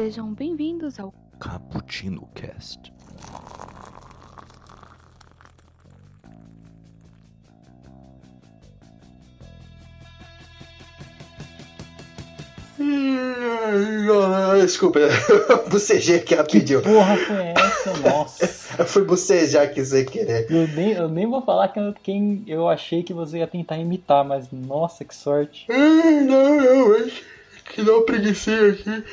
Sejam bem-vindos ao Cappuccino Cast. Desculpa, eu bocejei aqui rapidinho. Que porra foi essa? Nossa. Eu fui bocejar aqui sem querer. Eu nem, eu nem vou falar que eu- quem eu achei que você ia tentar imitar, mas nossa, que sorte. Ai, não, não, que uma preguiça aqui.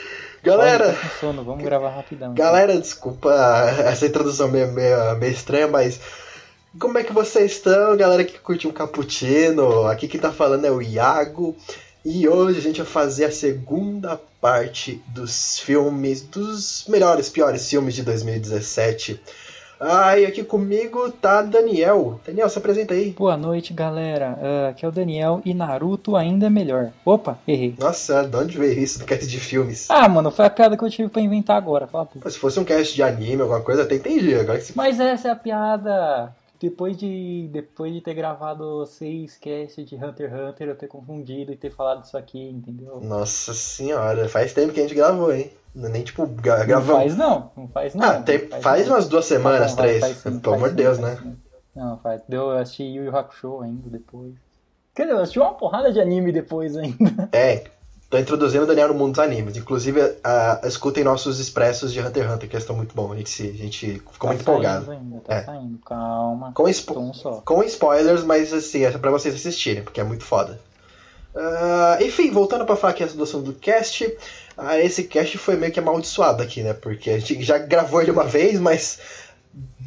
Galera, Olha, tá sono, vamos gravar rapidão. galera, desculpa essa introdução meio, meio, meio estranha, mas como é que vocês estão, galera que curte um cappuccino? Aqui quem tá falando é o Iago. E hoje a gente vai fazer a segunda parte dos filmes, dos melhores, piores filmes de 2017. Ah, e aqui comigo tá Daniel. Daniel, se apresenta aí. Boa noite, galera. Ah, aqui é o Daniel e Naruto ainda é melhor. Opa, errei. Nossa, de onde veio isso do cast de filmes? Ah, mano, foi a piada que eu tive pra inventar agora. Fala. Pô, Se fosse um cast de anime, alguma coisa, até entendi. Agora que se... Mas essa é a piada. Depois de, depois de ter gravado seis casts de Hunter x Hunter, eu ter confundido e ter falado isso aqui, entendeu? Nossa senhora, faz tempo que a gente gravou, hein? Não é Nem tipo, gra- Não faz não, não faz não. Ah, tem- Não faz não. umas duas semanas, vai, três. faz sim, Pelo faz amor de Deus, faz né? sim. Não, faz. Deu, eu assisti Yu Yu Hakusho ainda depois. Quer dizer, eu assisti uma porrada de anime depois ainda. É, tô introduzindo o Daniel no mundo dos animes. Inclusive, ah, escutem nossos expressos de Hunter x Hunter, que estão muito bons. A gente, se- a gente ficou Tá muito empolgado. Ainda, tá É. saindo, calma. Com, spo- Tom só. com spoilers, mas assim, é pra vocês assistirem, porque é muito foda. Ah, enfim, voltando pra falar aqui a situação do cast, ah, esse cast foi meio que amaldiçoado aqui, né? Porque a gente já gravou ele uma vez, mas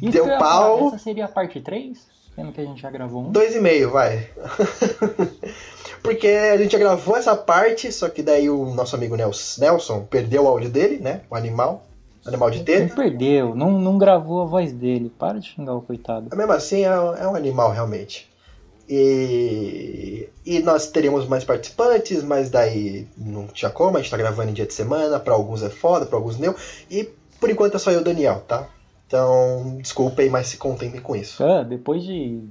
Isso Deu pau. falar, Essa seria a parte 3? Sendo que a gente já gravou um. dois e meio, vai. Porque a gente já gravou essa parte, só que daí o nosso amigo Nels- Nelson perdeu o áudio dele, né? O animal. Animal de Não ter. perdeu, não, não gravou a voz dele. Para de xingar o coitado. Mesmo assim, é, é um animal realmente. E, e nós teríamos mais participantes, mas daí não tinha como, a gente tá gravando em dia de semana, pra alguns é foda, pra alguns não. E por enquanto é só eu e o Daniel, tá? Então, desculpem, mas se contentem com isso. Ah, depois de.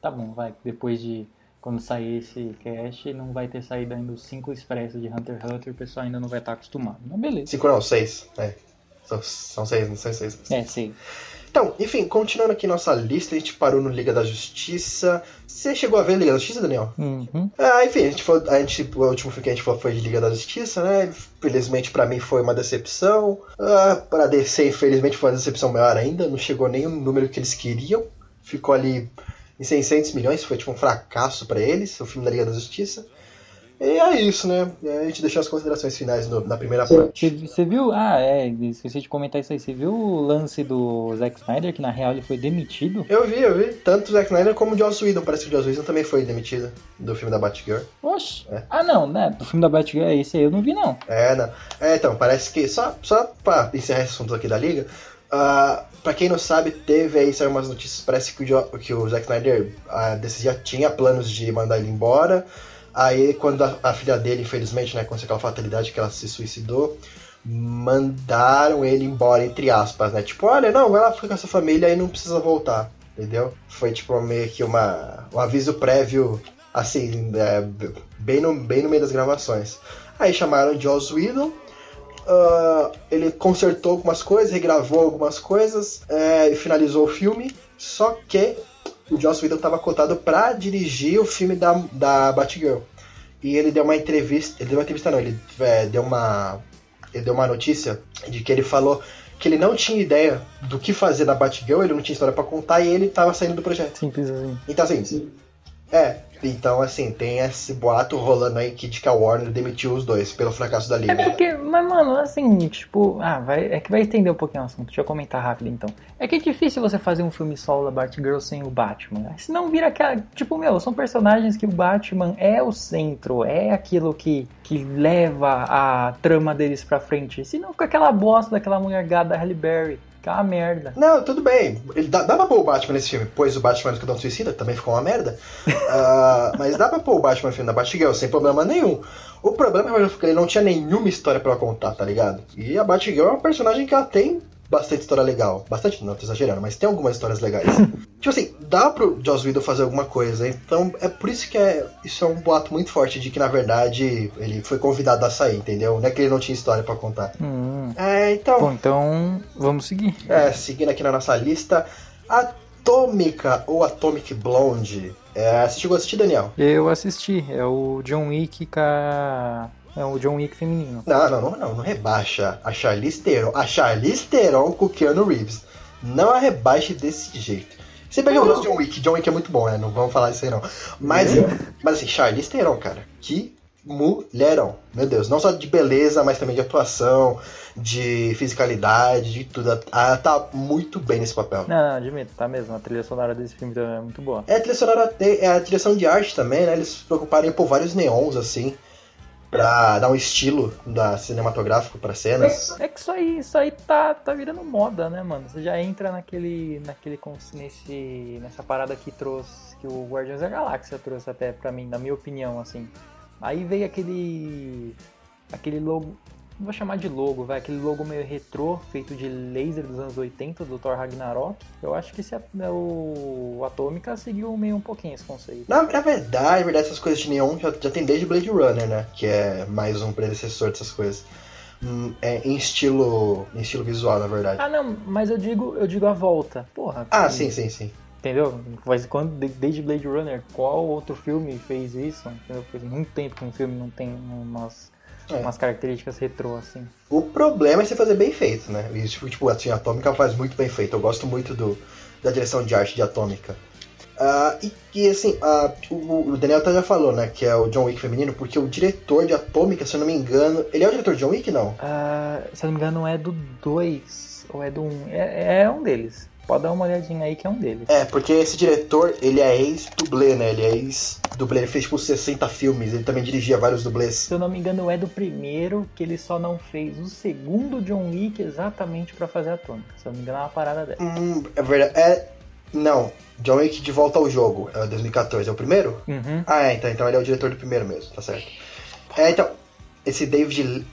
Tá bom, vai. Depois de. Quando sair esse cast, não vai ter saído ainda os 5 expressos de Hunter x Hunter, o pessoal ainda não vai estar acostumado. Mas beleza. Cinco não, seis. É. São, são seis, não são seis. É, sei. Então, enfim, continuando aqui nossa lista, a gente parou no Liga da Justiça. Você chegou a ver Liga da Justiça, Daniel? Uhum. Ah, enfim, a gente foi, a gente, o último filme que a gente falou foi de Liga da Justiça, né? Felizmente pra mim foi uma decepção. Ah, pra DC, infelizmente, foi uma decepção maior ainda. Não chegou nem o número que eles queriam. Ficou ali em 600 milhões, foi tipo um fracasso pra eles, o filme da Liga da Justiça. E é isso, né? A gente deixou as considerações finais no- na primeira parte. Você você viu? Ah, é, esqueci de comentar isso aí. Você viu o lance do Zack Snyder, que na real ele foi demitido? Eu vi, eu vi. Tanto o Zack Snyder como o Joss Whedon. Parece que o Joss Whedon também foi demitido do filme da Batgirl. Oxe. É. Ah, não, né? Do filme da Batgirl, esse aí eu não vi, não. É, não. É, então, parece que. Só, só pra encerrar esse assunto aqui da Liga. Ah, pra quem não sabe, teve aí saiu umas notícias. Parece que o, que o Zack Snyder a DC já tinha planos de mandar ele embora. Aí, quando a, a filha dele, infelizmente, né, aconteceu aquela fatalidade que ela se suicidou, mandaram ele embora, entre aspas, né? Tipo, olha, não, lá ficar com essa família e não precisa voltar, entendeu? Foi tipo meio que uma, um aviso prévio, assim, é, bem, no, bem no meio das gravações. Aí chamaram o Joss Whedon, ah, ele consertou algumas coisas, regravou algumas coisas é, e finalizou o filme. Só que o Joss Whedon estava cotado para dirigir o filme da, da Batgirl. E ele deu uma entrevista, ele deu uma entrevista não, ele é, deu uma ele deu uma notícia de que ele falou que ele não tinha ideia do que fazer na Batgirl, ele não tinha história para contar e ele tava saindo do projeto. Simples assim. Então assim, é, então assim, tem esse boato rolando aí que de que a Warner demitiu os dois pelo fracasso da É Liga. porque, mas mano, assim, tipo, ah, vai, é que vai estender um pouquinho o assunto. Deixa eu comentar rápido então. É que é difícil você fazer um filme solo da Batgirl sem o Batman. né? Senão vira aquela. Tipo, meu, são personagens que o Batman é o centro, é aquilo que, que leva a trama deles pra frente. Senão fica aquela bosta daquela mulher gada da Halle Berry. Fica uma merda. Não, tudo bem. Ele dá, dá pra pôr o Batman nesse filme, pois o Batman do Esquadrão Suicida também ficou uma merda. Ah, mas dá pra pôr o Batman no filme da Batgirl sem problema nenhum. O problema é que ele não tinha nenhuma história pra contar, tá ligado? E a Batgirl é uma personagem que ela tem bastante história legal. Bastante, não, tô exagerando, mas tem algumas histórias legais. tipo assim, dá pro Joss Whedon fazer alguma coisa, então é por isso que é, isso é um boato muito forte de que, na verdade, ele foi convidado a sair, entendeu? Não é que ele não tinha história para contar. Hum. É, então... Bom, então vamos seguir. É, seguindo aqui na nossa lista, Atômica ou Atomic Blonde. É, você chegou a assistir, Daniel? Eu assisti, é o John Wick com a... É o John Wick feminino. Não, não, não, não, não rebaixa a Charlize Theron. A Charlize Theron com o Keanu Reeves. Não a rebaixe desse jeito. Você pega o John Wick, John Wick é muito bom, né? Não vamos falar isso aí não. Mas, mas assim, Charlize Theron, cara, que mulherão. Meu Deus, não só de beleza, mas também de atuação, de fisicalidade, de tudo. Ela tá muito bem nesse papel. Não, não, admito, tá mesmo. A trilha sonora desse filme também é muito boa. É, a trilha sonora é a direção de arte também, né? Eles se preocuparam em pôr vários neons, assim, pra dar um estilo da cinematográfico pra cenas. É que isso aí, isso aí tá, tá virando moda, né, mano? Você já entra naquele, naquele nesse, nessa parada que trouxe, que o Guardiões da Galáxia trouxe até pra mim, na minha opinião, assim. Aí veio aquele. aquele logo. Não vou chamar de logo, vai. Aquele logo meio retrô, feito de laser dos anos 80, do Thor Ragnarok. Eu acho que esse, o, o Atômica seguiu meio um pouquinho esse conceito. Na, na verdade, na verdade, essas coisas de neon já, já tem desde Blade Runner, né? Que é mais um predecessor dessas coisas. Hum, É, em estilo. Em estilo visual, na verdade. Ah, não, mas eu digo, eu digo a volta. Porra. Ah, que- sim, sim, sim. Entendeu? Faz quando, de- desde Blade Runner, qual outro filme fez isso? Entendeu? Faz muito tempo que um filme não tem umas, É. umas características retrô assim. O problema é você fazer bem feito, né? E, tipo, tipo, assim, a Atômica faz muito bem feito. Eu gosto muito do, da direção de arte de Atômica. Ah, e, e, assim, ah, o, o Daniel até já falou, né? Que é o John Wick feminino, porque o diretor de Atômica, se eu não me engano. Ele é o diretor de John Wick, não? Ah, se eu não me engano, é do 2 ou é do 1. Um. É, é um deles. Pode dar uma olhadinha aí que é um deles. É, porque esse diretor, ele é ex-dublê, né? Ele é ex-dublê. Ele fez, tipo, 60 filmes. Ele também dirigia vários dublês. Se eu não me engano, é do primeiro que ele só não fez o segundo John Wick exatamente pra fazer a tônica. Se eu não me engano, é uma parada dessa. Hum, é verdade. É. Não. John Wick de volta ao jogo. É o 2014. É o primeiro? Uhum. Ah, é, então, então ele é o diretor do primeiro mesmo, tá certo. É, então, esse David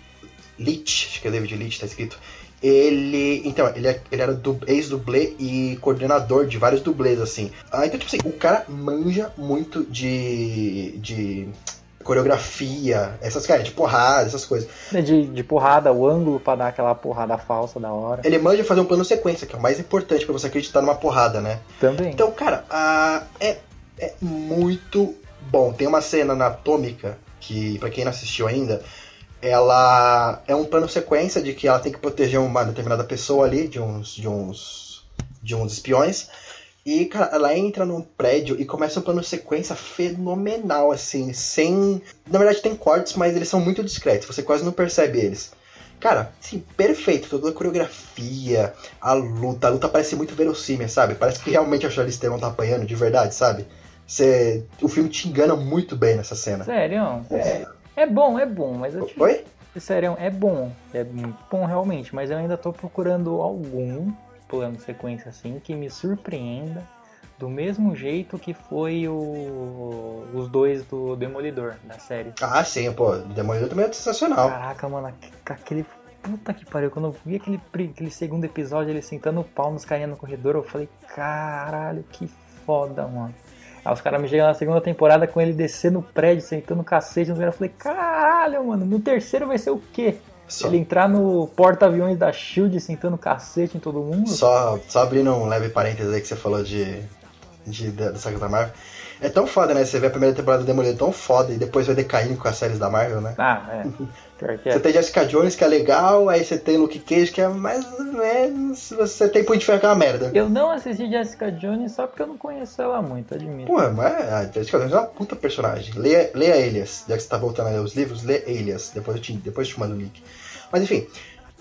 Leitch, acho que é David Leitch, tá escrito. Ele. Então, ele, é- ele era du- ex-dublê e coordenador de vários dublês, assim. Ah, então, tipo assim, o cara manja muito de. de coreografia, essas caras, de porrada, essas coisas. De, de porrada, o ângulo pra dar aquela porrada falsa da hora. Ele manja fazer um plano sequência, que é o mais importante pra você acreditar numa porrada, né? Também. Então, cara, a- é, é muito bom. Tem uma cena na Atômica, que, pra quem não assistiu ainda, ela é um plano sequência de que ela tem que proteger uma determinada pessoa ali, de uns. de uns. de uns espiões. E, cara, ela entra num prédio e começa um plano sequência fenomenal, assim, sem. Na verdade tem cortes, mas eles são muito discretos, você quase não percebe eles. Cara, sim, perfeito, toda a coreografia, a luta, a luta parece muito verossímil, sabe? Parece que realmente a Charlize Theron tá apanhando de verdade, sabe? Você, o filme te engana muito bem nessa cena. Sério? É. bom, é bom, mas eu te... Oi? Sério, é bom. É muito bom realmente, mas eu ainda tô procurando algum plano de sequência assim que me surpreenda do mesmo jeito que foi o... os dois do Demolidor da série. Ah, sim, pô, o Demolidor também é sensacional. Caraca, mano, aque- aquele. Puta que pariu, quando eu vi aquele, aquele segundo episódio, ele sentando o pau nos carinha no corredor, eu falei, caralho, que foda, mano. Aí os caras me chegam na segunda temporada com ele descendo o prédio, sentando o cacete nos caras, eu falei, caralho, mano, no terceiro vai ser o quê? Só, Ele entrar no porta-aviões da Shield sentando cacete em todo mundo? só, só abrindo um leve parênteses aí que você falou de, de, da saga da Marvel. É tão foda, né? Você vê a primeira temporada do Demolidor tão foda e depois vai decaindo com as séries da Marvel, né? Ah, é. Que Você é. tem Jessica Jones, que é legal, aí você tem Luke Cage, que é mais ou menos. Você tem Punho de Ferro, que é uma merda. Eu não assisti Jessica Jones só porque eu não conheço ela muito, admito. Porra, mas a Jessica Jones é uma puta personagem. Leia, leia Elias, já que você tá voltando a ler os livros, lê Elias. Depois eu te, depois eu te mando o link. Mas enfim.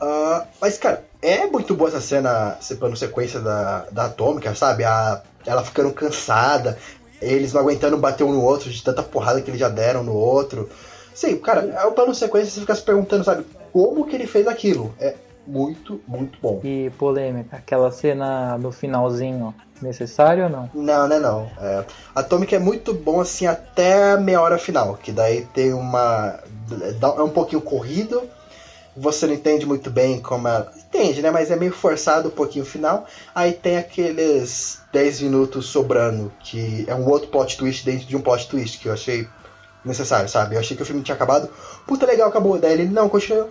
ah, mas, cara, é muito boa essa cena, esse plano sequência da, da Atômica, sabe? A, ela ficando cansada, eles não aguentando bater um no outro de tanta porrada que eles já deram no outro. Sim, cara, é o plano sequência, você fica se perguntando, sabe, como que ele fez aquilo? É muito, muito bom. E polêmica, aquela cena no finalzinho, necessário ou não? Não, não é não. É, Atomic é muito bom assim até a meia hora final, que daí tem uma. dá- É um pouquinho corrido, você não entende muito bem como ela. Entende, né? Mas é meio forçado um pouquinho o final. Aí tem aqueles 10 minutos sobrando, que é um outro plot twist dentro de um plot twist, que eu achei necessário, sabe? Eu achei que o filme tinha acabado. Puta legal, acabou. Daí ele, não, continua.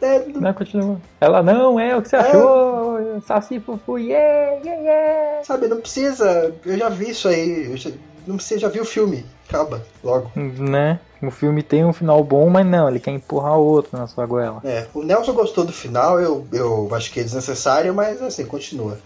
É, Não, continua. Ela, não, é o que você achou? Saci fufu, yeah, yeah, yeah. sabe, não precisa. Eu já vi isso aí. eu já- não precisa, já vi o filme. Acaba, logo. Né? O filme tem um final bom, mas não, ele quer empurrar o outro na sua goela. É, o Nelson gostou do final, eu, eu acho que é desnecessário, mas assim, continua.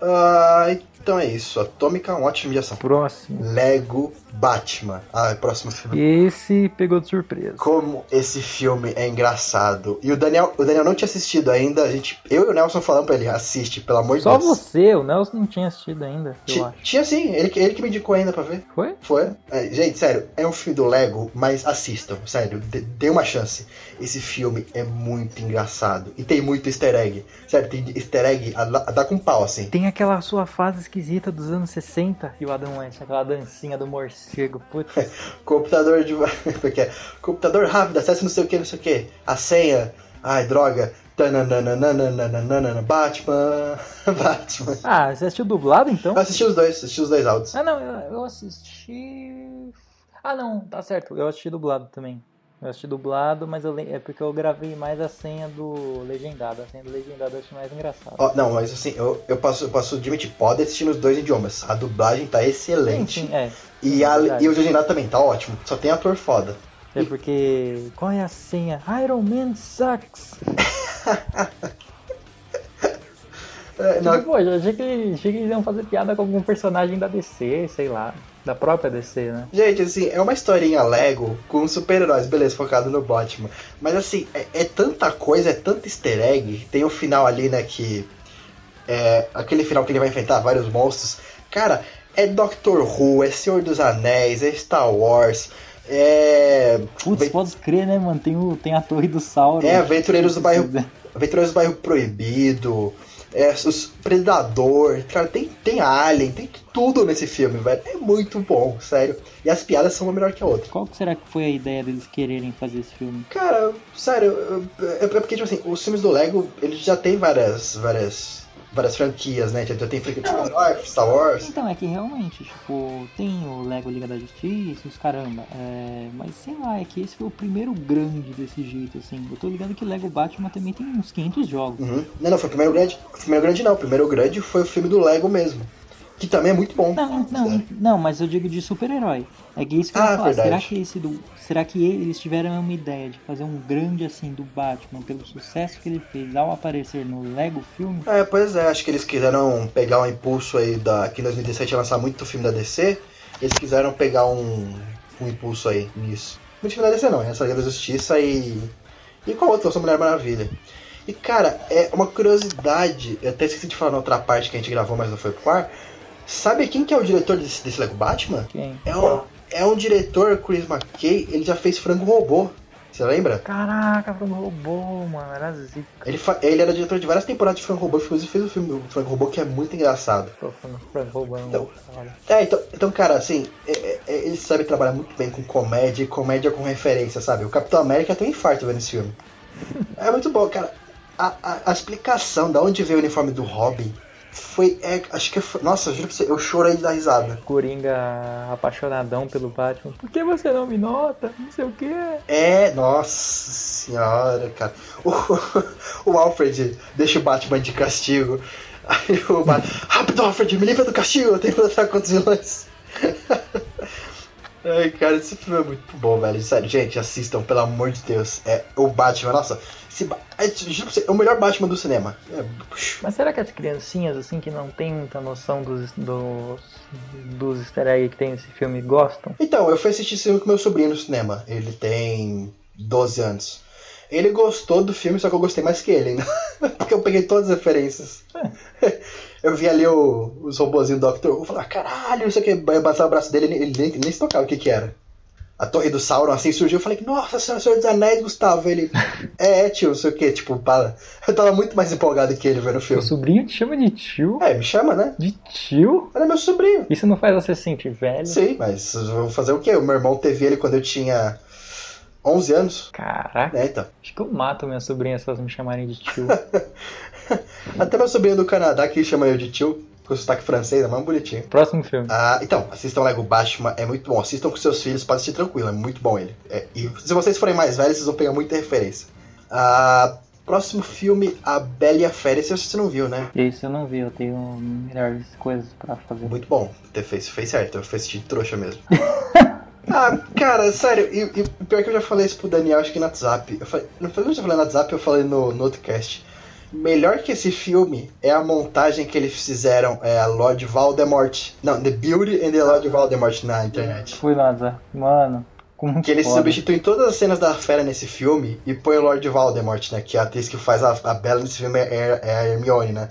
Ah, então é isso. Atômica é um ótimo de ação. Próximo. Lego Batman. Ah, próximo filme. Esse pegou de surpresa. Como esse filme é engraçado. E o Daniel, o Daniel não tinha assistido ainda. A gente, eu e o Nelson falando pra ele, assiste, pelo amor de Só Deus. você, o Nelson não tinha assistido ainda, eu Ti- acho. Tinha sim, ele, que- ele que me indicou ainda pra ver. Foi? Foi? É, gente, sério, é um filme do Lego, mas assistam, sério, dê, dê uma chance. Esse filme é muito engraçado. E tem muito easter egg. Sério, tem easter egg a, a dar com pau, assim. Tem aquela sua fase esquisita dos anos 60 e o Adam West, aquela dancinha do morcego. Putz, Computador de. Porque é, computador rápido, acesse não sei o que, não sei o que. A senha. Ai, droga. Batman. Batman. Ah, você assistiu dublado então? Eu assisti os dois, assisti os dois áudios. Ah, não, eu, eu assisti. Ah, não, tá certo, eu assisti dublado também. Eu assisti dublado, mas eu, é porque eu gravei mais a senha do legendado. A senha do legendado eu achei mais engraçado. Ó, não, mas assim, eu, eu, posso, eu posso admitir, pode assistir nos dois idiomas. A dublagem tá sim, excelente. sim, é. E, a, Verdade. e o legendado também tá ótimo. Só tem ator foda. É porque. Qual é a senha? Iron Man sucks! É, não, Tipo, pô, eu achei que, achei que eles iam fazer piada com algum personagem da DC, sei lá. Da própria DC, né? Gente, assim, é uma historinha Lego com super-heróis, beleza, focado no Batman. Mas assim, é, é tanta coisa, é tanto easter egg. Tem o final ali, né, que. É aquele final que ele vai enfrentar vários monstros. Cara, é Doctor Who, é Senhor dos Anéis, é Star Wars, é. Putz, Vem- pode crer, né, mano? Tem, o, tem a Torre do Sauron. É, Aventureiros do Bairro. Aventureiros do Bairro Proibido. É, os Predador, cara, tem, tem Alien, tem tudo nesse filme, velho. É muito bom, sério. E as piadas são uma melhor que a outra. Qual que será que foi a ideia deles quererem fazer esse filme? Cara, sério, é é porque, tipo assim, os filmes do Lego, eles já tem várias, várias, várias franquias, né? Já tem franquia de Star Wars. Então, é que realmente, tipo, tem o Lego Liga da Justiça, os caramba. É, mas sei lá, é que esse foi o primeiro grande desse jeito, assim. Eu tô ligado que Lego Batman também tem uns 500 jogos. Uhum. Não, não, foi o primeiro grande. O primeiro grande não, o primeiro grande foi o filme do Lego mesmo. Que também é muito bom. Não, não, não, mas eu digo de super-herói. É que isso que eu Ah, ia falar. Será que esse do. Será que eles tiveram uma ideia de fazer um grande assim do Batman pelo sucesso que ele fez ao aparecer no Lego filme? É, pois é, acho que eles quiseram pegar um impulso aí da. Que em 2017 ia lançar muito filme da DC. Eles quiseram pegar um, um impulso aí nisso. Muito filme da DC não, é essa Liga da Justiça e. E qual outro? Nossa Mulher Maravilha. E cara, é uma curiosidade, eu até esqueci de falar na outra parte que a gente gravou, mas não foi pro ar. Sabe quem que é o diretor desse, desse Lego Batman? Quem? É um, é um diretor, Chris McKay, ele já fez Frango Robô. Você lembra? Caraca, um robô, mano. Era zica. Ele, fa- ele era diretor de várias temporadas de Frango Robô, inclusive fez o filme do Frango Robô, que é muito engraçado. Falando Frank roubando. Então. É, então, então cara, assim, é- é- é- ele sabe trabalhar muito bem com comédia e comédia com referência, sabe? O Capitão América tem um infarto vendo esse filme. É muito bom, cara. A, a- a explicação de onde veio o uniforme do Robin foi. é, acho que foi. Nossa, juro pra você, eu chorei dar risada. Coringa apaixonadão pelo Batman. Por que você não me nota? Não sei o quê. É, nossa senhora, cara. O, o Alfred deixa o Batman de castigo. Aí o Batman. Rápido, Alfred, me livra do castigo, eu tenho que lutar contra os vilões. Ai, cara, esse filme é muito bom, velho. Sério, gente, assistam, pelo amor de Deus. É o Batman, nossa. Esse, ba- é, é o melhor Batman do cinema. É. Mas será que as criancinhas, assim, que não tem muita noção dos, dos, dos easter eggs que tem nesse filme, gostam? Então, eu fui assistir esse filme com meu sobrinho no cinema. Ele tem 12 anos. Ele gostou do filme, só que eu gostei mais que ele ainda. Porque eu peguei todas as referências. Eu vi ali o- os robozinhos do Doctor Who, falei, ah, caralho, não sei o que, eu o braço dele, ele, ele nem, nem se tocava o que que era. A torre do Sauron, assim, surgiu, eu falei, nossa senhora, Senhor dos Anéis, Gustavo, ele, é, é, tio, não sei o que, tipo, para. Eu tava muito mais empolgado que ele vendo o filme. sobrinho te chama de tio? É, me chama, né? De tio? Ele é meu sobrinho. Isso não faz você se sentir velho? Sim, mas vou fazer o quê? O meu irmão teve ele quando eu tinha 11 anos. Caraca, É, então. acho que eu mato minha sobrinha se elas me chamarem de tio. Até meu sobrinho do Canadá que chama eu de tio, com sotaque francês, é mais bonitinho. Próximo filme. Ah, então, assistam Lego Batman, é muito bom. Assistam com seus filhos, pode assistir tranquilo, é muito bom ele. É, e se vocês forem mais velhos, vocês vão pegar muita referência. Ah, próximo filme, A Bela e a Fera, esse você não viu, né? Esse eu não vi, eu tenho melhores coisas pra fazer. Muito bom. Você fez, fez certo, eu fiz de trouxa mesmo. ah, cara, sério, e, e pior que eu já falei isso pro Daniel, acho que no WhatsApp. Eu falei, não foi eu já falei no WhatsApp, eu falei no, no outro cast. Melhor que esse filme é a montagem que eles fizeram, é a Lord Voldemort. Não, The Beauty and the Lord Voldemort na internet. Fui lá, Zé. Mano, como Que eles foda. substituem todas as cenas da fera nesse filme e põe o Lord Voldemort, né? Que é a atriz que faz a, a Bella nesse filme é, é a Hermione, né?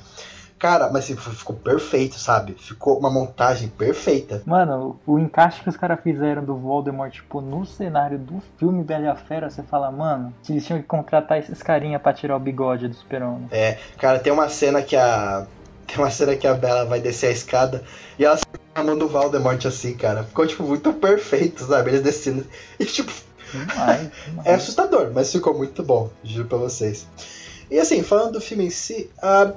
Cara, mas ficou perfeito, sabe? Ficou uma montagem perfeita. Mano, o encaixe que os caras fizeram do Voldemort, tipo, no cenário do filme Bela e a Fera, você fala, mano, eles tinham que contratar esses carinha pra tirar o bigode do super-homem. É, cara, tem uma cena que a. Tem uma cena que a Bella vai descer a escada e ela a mão do Voldemort assim, cara. Ficou, tipo, muito perfeito, sabe? Eles descendo. E, tipo, Demais, demais. é assustador, mas ficou muito bom, juro pra vocês. E assim, falando do filme em si, ah,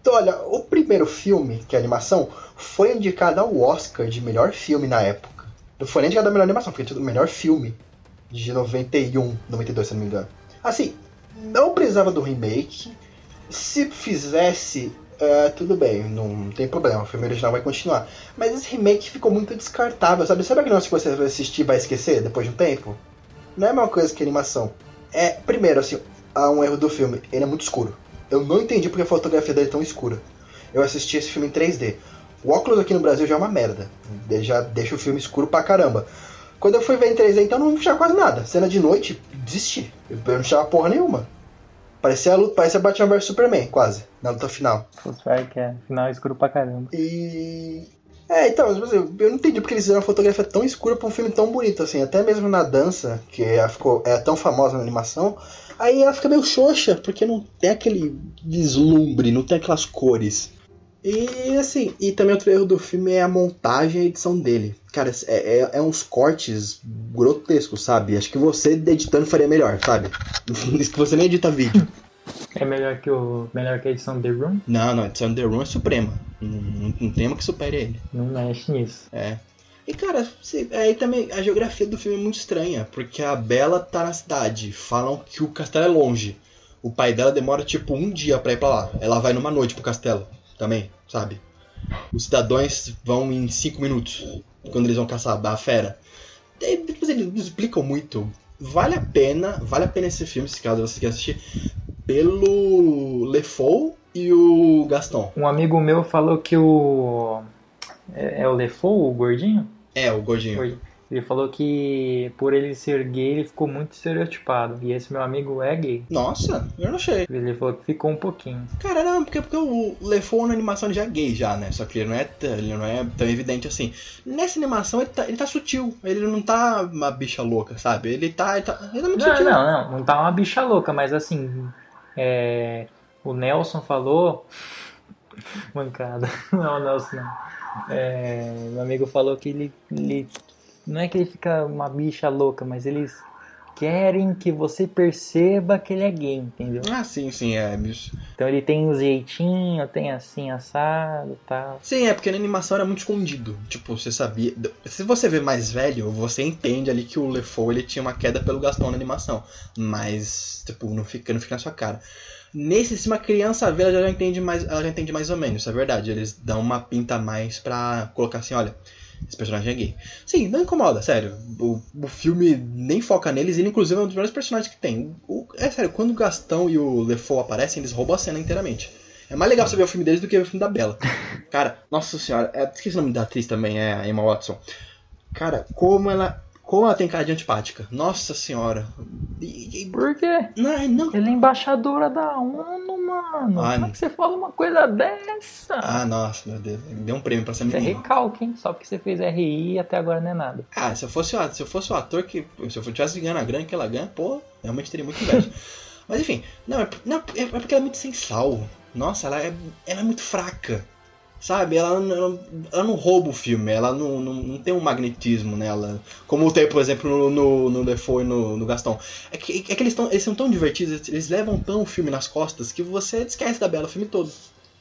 então, olha, o primeiro filme, que é animação, foi indicado ao Oscar de melhor filme na época. Não foi nem indicado a melhor animação, foi o melhor filme de 91, 92, se não me engano. Assim, não precisava do remake. Se fizesse, ah, tudo bem, não tem problema, o filme original vai continuar. Mas esse remake ficou muito descartável, sabe? Sabe aquele negócio que você vai assistir e vai esquecer depois de um tempo? Não é a mesma coisa que animação. É, primeiro, assim, há um erro do filme, ele é muito escuro. Eu não entendi porque a fotografia dele é tão escura. Eu assisti esse filme em 3D. O óculos aqui no Brasil já é uma merda. Ele já deixa o filme escuro pra caramba. Quando eu fui ver em 3D, então não enxergava quase nada. Cena de noite, desisti. Eu não enxergava porra nenhuma. Parecia a luta, parecia Batman vs Superman, quase, na luta final. Putz, vai que é. Final escuro pra caramba. E. É, então, eu não entendi porque eles fizeram uma fotografia tão escura pra um filme tão bonito, assim. Até mesmo na dança, que ela ficou, é tão famosa na animação, aí ela fica meio xoxa, porque não tem aquele vislumbre, não tem aquelas cores. E assim, e também outro erro do filme é a montagem e a edição dele. Cara, é, é, é uns cortes grotescos, sabe? Acho que você editando faria melhor, sabe? Isso que você nem edita vídeo. É melhor que o. Melhor que a edição The Room? Não, não, a edição The Room é suprema. Não, não, não tem uma que supere ele. Não mexe nisso. É. E cara, se- aí também a geografia do filme é muito estranha, porque a Bela tá na cidade, falam que o castelo é longe. O pai dela demora tipo um dia pra ir pra lá. Ela vai numa noite pro castelo também, sabe? Os cidadãos vão em cinco minutos quando eles vão caçar a fera. E depois eles explicam muito. Vale a pena, vale a pena esse filme, se caso você quer assistir, pelo LeFou e o Gaston. Um amigo meu falou que o. É, é o Lefou, o gordinho? É, o gordinho. Gordinho. Ele falou que por ele ser gay, ele ficou muito estereotipado. E esse meu amigo é gay. Nossa, eu não achei. Ele falou que ficou um pouquinho. Cara, não, porque, porque o LeFou na animação ele já é gay já, né? Só que ele não é, ele não é tão evidente assim. Nessa animação ele tá, ele tá sutil, ele não tá uma bicha louca, sabe? Ele tá, ele tá, ele tá muito Não, sutil. não, não. Não tá uma bicha louca, mas assim. É, o Nelson falou. Mancada. Não o Nelson, não. É, meu amigo falou que ele, ele. Não é que ele fica uma bicha louca, mas eles querem que você perceba que ele é gay, entendeu? Ah, sim, sim, é. bicho. Então ele tem um jeitinho, tem assim, assado e tal. Sim, é porque na animação era muito escondido. Tipo, você sabia. Se você vê mais velho, você entende ali que o LeFou ele tinha uma queda pelo Gaston na animação. Mas, tipo, não fica, não fica na sua cara. Nesse, se uma criança vê, ela já entende mais, ela já entende mais ou menos, isso é verdade. Eles dão uma pinta a mais pra colocar assim, olha, esse personagem é gay. Sim, não incomoda, sério. O, o filme nem foca neles, ele inclusive é um dos melhores personagens que tem. O- é sério, quando o Gastão e o LeFou aparecem, eles roubam a cena inteiramente. É mais legal você ver o filme deles do que ver o filme da Bela. Cara, nossa senhora, é, esqueci o nome da atriz também, é a Emma Watson. Cara, como ela. Como ela tem cara de antipática. Nossa senhora. E- e- Por quê? não, não. Ele é embaixadora da ONU, mano. Ah, Como é que você fala uma coisa dessa? Ah, nossa, meu Deus. Deu um prêmio pra essa Isso é menina. recalque, hein? Só porque você fez RI até agora não é nada. Ah, se eu fosse, o- se eu fosse o ator que. Se eu tivesse ganhando a grana que ela ganha, pô, realmente teria muito inveja. Mas enfim, não, é, não, é porque ela é muito sem sal. Nossa, ela é, ela é muito fraca. Sabe? Ela, ela, ela não rouba o filme, ela não, não, não, tem um magnetismo nela. Como tem, por exemplo, no, no, no Defoe e no, no Gastão. É que, é que eles, tão, eles são tão divertidos, eles levam tão o filme nas costas que você esquece da Bela o filme todo.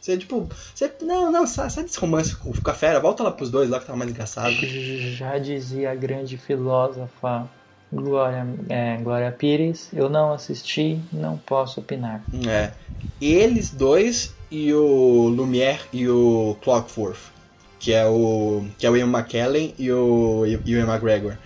Você, tipo, você, não, não, sai, sai desse romance com a fera, volta lá pros dois lá que tava mais engraçado. Já dizia a grande filósofa Glória, é, Glória Pires, eu não assisti, não posso opinar. É. Eles dois e o Lumière e o Clockworth, que é o que é o Ian McKellen e o, e o Ian McGregor.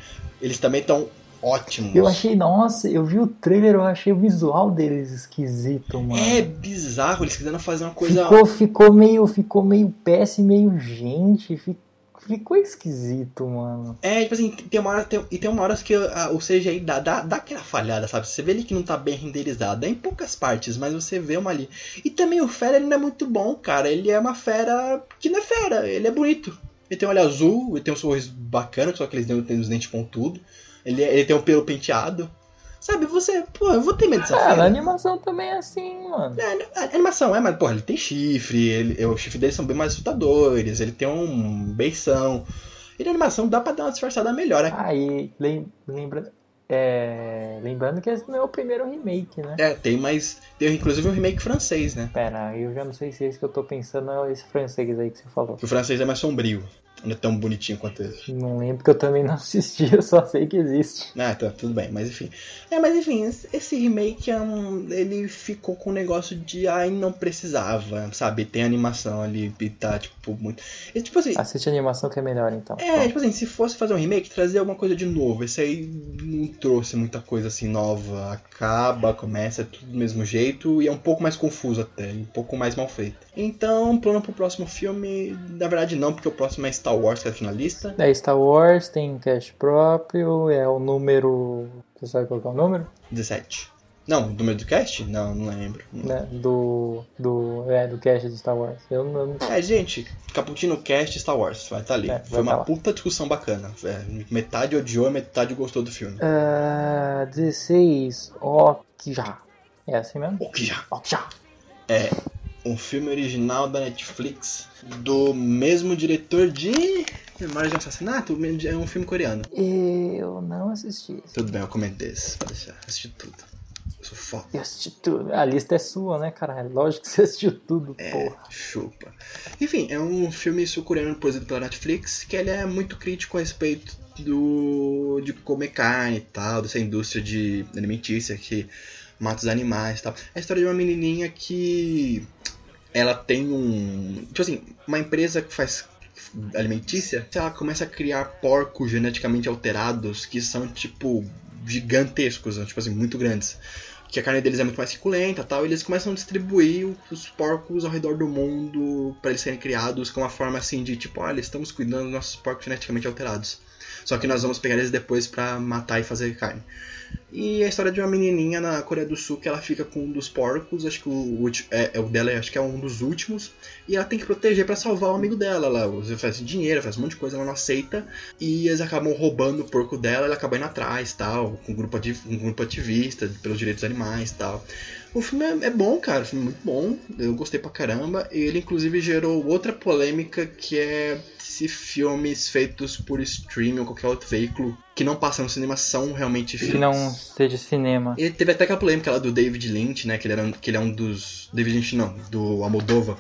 Eles também estão ótimos. Eu achei, nossa, eu vi o trailer, eu achei o visual deles esquisito, mano. É bizarro, eles quiseram fazer uma coisa. Ficou, ficou meio, ficou meio péssimo, meio gente, ficou ficou esquisito, mano. É, tipo assim, tem uma hora, tem, e tem uma hora que a, o CGI dá, dá, dá aquela falhada, sabe? Você vê ele que não tá bem renderizado. É em poucas partes, mas você vê uma ali. E também o Fera, ele não é muito bom, cara. Ele é uma fera que não é fera, ele é bonito. Ele tem um olho azul, ele tem um sorriso bacana, só que ele tem os dentes pontudos. Ele, ele tem um pelo penteado. Sabe, você, pô, eu vou ter medo dessa Cara, a animação também é assim, mano. É, animação é, mas, porra, ele tem chifre, ele, os chifres dele são bem mais assustadores, ele tem um beição. E na animação dá pra dar uma disfarçada melhor. Né? Aí, lembra, é, lembrando que esse não é o primeiro remake, né? É, tem mais. Tem inclusive um remake francês, né? Pera, eu já não sei se é esse que eu tô pensando é esse francês aí que você falou. O francês é mais sombrio. Não é tão bonitinho quanto esse. Não lembro que eu também não assisti, eu só sei que existe. Ah, tá, tudo bem, mas enfim. É, mas enfim, esse remake é um, ele ficou com um negócio de ai, não precisava, sabe? Tem animação ali e tá, tipo, muito. E, tipo assim. Assiste a animação que é melhor então. É, Bom. tipo assim, se fosse fazer um remake, trazer alguma coisa de novo. Esse aí não trouxe muita coisa assim nova. Acaba, começa, é tudo do mesmo jeito e é um pouco mais confuso até, um pouco mais mal feito. Então, plano pro próximo filme, na verdade não, porque o próximo é Star Star Wars que é finalista. É Star Wars, tem cast próprio, é o número. Você sabe qual é o número? 17. Não, do número do cast? Não, não lembro. Né? Do. Do. É, do cast de Star Wars. Eu não. É, gente, Caputino Cast Star Wars, vai estar tá ali. É, Foi uma tá puta discussão bacana. É, metade odiou, metade gostou do filme. Uh, 16. já. É assim mesmo? já. já. É um filme original da Netflix do mesmo diretor de Memória de Assassinato, é um filme coreano. Eu não assisti. Tudo bem, eu comento desse, pode deixar. Assisti tudo. Eu sou foda. Eu assisti tudo. A lista é sua, né, caralho? Lógico que você assistiu tudo, é, porra. chupa. Enfim, é um filme sul-coreano produzido pela Netflix que ele é muito crítico a respeito do de comer carne e tal, dessa indústria de alimentícia que mata os animais e tal. É a história de uma menininha que ela tem um. Tipo assim, uma empresa que faz alimentícia, ela começa a criar porcos geneticamente alterados que são, tipo, gigantescos, tipo assim, muito grandes. Que a carne deles é muito mais suculenta tal, e eles começam a distribuir os porcos ao redor do mundo para eles serem criados com uma forma assim de tipo, olha, estamos cuidando dos nossos porcos geneticamente alterados. Só que nós vamos pegar eles depois para matar e fazer carne. E a história de uma menininha na Coreia do Sul que ela fica com um dos porcos, acho que o, é, é, o dela acho que é um dos últimos, e ela tem que proteger para salvar o amigo dela. Ela faz dinheiro, faz um monte de coisa, ela não aceita, e eles acabam roubando o porco dela, ela acaba indo atrás, tal, com um grupo, um grupo ativista pelos direitos animais, tal. O filme é, é bom, cara, o filme é muito bom, eu gostei pra caramba, e ele inclusive gerou outra polêmica que é se filmes feitos por streaming ou qualquer outro veículo que não passam no cinema são realmente filmes. Que não seja cinema. E teve até aquela polêmica lá do David Lynch, né? Que ele, era, que ele é um dos. David Lynch não, do Almodova.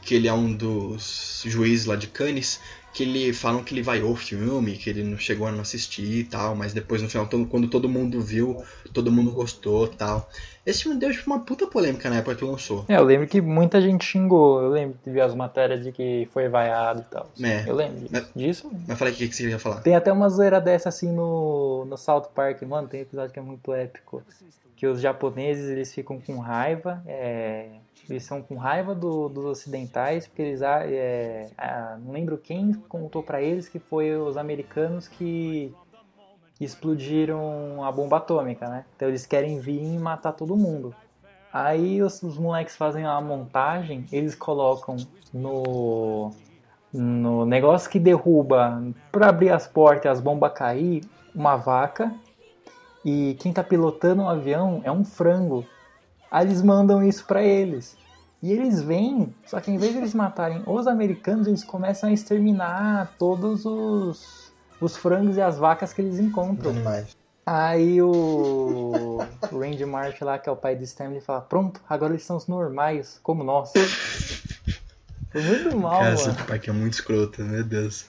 Que ele é um dos juízes lá de Cannes que ele falam que ele vaiou o filme, que ele não chegou a não assistir e tal, mas depois no final, todo, quando todo mundo viu, todo mundo gostou tal. Esse filme deu tipo, uma puta polêmica na época que lançou. É, eu lembro que muita gente xingou, eu lembro de ver as matérias de que foi vaiado e tal. É. Eu lembro mas, disso. Mas falei o que, que você ia falar. Tem até uma zoeira dessa assim no, no South Park, mano, tem um episódio que é muito épico. Que os japoneses eles ficam com raiva, é, eles são com raiva do, dos ocidentais, porque eles. É, é, não lembro quem contou para eles que foi os americanos que explodiram a bomba atômica, né? Então eles querem vir e matar todo mundo. Aí os, os moleques fazem uma montagem, eles colocam no, no negócio que derruba para abrir as portas as bombas cair, uma vaca. E quem tá pilotando o um avião é um frango. Aí eles mandam isso para eles. E eles vêm, só que em vez de eles matarem os americanos, eles começam a exterminar todos os, os frangos e as vacas que eles encontram. animais. Aí o, Randy Marsh lá, que é o pai do Stanley, fala: Pronto, agora eles são os normais, como nós. Foi muito mal, Cara, mano. South Park é muito escroto, meu Deus.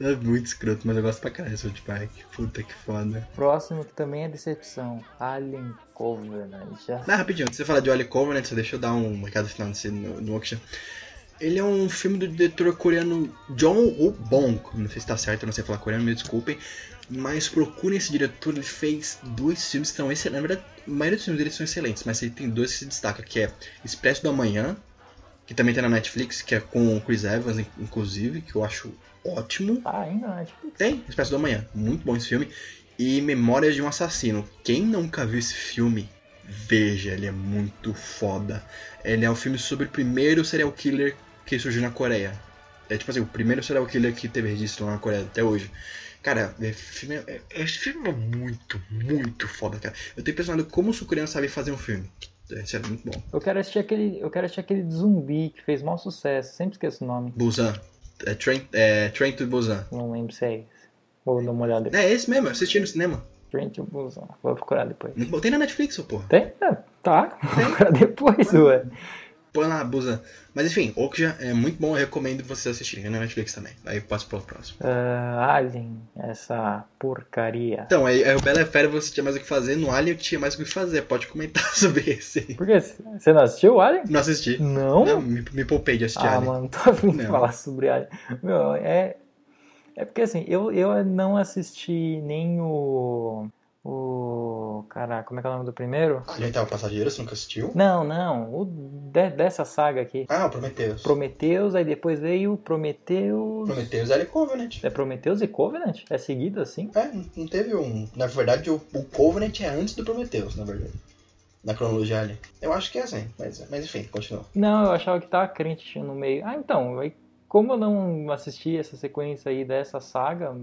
É muito escroto, mas eu gosto pra caralho de South Park. Puta que foda. Próximo que também é decepção: Alien Covenant. Já Ah, rapidinho, antes de você falar de Oli Covenant, só deixa eu dar um recado final nesse, no, no Auction. Ele é um filme do diretor coreano John Woo Bong. Não sei se tá certo, eu não sei falar coreano, me desculpem. Mas procurem esse diretor, ele fez dois filmes que são excelentes. Na verdade, a maioria dos filmes dele são excelentes, mas ele tem dois que se destacam, que é Expresso da Manhã, que também tem na Netflix, que é com o Chris Evans, in- inclusive, que eu acho ótimo. tá ainda na Netflix. Tem, Expresso da Manhã. Muito bom esse filme. E Memórias de um Assassino. Quem nunca viu esse filme, veja, ele é muito foda. Ele é um filme sobre o primeiro serial killer que surgiu na Coreia. É tipo assim, o primeiro serial killer que teve registro na Coreia até hoje. Cara, esse filme é, é- esse filme é muito, muito foda, cara. Eu tô impressionado como os sul-coreanos sabem fazer um filme. É sério, muito bom. Eu quero assistir aquele. Eu quero assistir aquele zumbi que fez maior sucesso. Sempre esqueço o nome. Busan. É Train, é, Train to Busan. Não lembro se é esse. Vou dar uma olhada depois. É esse mesmo, eu assisti no cinema. Train to Busan. Vou procurar depois. Tem na Netflix, ô porra. Tem? É, tá. Vou procurar depois, ué. Põe lá, Busan. Mas enfim, Okja é muito bom, eu recomendo vocês assistirem. É na Netflix também. Aí passo pro próximo. Ah, Alien, essa porcaria. Então, aí, aí o Bela Fera você tinha mais o que fazer, no Alien eu tinha mais o que fazer. Pode comentar sobre esse aí. Por quê? Você não assistiu o Alien? Não assisti. Não? Não, me, me poupei de assistir ah, Alien. mano, tô afim de falar sobre Alien. Meu, é. É porque assim, eu, eu não assisti nem o. O. Caraca, como é que é o nome do primeiro? Alien tava passageiro, você nunca assistiu? Não, não. O de- dessa saga aqui. Ah, o Prometheus. Prometheus, aí depois veio Prometheus. Prometheus Alien Covenant. É Prometheus e Covenant? É seguido assim? É, não- teve um. Na verdade, o, o Covenant é antes do Prometheus, na verdade. Na cronologia Alien. Eu acho que é assim, mas, mas enfim, continua. Não, eu achava que tava crente no meio. Ah, então, aí, como eu não assisti essa sequência aí dessa saga,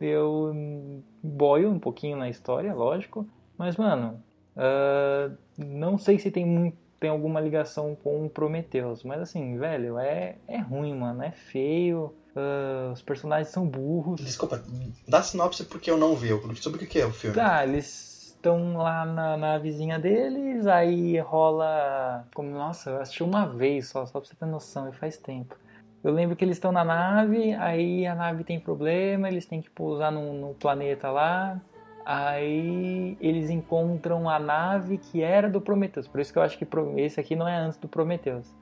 eu boio um pouquinho na história, lógico. Mas, mano, ah, não sei se tem, muito, tem alguma ligação com o Prometheus. Mas, assim, velho, é, é ruim, mano. É feio. ah, os personagens são burros. Desculpa, dá sinopse porque eu não vi. eu- Sobre o que que é o filme? Tá, eles estão lá na, na vizinha deles, aí rola. Como, nossa, eu assisti uma vez só, só pra você ter noção, e faz tempo. Eu lembro que eles estão na nave, aí a nave tem problema, eles têm que pousar no, no planeta lá. Aí eles encontram a nave que era do Prometheus. Por isso que eu acho que esse aqui não é antes do Prometheus.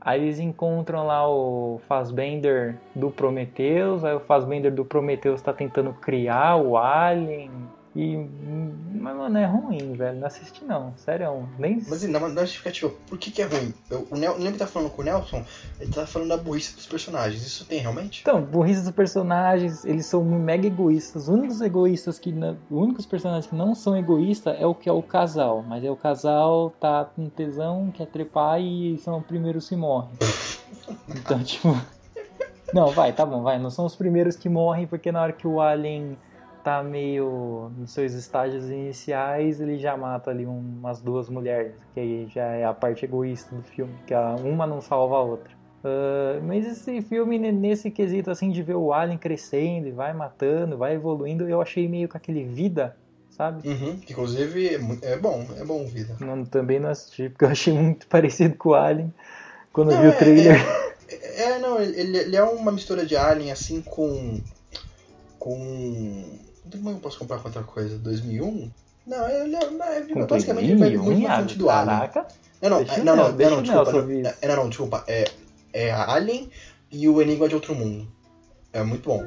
Aí eles encontram lá o Fassbender do Prometheus, aí o Fassbender do Prometheus tá tentando criar o Alien. E. Mas, mano, é ruim, velho. Não assisti não, sério. Nem. Mas assim, na, na justificativa, por que que é ruim? Eu, o Nel, lembra que tá falando com o Nelson? Ele tá falando da burrice dos personagens. Isso tem realmente? Então, burrice dos personagens, eles são mega egoístas. Os únicos egoístas que. não- Os únicos personagens que não são egoístas é o que é o casal. Mas é o casal tá com tesão, quer trepar e são os primeiros que morrem. Então, tipo. Não, vai, tá bom, vai. Não são os primeiros que morrem, porque na hora que o Alien tá meio nos seus estágios iniciais, ele já mata ali um- umas duas mulheres, que aí já é a parte egoísta do filme, que uma não salva a outra. Ah, mas esse filme, ne- nesse quesito assim, de ver o Alien crescendo e vai matando, vai evoluindo, eu achei meio com aquele vida, sabe? Uhum, que inclusive é, é bom, é bom vida. Não, também não assisti, porque eu achei muito parecido com o Alien quando eu Não, vi o é- trailer. É, é, não, ele, ele é uma mistura de Alien assim com. com. Como eu posso comparar com outra coisa? 2001? Não, ele é, não, é basicamente ele 2001, muito na frente do Alien. Caraca. Não, não, é, não, não, não, não, desculpa. Não, é, não, não, desculpa. É, é Alien e o Enigma de Outro Mundo. É muito bom.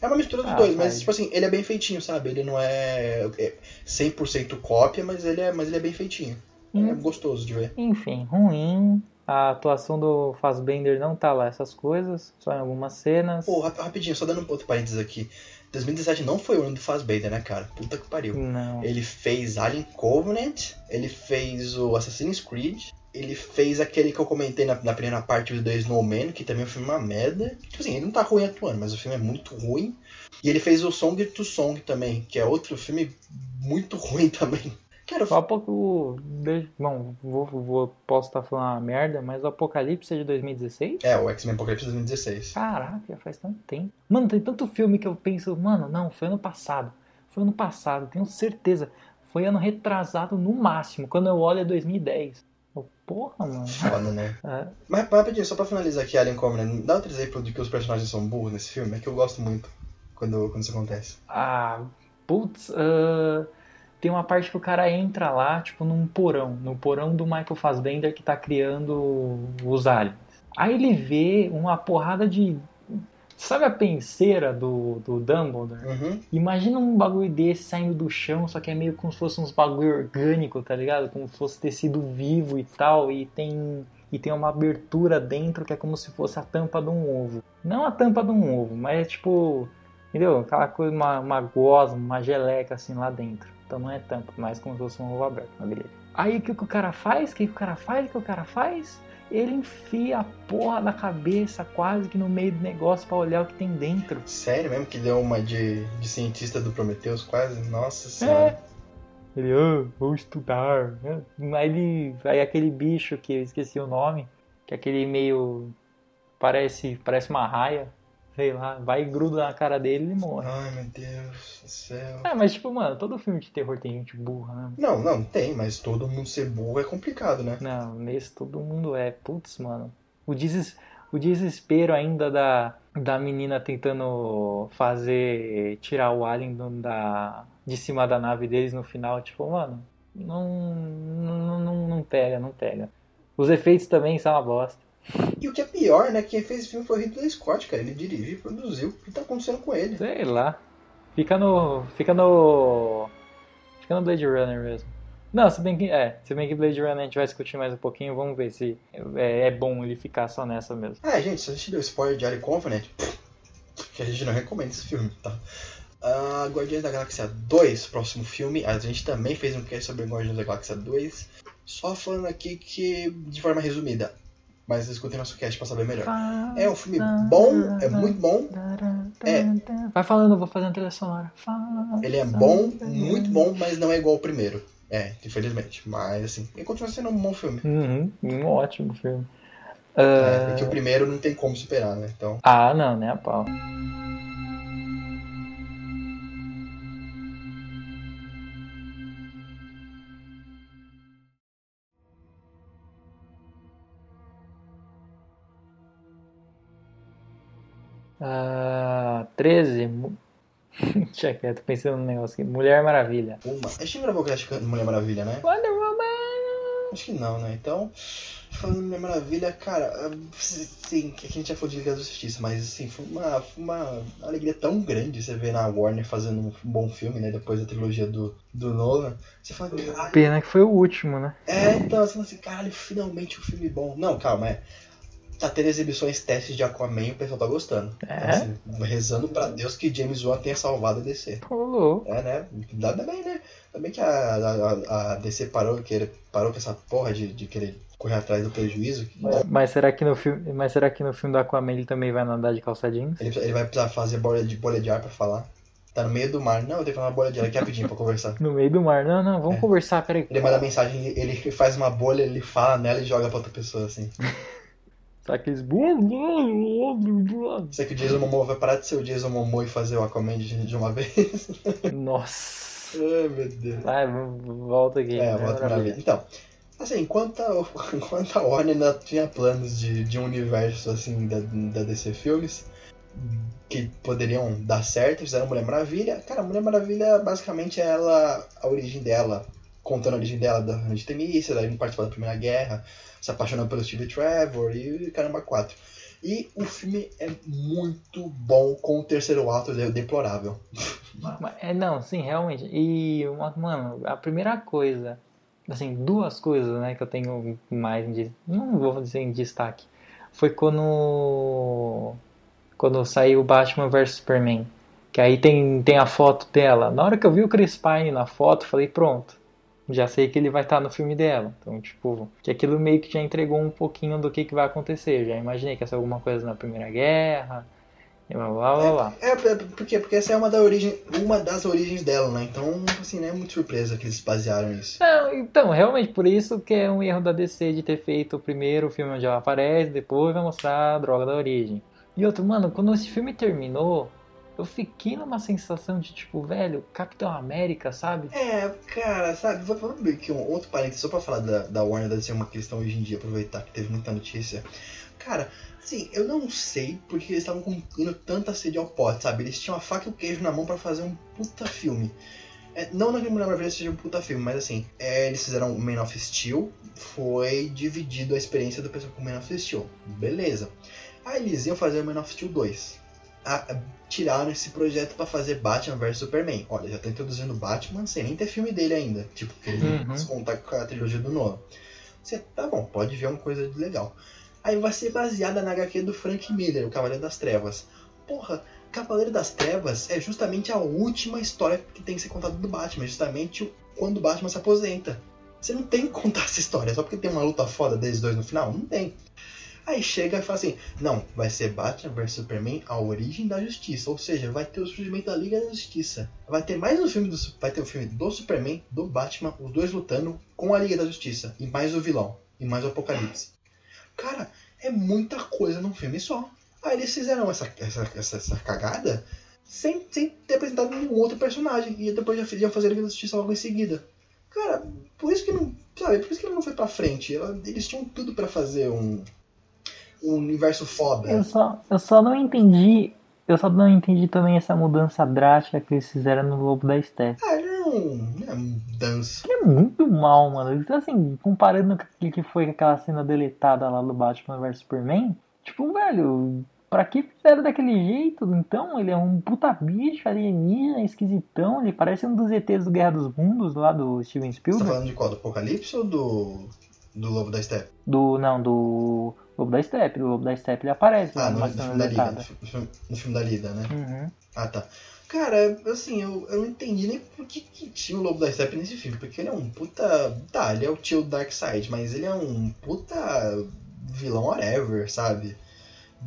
É uma mistura dos Ah, dois, mas tipo assim, ele é bem feitinho, sabe? Ele não é, é 100% cópia, mas ele é, mas ele é bem feitinho. É Hum. gostoso de ver. Enfim, ruim. A atuação do Fassbender não tá lá essas coisas, só em algumas cenas. Pô, rap- rapidinho, só dando um outro parênteses aqui. 2017 não foi o ano do Fassbender, né, cara? Puta que pariu. Não. Ele fez Alien Covenant, ele fez o Assassin's Creed, ele fez aquele que eu comentei na, na primeira parte do The Snowman, que também é um filme uma merda. Tipo assim, ele não tá ruim atuando, mas o filme é muito ruim. E ele fez o Song to Song também, que é outro filme muito ruim também. Só pouco. de- Bom, vou, vou- posso estar falando uma merda, mas o Apocalipse é de 2016? é, o X-Men Apocalipse 2016. Caraca, já faz tanto tempo. Mano, tem tanto filme que eu penso, mano, não, foi ano passado. Foi ano passado, tenho certeza. Foi ano retrasado no máximo. Quando eu olho é 2010. Eu, porra, mano. Foda, né? É, Mas, rapidinho, só pra finalizar aqui, Alien Covenant, dá outro exemplo de que os personagens são burros nesse filme, é que eu gosto muito quando, quando isso acontece. Ah, putz, ah, tem uma parte que o cara entra lá, tipo, num porão, no porão do Michael Fassbender que tá criando os aliens. Aí ele vê uma porrada de. Sabe a penseira do, do Dumbledore? Uhum. Imagina um bagulho desse saindo do chão, só que é meio como se fosse uns bagulho orgânico, tá ligado? Como se fosse tecido vivo e tal, e tem e tem uma abertura dentro que é como se fosse a tampa de um ovo. Não a tampa de um ovo, mas é tipo, entendeu? Aquela coisa, uma, uma gosma, uma geleca assim lá dentro. Então não é tampa, mais como se fosse um ovo aberto, mas beleza. Aí o que, que o cara faz? O que, que o cara faz? O que o cara faz? Ele enfia a porra da cabeça quase que no meio do negócio pra olhar o que tem dentro. Sério mesmo que deu uma de, de cientista do Prometheus quase? Nossa senhora. Ele, ah, vou estudar. Aí, ele, aí aquele bicho que eu esqueci o nome, que é aquele meio. parece, parece uma raia, sei lá, vai e gruda na cara dele e ele morre. Ai meu Deus do céu. É, mas tipo, mano, todo filme de terror tem gente burra, né? Não, não, tem, mas todo mundo ser burro é complicado, né? Não, nesse todo mundo é. Putz, mano. O, deses, o desespero ainda da, da menina tentando fazer. tirar o alien da, de cima da nave deles no final, tipo, mano, não, não, não, não pega, não pega. Os efeitos também são uma bosta. E o que é pior, né? Quem fez esse filme foi o Ridley Scott, cara. Ele dirigiu e produziu. O que tá acontecendo com ele? Sei lá. Fica no. Fica no. Fica no Blade Runner mesmo. Não, se bem que. É, se bem que Blade Runner a gente vai discutir mais um pouquinho, vamos ver se é, é bom ele ficar só nessa mesmo. Ah, gente, se a gente deu spoiler de Alien Covenant, que a gente não recomenda esse filme, tá? Ah, Guardiões da Galáxia 2, próximo filme. A gente também fez um cast sobre Guardiões da Galáxia 2. Só falando aqui que, de forma resumida, mas escutem nosso cast pra saber melhor. É um filme bom, é muito bom. É. Vai falando, eu vou fazer uma trilha sonora. Ele é bom, muito bom, mas não é igual ao primeiro. É, infelizmente. Mas, assim, ele continua sendo um bom filme. Uhum, um ótimo filme. É, Ah, porque o primeiro não tem como superar, né? Então, ah, não, né, a pau. Ah, 13. mu- Deixa quieto, pensando num negócio aqui. Mulher Maravilha. uma. A gente gravou o de Mulher Maravilha, né? Wonder Woman! Acho que não, né? Então, falando Mulher Maravilha, cara, sim, que a gente já falou de Liga da Justiça, mas assim, foi uma, foi uma alegria tão grande você ver na Warner fazendo um bom filme, né? Depois da trilogia do, do Nolan. Você fala, caralho. Pena que foi o último, né? É, então, você fala assim, caralho, finalmente um filme bom. Não, calma, é. Tá tendo exibições testes de Aquaman e o pessoal tá gostando. Então, É? assim, rezando pra Deus que James Wan tenha salvado a DC. Pô, louco. É, né? Dá também, né? Também que a, a, a DC parou, que, parou com essa porra de, de querer correr atrás do prejuízo. que Mas será que no filme, mas será que no filme do Aquaman ele também vai nadar de calça jeans? Ele, ele vai precisar fazer bolha de, bolha de ar pra falar. Tá no meio do mar. Não, eu tenho que fazer uma bolha de ar aqui rapidinho pra conversar. No meio do mar. Não, não, vamos É. conversar, peraí. Ele manda mensagem, ele faz uma bolha, ele fala nela e joga pra outra pessoa, assim. Só aqueles. Será que o Jason Momoa vai parar de ser o Jason Momoa e fazer o Aquaman de, uma vez? Nossa. Ai, meu Deus. Vai, volta aqui. É, né, volta maravilha. maravilha. Então, assim, enquanto a, enquanto a Warner ainda tinha planos de, de um universo, assim, da, da DC Filmes, que poderiam dar certo, fizeram Mulher Maravilha. Cara, Mulher Maravilha, basicamente, é ela, a origem dela, contando a origem dela da de Temícia, daí participar da Primeira Guerra, se apaixonando pelo Steve Trevor e caramba, quatro. E o filme é muito bom, com o terceiro ato é deplorável. É, não, sim, realmente. E, mano, a primeira coisa, assim, duas coisas, né, que eu tenho mais de- não vou dizer em destaque, foi quando, quando saiu Batman vs Superman, que aí tem, tem a foto dela. Na hora que eu vi o Chris Pine na foto, falei, pronto, já sei que ele vai estar no filme dela. Então, tipo, que aquilo meio que já entregou um pouquinho do que, que vai acontecer. Já imaginei que ia ser alguma coisa na Primeira Guerra, E blá blá blá blá. É, é, por quê? Porque essa é uma, da origem, uma das origens dela, né? Então, assim, não é muito surpresa que eles basearam nisso. Não, então, realmente, por isso que é um erro da DC de ter feito o primeiro filme onde ela aparece, depois vai mostrar a droga da origem. E outro, mano, quando esse filme terminou, eu fiquei numa sensação de tipo, velho, Capitão América, sabe? É, cara, sabe, vamos ver aqui um outro parênteses, só pra falar da, da Warner, deve ser uma questão hoje em dia, aproveitar que teve muita notícia. Cara, assim, eu não sei porque eles estavam com- tanta sede ao pote, sabe? Eles tinham a faca e o queijo na mão pra fazer um puta filme. É, não na Mulher Maravilha seja um puta filme, mas assim, é, eles fizeram Man of Steel, foi dividido a experiência do pessoal com Man of Steel. Beleza. Aí eles iam fazer o Man of Steel 2. Ah, tiraram esse projeto pra fazer Batman vs Superman. Olha, já tá introduzindo Batman sem nem ter filme dele ainda. Tipo, que ele Uhum. não se contar com a trilogia do Nolan. Você, tá bom, pode ver uma coisa de legal. Aí vai ser baseada na HQ do Frank Miller, o Cavaleiro das Trevas. Porra, Cavaleiro das Trevas é justamente a última história que tem que ser contada do Batman, justamente quando o Batman se aposenta. Você não tem que contar essa história só porque tem uma luta foda deles dois no final? Não tem. Aí chega e fala assim: não, vai ser Batman vs Superman, a origem da justiça. Ou seja, vai ter o surgimento da Liga da Justiça. Vai ter mais um filme do, vai ter o filme do Superman, do Batman, os dois lutando com a Liga da Justiça. E mais o vilão. E mais o Apocalipse. Cara, é muita coisa num filme só. Aí eles fizeram essa, essa, essa, essa cagada sem, sem ter apresentado nenhum outro personagem. E depois já iam fazer a Liga da Justiça logo em seguida. Cara, por isso que não. Sabe, por isso que não foi pra frente. Ela- Eles tinham tudo pra fazer um. Um universo foda. Eu só, eu só não entendi. Eu só não entendi também essa mudança drástica que eles fizeram no Lobo da Steppe. Ah, não, não é mudança. Que é muito mal, mano. Então, assim, comparando com o que foi aquela cena deletada lá do Batman vs Superman, tipo, velho, pra que fizeram daquele jeito? Então, ele é um puta bicho alienígena, esquisitão, ele parece um dos ETs do Guerra dos Mundos lá do Steven Você tá Spielberg. falando de qual? Do Apocalipse ou do. Do Lobo da Steppe? Do, não, do Lobo da Steppe. Do Lobo da Steppe ele aparece Ah, no, numa no cena filme da deletada. No filme, no filme da Liga, né? Uhum. Ah, tá. Cara, assim, eu, eu não entendi nem por que, que tinha o Lobo da Steppe nesse filme. Porque ele é um puta. Tá, ele é o tio Darkseid, mas ele é um puta vilão whatever, sabe?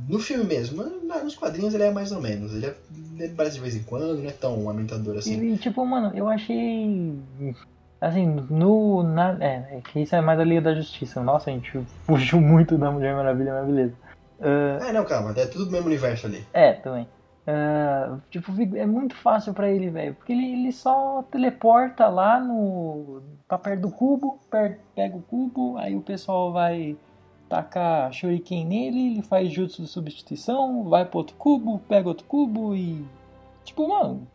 No filme mesmo, nos quadrinhos ele é mais ou menos. Ele, é, ele aparece de vez em quando, não é tão aumentador assim. E, tipo, mano, eu achei. Assim, no. Na, é, é que isso é mais a Liga da Justiça. Nossa, a gente fugiu muito da Mulher Maravilha, mas beleza. Ah, Ah, não, calma, é tudo do mesmo universo ali. é, também. Ah, tipo, é muito fácil pra ele, velho. Porque ele, ele só teleporta lá no. tá perto do cubo, per- pega o cubo, aí o pessoal vai tacar shuriken nele, ele faz jutsu de substituição, vai pro outro cubo, pega outro cubo e. Tipo, mano,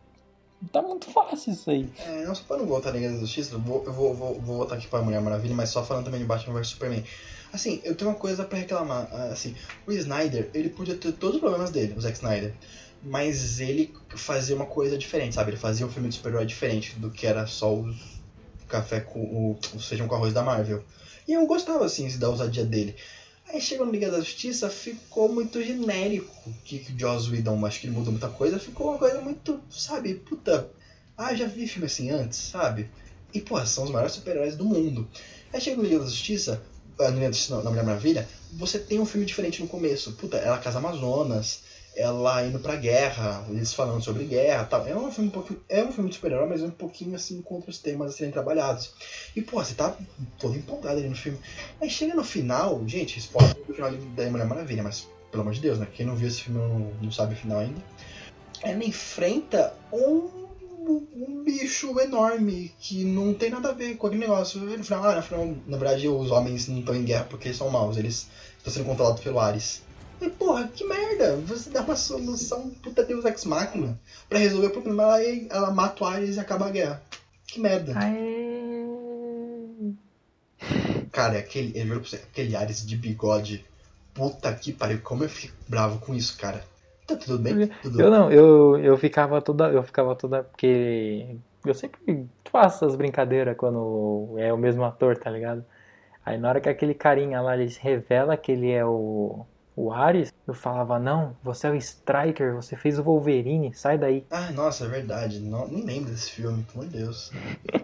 tá muito fácil isso aí. É, não, só pra não voltar à Liga da eu vou, eu vou, vou, vou voltar aqui pra Mulher Maravilha, mas só falando também de Batman vs Superman. Assim, eu tenho uma coisa pra reclamar. ah, Assim, o Snyder, ele podia ter todos os problemas dele, o Zack Snyder. Mas ele fazia uma coisa diferente, sabe? Ele fazia um filme de super-herói diferente do que era só os café com o, o feijão com arroz da Marvel. E eu gostava, assim, da ousadia dele. Aí chegou no Liga da Justiça, ficou muito genérico. Que que Joss Whedon, acho que ele mudou muita coisa. Ficou uma coisa muito, sabe, puta. Ah, já vi filme assim antes, sabe? E, pô, são os maiores super-heróis do mundo. Aí chega no Liga da Justiça, ah, na Mulher Maravilha, você tem um filme diferente no começo. Puta, ela casa Amazonas, ela indo pra guerra, eles falando sobre guerra tal. É um filme um pouquinho, é um filme de super-herói, mas é um pouquinho assim com outros temas a serem trabalhados. E, pô, você tá todo empolgado ali no filme. Aí chega no final, gente, spoiler do final da Mulher Maravilha, mas pelo amor de Deus, né? Quem não viu esse filme não, não sabe o final ainda. Ela enfrenta um, um bicho enorme que não tem nada a ver com aquele negócio. No final, ah, no final, na verdade, os homens não estão em guerra porque eles são maus, eles estão sendo controlados pelo Ares. Porra, que merda! Você dá uma solução puta Deus Ex Machina pra resolver o problema, ela, ela mata o Ares e acaba a guerra. Que merda. Aê. Cara, aquele, eu juro pra você, aquele Ares de bigode. Puta que pariu, como eu fico bravo com isso, cara. Tá tudo bem? Tudo Eu não, eu, eu ficava toda. Eu ficava toda. Porque. Eu sempre faço essas brincadeiras quando é o mesmo ator, tá ligado? Aí na hora que aquele carinha lá ele se revela que ele é o. O Ares, eu falava, não, você é o Striker, você fez o Wolverine, sai daí. Ah, nossa, é verdade. Não, nem lembro desse filme, pelo amor de Deus.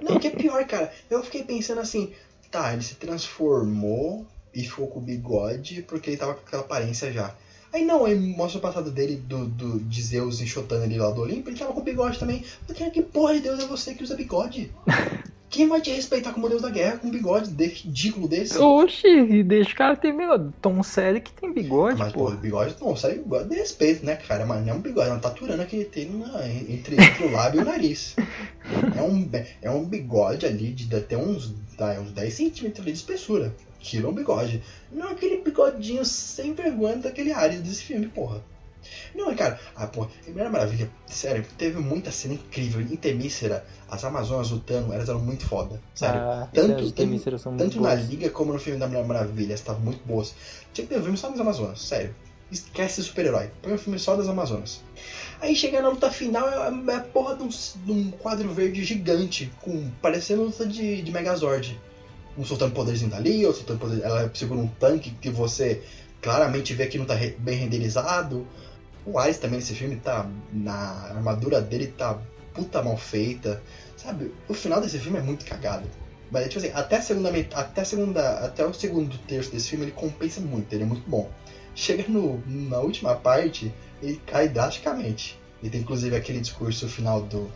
Não, que é pior, cara. Eu fiquei pensando assim, tá, ele se transformou e ficou com o bigode porque ele tava com aquela aparência já. Aí não, aí mostra o passado dele, do, do, de Zeus enxotando ele lá do Olimpo, ele tava com bigode também. Falei, que porra de Deus é você que usa bigode? Quem vai te respeitar como Deus da guerra com um bigode de ridículo desse? Oxi, deixa o cara ter bigode. Tom Selleck que tem bigode, Mas, pô. bigode, não, sério, bigode de respeito, né, cara? Mas não é um bigode, é uma taturana que ele tem na- entre, entre o lábio e o nariz. É um, é um bigode ali de até uns, dá, uns 10 centímetros de espessura. Aquilo é um bigode. Não aquele bigodinho sem vergonha daquele Ares desse filme, porra. Não, cara, ah, pô, Mulher Maravilha, sério, teve muita cena incrível. Em Temícera, as Amazonas lutando, elas eram muito foda. Sério. Ah, tanto os em- temíceros são muito Tanto na. Liga como no filme da Mulher Maravilha, estavam muito boas. Tinha que ter um filme só das Amazonas, sério. Esquece super-herói. Põe um filme só das Amazonas. Aí chega na luta final, é é a porra de um, de um quadro verde gigante, com parecendo luta de, de Megazord. Um soltando poderzinho dali, outro soltando poder. Ela segura um tanque que você claramente vê que não tá bem renderizado. O Ares também nesse filme tá. Na armadura dele tá puta mal feita. Sabe, o final desse filme é muito cagado. Mas tipo assim, até a segunda até a segunda. Até o segundo terço desse filme ele compensa muito, ele é muito bom. Chega no, na última parte, ele cai drasticamente. E tem inclusive aquele discurso final do,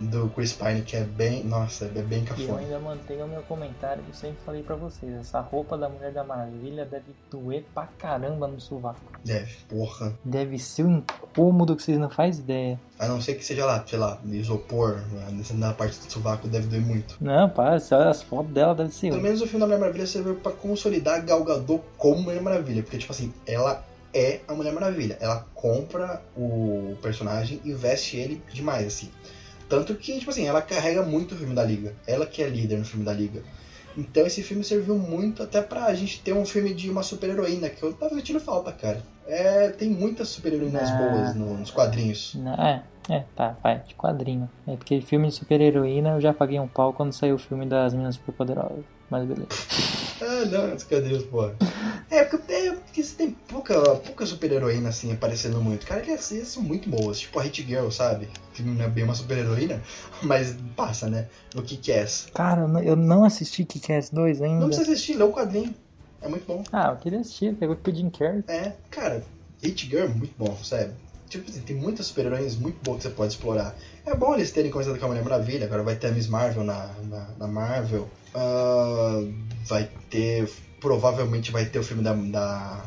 do Chris Pine que é bem. Nossa, é bem E eu cafona. ainda mantenho o meu comentário que eu sempre falei pra vocês. Essa roupa da Mulher da Maravilha deve doer pra caramba no sovaco. Deve, porra. Deve ser um incômodo que vocês não fazem ideia. A não ser que seja lá, sei lá, isopor, nessa- na parte do sovaco deve doer muito. Não, para, se olha as fotos dela, deve ser. Pelo menos o filme da Mulher Maravilha serviu pra consolidar a Gal Gadot como Mulher Maravilha. Porque, tipo assim, ela é a Mulher Maravilha. Ela compra o personagem e veste ele demais, assim. Tanto que, tipo assim, ela carrega muito o filme da Liga. Ela que é líder no filme da Liga. Então esse filme serviu muito até pra gente ter um filme de uma super-heroína, que eu tava sentindo falta, cara. É, tem muitas super-heroínas Ah. boas no- nos quadrinhos. Não, é, é, tá, vai, de quadrinho. É porque filme de super-heroína eu já paguei um pau quando saiu o filme das Minas Superpoderosas. Mas beleza. Ah, não, os quadrinhos, pô. É, porque, é, porque você tem pouca, pouca super-heroína assim aparecendo muito. Cara, que essas são muito boas. Tipo a Hit Girl, sabe? Que não é bem uma super-heroína, mas passa, né? No Kick-Ass. Cara, eu não- assisti Kick-Ass 2 ainda. Não precisa assistir, lê o quadrinho. É muito bom. Ah, eu queria assistir, pegou com o Jim Carrey. É, cara, Hit Girl é muito bom, sério. Tipo assim, tem muitas super-heroínas muito boas que você pode explorar. É bom eles terem começado com a Mulher Maravilha, agora vai ter a Miss Marvel na, na, na Marvel. Ah, vai ter. Provavelmente vai ter o filme da. da,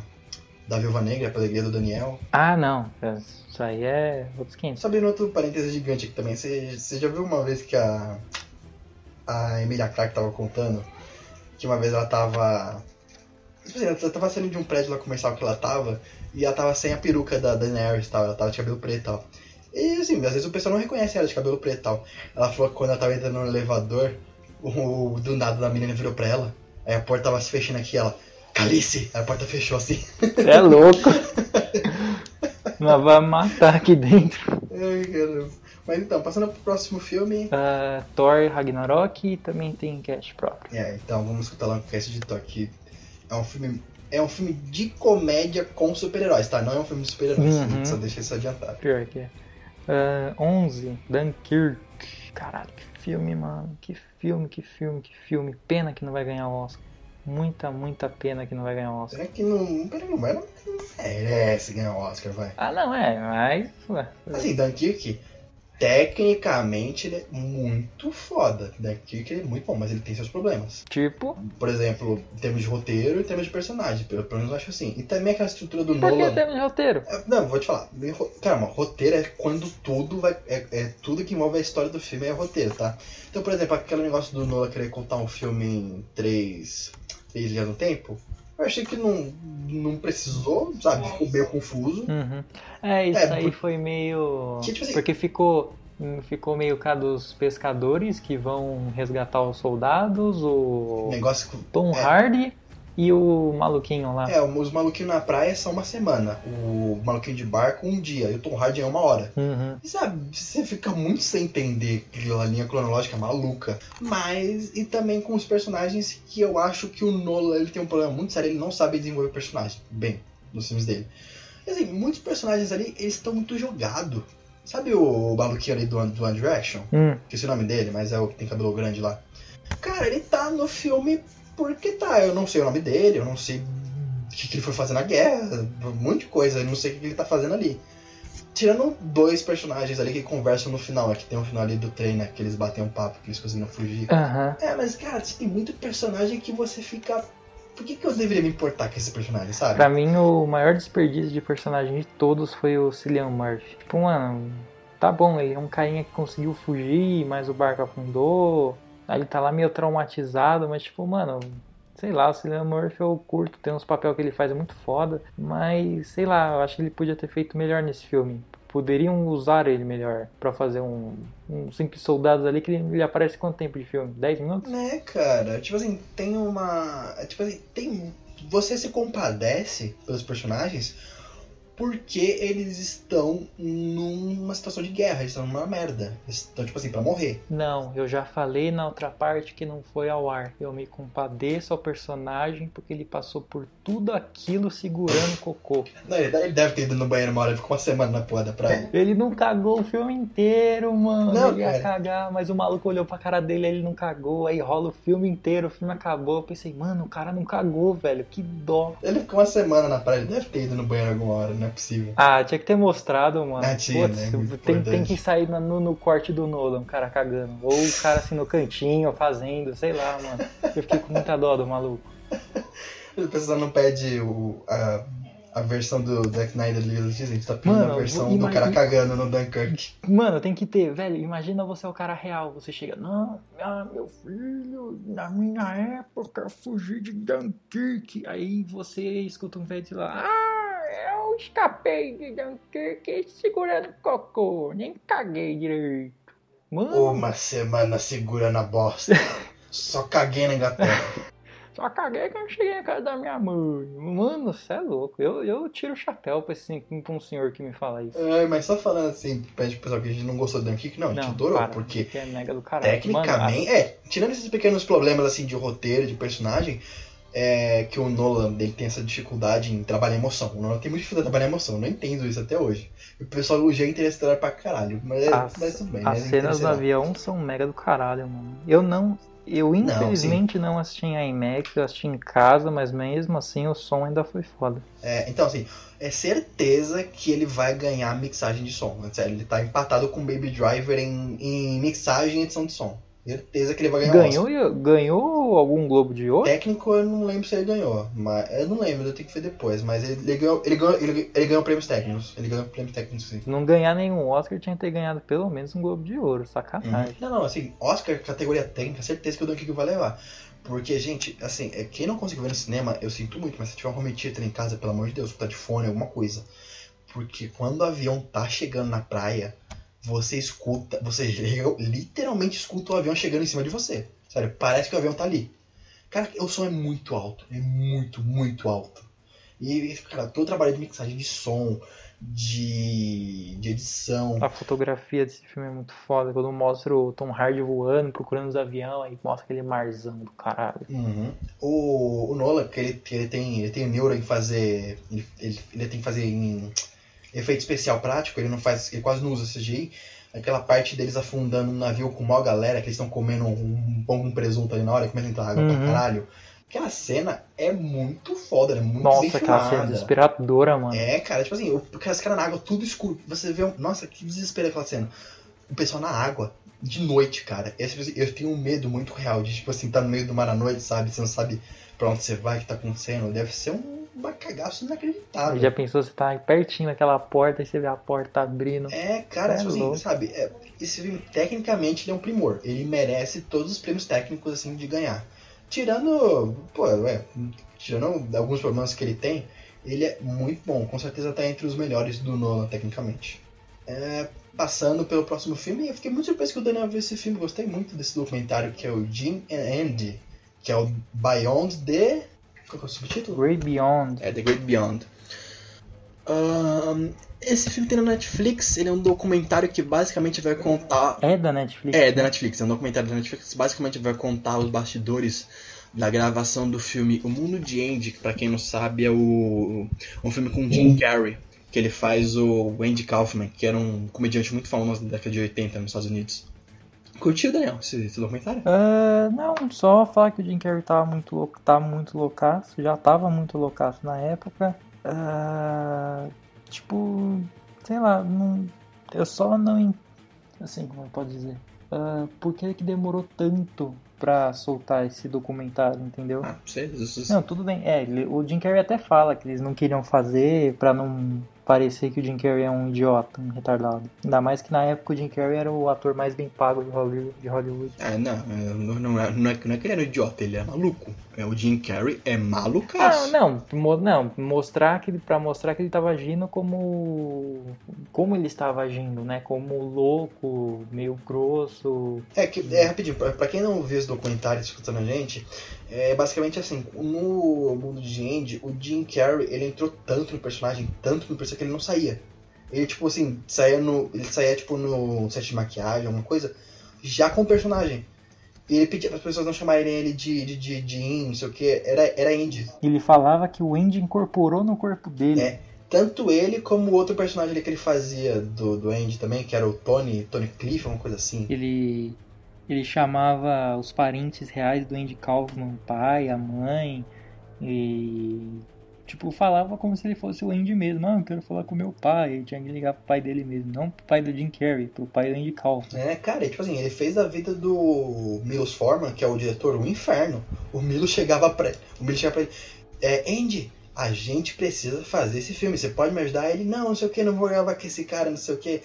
da Viúva Negra, a Alegria do Daniel. Ah, não, isso aí é outros 500. Só abrindo outro parênteses gigante aqui também, você, você já viu uma vez que a. A Emilia Clarke tava contando que uma vez ela tava. Ela tava saindo de um prédio lá comercial que ela tava e ela tava sem a peruca da Daenerys e tal, ela tava de cabelo preto e tal. E assim, às vezes o pessoal não reconhece ela de cabelo preto e tal. Ela falou que quando ela tava entrando no elevador, o, do nada da menina virou pra ela, aí a porta tava se fechando aqui, ela. Calice! Aí a porta fechou assim. Você é louco. Nós vamos matar aqui dentro. Ai, caramba. Mas então, passando pro próximo filme. Ah, Thor Ragnarok também tem cast próprio. É, então vamos escutar lá no cast de Toque. É um filme. É um filme de comédia com super-heróis, tá? Não é um filme de super-heróis. Uhum. Só deixa isso adiantado. Pior que é. Ah, 11, Dunkirk. Caralho, que filme, mano. Que filme, que filme, que filme. Pena que não vai ganhar o Oscar. Muita, muita pena que não vai ganhar o Oscar. Será que não. Peraí, não vai. Não merece ganhar o Oscar, vai. Ah, não, é, mas. Assim, Dunkirk, tecnicamente ele é muito foda. Dunkirk ele é muito bom, mas ele tem seus problemas. Tipo, Por exemplo, em termos de roteiro e em termos de personagem. Pelo pelo menos eu acho assim. E também aquela estrutura do por que Nolan. temos de roteiro? É, Não, vou te falar. Calma, roteiro é quando tudo vai. É, é tudo que envolve a história do filme é roteiro, tá? Então, por exemplo, aquele negócio do Nolan querer contar um filme em três, três dias no tempo. Eu achei que não, não precisou, sabe? Ficou meio confuso. Uhum. É, isso É, aí por- foi meio. Que, tipo assim- Porque ficou. Ficou meio cá dos pescadores que vão resgatar os soldados, o Negócio que. Tom é. Hardy e o maluquinho lá. É, os maluquinhos na praia são uma semana. O maluquinho de barco, um dia. E o Tom Hardy é uma hora. Uhum. E sabe, você fica muito sem entender aquela linha cronológica maluca. Mas, e também com os personagens que eu acho que o Nolan ele tem um problema muito sério, ele não sabe desenvolver personagem bem nos filmes dele. E, assim, muitos personagens ali, eles estão muito jogados. Sabe o maluquinho ali do, do One Direction? Hum. Esqueci o nome dele, mas é o que tem cabelo grande lá. Cara, ele tá no filme porque tá. Eu não sei o nome dele, eu não sei que, que ele foi fazer na guerra, um monte de coisa, eu não sei o que ele tá fazendo ali. Tirando dois personagens ali que conversam no final, é que tem um final ali do trem, né? Que eles batem um papo, que eles conseguiram fugir. Aham. É, mas cara, tem muito personagem que você fica. Por que, que eu deveria me importar com esse personagem, sabe? Pra mim, o maior desperdício de personagem de todos foi o Cillian Murphy. Tipo, mano, tá bom, ele é um carinha que conseguiu fugir, mas o barco afundou. Aí ele tá lá meio traumatizado, mas tipo, mano, sei lá, o Cillian Murphy eu curto, tem uns papéis que ele faz é muito foda, mas sei lá, eu acho que ele podia ter feito melhor nesse filme. Poderiam usar ele melhor pra fazer um, um simples soldados ali que ele, ele aparece quanto tempo de filme? 10 minutos? Né, cara? Tipo assim, tem uma. Tipo assim, tem. Você se compadece pelos personagens porque eles estão numa situação de guerra, eles estão numa merda. Eles estão, tipo assim, pra morrer. Não, eu já falei na outra parte que não foi ao ar. Eu me compadeço ao personagem porque ele passou por tudo aquilo segurando cocô. Não, ele deve ter ido no banheiro uma hora, ele ficou uma semana na porra da praia. Ele não cagou o filme inteiro, mano. Não, ele ia cara. cagar, mas o maluco olhou pra cara dele, ele não cagou. Aí rola o filme inteiro, o filme acabou. Eu pensei, mano, o cara não cagou, velho. Que dó. Ele ficou uma semana na praia, ele deve ter ido no banheiro alguma hora, não é possível. Ah, tinha que ter mostrado, mano. Ah, tinha, Putz, né? Tem, tem que sair no, no corte do Nolan, o cara cagando. Ou o cara assim no cantinho, fazendo, sei lá, mano. Eu fiquei com muita dó do maluco. O pessoal não pede o, a, a versão do Zack Snyder a gente tá pedindo Mano, a versão imagina- do cara cagando no Dunkirk. Mano, tem que ter, velho. Imagina você é o cara real. Você chega, não, ah, meu filho, na minha época eu fugi de Dunkirk. Aí você escuta um velho de lá, ah, eu escapei de Dunkirk segurando cocô, nem caguei direito. Mano, Uma semana segurando a bosta. Só caguei na Inglaterra. só caguei quando cheguei na casa da minha mãe. Mano, você é louco. Eu, eu tiro o chapéu pra, esse, pra um senhor que me fala isso. Ai, mas só falando assim, pede pro pessoal que a gente não gostou do Dunkirk, não, a gente adorou, porque que é mega do caralho. tecnicamente, Mano, é, tirando esses pequenos problemas assim de roteiro, de personagem, é que o Nolan ele tem essa dificuldade em trabalhar emoção. O Nolan tem muita dificuldade em trabalhar emoção, eu não entendo isso até hoje. O pessoal elogia Interestelar pra caralho, mas, é- As, mas tudo bem, as né? cenas do avião são mega do caralho, mano. Eu não. Eu infelizmente não, assisti em IMAX, eu assisti em casa, mas mesmo assim o som ainda foi foda. É, então, assim, é certeza que ele vai ganhar mixagem de som. né? Sério, ele tá empatado com Baby Driver em, em mixagem e edição de som. Certeza que ele vai ganhar um Oscar. Ganhou, ganhou algum Globo de Ouro? Técnico eu não lembro se ele ganhou, mas eu não lembro, eu tenho que ver depois, mas ele, ele ganhou, ele ganhou, ele, ele ganhou prêmios técnicos. Ele ganhou prêmios técnicos sim. Não ganhar nenhum Oscar, tinha que ter ganhado pelo menos um Globo de Ouro, sacanagem. Não, não, assim, Oscar, categoria técnica, certeza que o Dunkirk vai levar. Porque, gente, assim, é, quem não conseguiu ver no cinema, eu sinto muito, mas se tiver um home theater em casa, pelo amor de Deus, tá de fone, alguma coisa. Porque quando o avião tá chegando na praia, você escuta, você literalmente escuta o avião chegando em cima de você. Sério, parece que o avião tá ali. Cara, o som é muito alto, é muito, muito alto. E, cara, todo o trabalho de mixagem de som, de, de edição, A fotografia desse filme é muito foda. Quando mostra o Tom Hardy voando, procurando os aviões, aí mostra aquele marzão do caralho. Uhum. O, o Nolan, que ele, que ele tem, ele tem neuro em fazer. Ele, ele, ele tem que fazer em efeito especial prático, ele não faz. Ele quase não usa CGI. Aquela parte deles afundando um navio com uma galera, que eles estão comendo um, pão com presunto ali na hora, começa a entrar água Uhum. pra caralho. Aquela cena é muito foda, é muito Nossa, bem aquela cena desesperadora, mano. É, cara, tipo assim, o- os caras na água, tudo escuro. Você vê, um- nossa, que desespero aquela cena. O pessoal na água, de noite, cara. Eu, eu tenho um medo muito real de, tipo assim, tá no meio do mar à noite, sabe? Você não sabe pra onde você vai, o que tá acontecendo. Deve ser um bacagaço inacreditável. Já pensou, você tá pertinho daquela porta e você vê a porta abrindo. É, cara, É tipo assim, sabe? é, esse filme, tecnicamente, ele é um primor. Ele merece todos os prêmios técnicos, assim, de ganhar. Tirando, pô, ué, tirando alguns problemas que ele tem, ele é muito bom. Com certeza tá entre os melhores do Nolan, tecnicamente. É, passando pelo próximo filme, eu fiquei muito surpreso que o Daniel viu esse filme. Gostei muito desse documentário, que é o Jim and Andy, que é o Beyond the... Qual é o subtítulo? Great Beyond. É The Great Beyond. Ahn, esse filme tem na Netflix, ele é um documentário que basicamente vai contar. É da Netflix? É, da Netflix, é um documentário da Netflix, basicamente vai contar os bastidores da gravação do filme O Mundo de Andy, que pra quem não sabe é o um filme com Jim Carrey, que ele faz o Andy Kaufman, que era um comediante muito famoso da década de 80 nos Estados Unidos. Curtiu, Daniel, esse, esse documentário? Ah, não, só falar que o Jim Carrey tava muito louco, tá muito loucaço, já tava muito loucaço na época. Ah, tipo, sei lá, não, eu só não. Assim, como eu posso dizer? Ah, por que que demorou tanto pra soltar esse documentário, entendeu? Ah, Não, tudo bem. É, ele- o Jim Carrey até fala que eles não queriam fazer pra não parecer que o Jim Carrey é um idiota, um retardado. Ainda mais que na época o Jim Carrey era o ator mais bem pago de Hollywood. De Hollywood. Ah, não, é, não, não, é, não, é, não é que ele era um idiota, ele é maluco. É, o Jim Carrey é Ah, malucaço. não, mo- não, mostrar que ele, pra mostrar que ele tava agindo como como ele estava agindo, né? Como louco, meio grosso. É, que, é rapidinho, pra, pra quem não viu esse documentário escutando a gente, é basicamente assim, no mundo de Andy, o Jim Carrey, ele entrou tanto no personagem, tanto no personagem que ele não saía. Ele, tipo assim, saía no. Ele saía, tipo, no set de maquiagem, alguma coisa, já com o personagem. E ele pedia para as pessoas não chamarem ele de, de, de Jim, não sei o que, era, era Andy. Ele falava que o Andy incorporou no corpo dele. É. Tanto ele como o outro personagem ali que ele fazia do, do Andy também, que era o Tony, Tony Cliff, uma coisa assim. Ele ele chamava os parentes reais do Andy Kaufman, pai, a mãe, e tipo falava como se ele fosse o Andy mesmo. Não, eu quero falar com meu pai. Ele tinha que ligar pro pai dele mesmo, não pro pai do Jim Carrey, pro pai do Andy Kaufman. É, cara, tipo assim, ele fez da vida do Milos Forman, que é o diretor, um inferno. O Milo chegava pra, o Milo chegava pra ele, é, Andy, a gente precisa fazer esse filme, você pode me ajudar? Ele, não, não sei o que, não vou gravar com esse cara, não sei o que.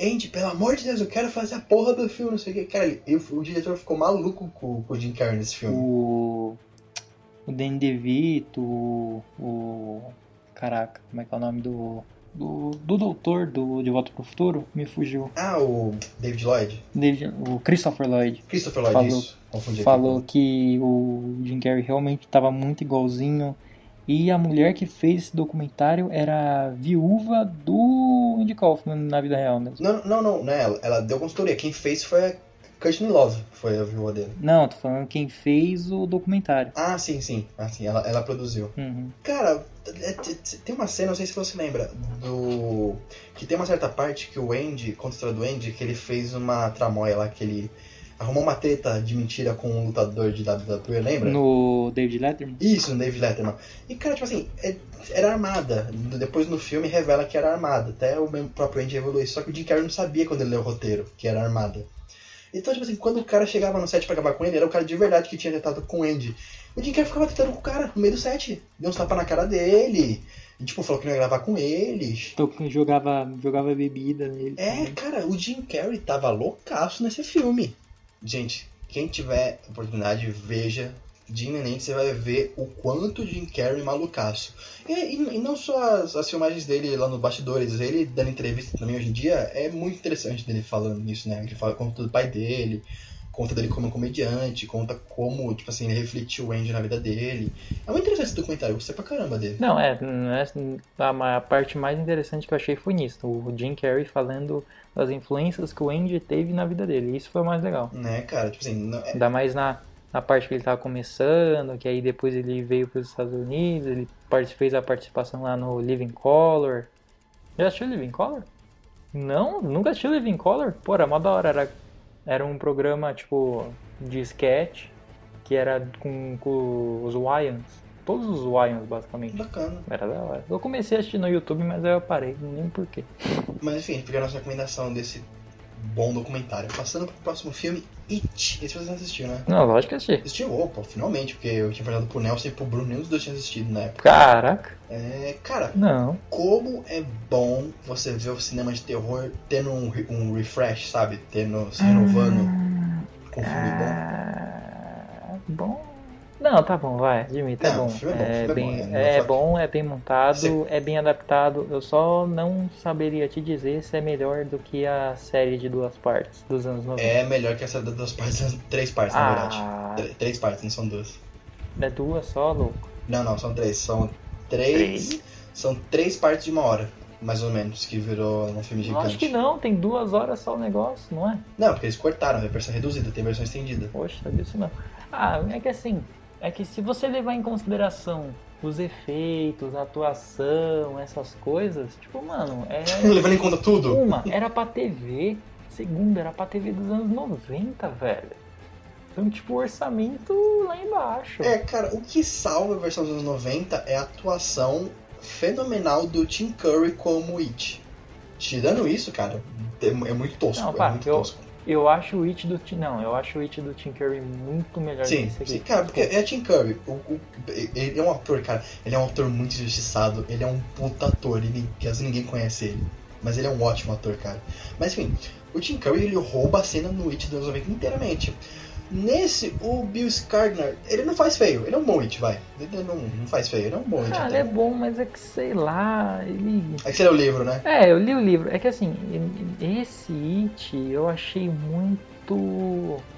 Andy, pelo amor de Deus, eu quero fazer a porra do filme, não sei o que. Cara, eu- o diretor ficou maluco com, com o Jim Carrey nesse filme. O o Danny DeVito, o, o caraca, como é que é o nome do do, do doutor do De Volta pro Futuro? Me fugiu. Ah, o David Lloyd? David- o Christopher Lloyd. Christopher Lloyd, Falou- isso. Confundi aqui. falou que o Jim Carrey realmente estava muito igualzinho. E a mulher que fez esse documentário era a viúva do Andy Kaufman na vida real mesmo. Não, não, não, não é ela. Ela deu consultoria. Quem fez foi a Courtney Love, foi a viúva dele. Não, tô falando quem fez o documentário. Ah, sim, sim. Ah, sim, ela, ela produziu. Uhum. Cara, é- tem uma cena, não sei se você lembra, do. Que tem uma certa parte que o Andy, conta a história do Andy, que ele fez uma tramóia lá, que ele arrumou uma treta de mentira com um lutador de WWE, lembra? No David Letterman? Isso, no David Letterman. E, cara, tipo assim, é- era armada. Depois no filme revela que era armada. Até o mesmo próprio Andy isso. Só que o Jim Carrey não sabia quando ele leu o roteiro que era armada. Então, tipo assim, quando o cara chegava no set pra acabar com ele, era o cara de verdade que tinha tentado com o Andy. O Jim Carrey ficava tentando com o cara no meio do set. Deu uns tapas na cara dele. E, tipo, falou que não ia gravar com ele. Tô- Jogava, jogava bebida nele. É, cara, o Jim Carrey tava loucaço nesse filme. Gente, quem tiver oportunidade, veja. Jim Neném, você vai ver o quanto o Jim Carrey é malucaço. E, e- e não só as, as filmagens dele lá nos bastidores, ele dando entrevista também hoje em dia, é muito interessante dele falando isso, né? Ele fala conta do pai dele, conta dele como comediante, conta como, tipo assim, ele refletiu o Andy na vida dele. É muito interessante esse documentário, eu gostei pra caramba dele. Não, é, é- a, ma- a parte mais interessante que eu achei foi nisso. O Jim Carrey falando das influências que o Andy teve na vida dele. Isso foi o mais legal. Né, cara? Tipo assim, não, é, Ainda mais na, na parte que ele tava começando, que aí depois ele veio para os Estados Unidos, ele fez a participação lá no Living Color. Já assistiu Living Color? Não, nunca assistiu Living Color? Pô, era mó da hora, era, era um programa tipo de sketch que era com, com os Wyans, todos os Wyans basicamente. bacana. Era da hora. Eu comecei a assistir no YouTube, mas aí eu parei, nem porquê. Mas enfim, fica a nossa recomendação desse bom documentário. Passando pro próximo filme, It. Esse você não assistiu, né? Não, lógico que assisti. Assistiu, opa, finalmente, porque eu tinha perguntado pro Nelson e pro Bruno, nenhum dos dois tinha assistido na época. Caraca, É, cara, não. como é bom você ver o cinema de terror tendo um, um refresh, sabe? Tendo, se renovando com um filme bom. Ah, bom. Não, tá bom, vai, admito, é Não, bom. é bom, filme é bem, bom, é, é bom, é bem montado, Sim. é bem adaptado. Eu só não saberia te dizer se é melhor do que a série de duas partes dos anos 90. É melhor que essa das duas partes, três partes, na verdade. ah, Tr- Três partes, não são duas. é duas só, louco. Não, não, são três. São três. São três partes de uma hora, mais ou menos, que virou um filme Eu gigante. acho que não, tem duas horas só o negócio, não é? Não, porque eles cortaram, é versão reduzida, tem versão estendida. Poxa, sabia isso não. Ah, é que assim, é que se você levar em consideração os efeitos, a atuação, essas coisas, tipo, mano, é. Levando em conta tudo. Uma, era pra TV. Segundo, era pra TV dos anos 90, velho. Então, tipo, o orçamento lá embaixo. É, cara, o que salva a versão dos anos 90 é a atuação fenomenal do Tim Curry como It. Tirando isso, cara, é, é muito tosco. Não, é pá, muito eu- tosco. Eu acho o It do. Não, eu acho o It do Tim Curry muito melhor Sim, que esse aqui. sim, cara, porque é Tim Curry. O, o- ele é um ator, cara. Ele é um ator muito injustiçado. Ele é um puta ator. Ele, às vezes ninguém conhece ele. Mas ele é um ótimo ator, cara. Mas enfim, o Tim Curry ele rouba a cena no It dos anos 90 inteiramente. Nesse, o Bill Skarsgård, ele não faz feio. Ele é um bom It, vai. Ele não, não faz feio. Ele é um bom It Ah, ele é bom, mas é que sei lá, ele. É que você leu o livro, né? É, eu li o livro. É que assim, esse It eu achei muito.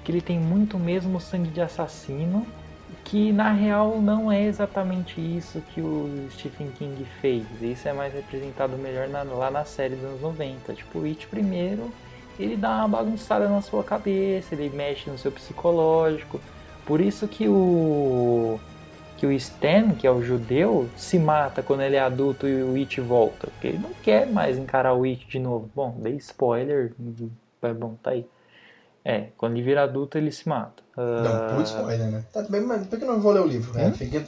que ele tem muito mesmo sangue de assassino. Que na real não é exatamente isso que o Stephen King fez. Isso é mais representado melhor na- lá na série dos anos 90. Tipo, o It primeiro, ele dá uma bagunçada na sua cabeça, ele mexe no seu psicológico. Por isso que o que o Stan, que é o judeu, se mata quando ele é adulto e o It volta. Porque ele não quer mais encarar o It de novo. Bom, dei spoiler. É bom, tá aí. É, quando ele vira adulto, ele se mata. Não, putz, spoiler, né? Tá bem, mas por que eu não vou ler o livro? né? Hum? Fiquem,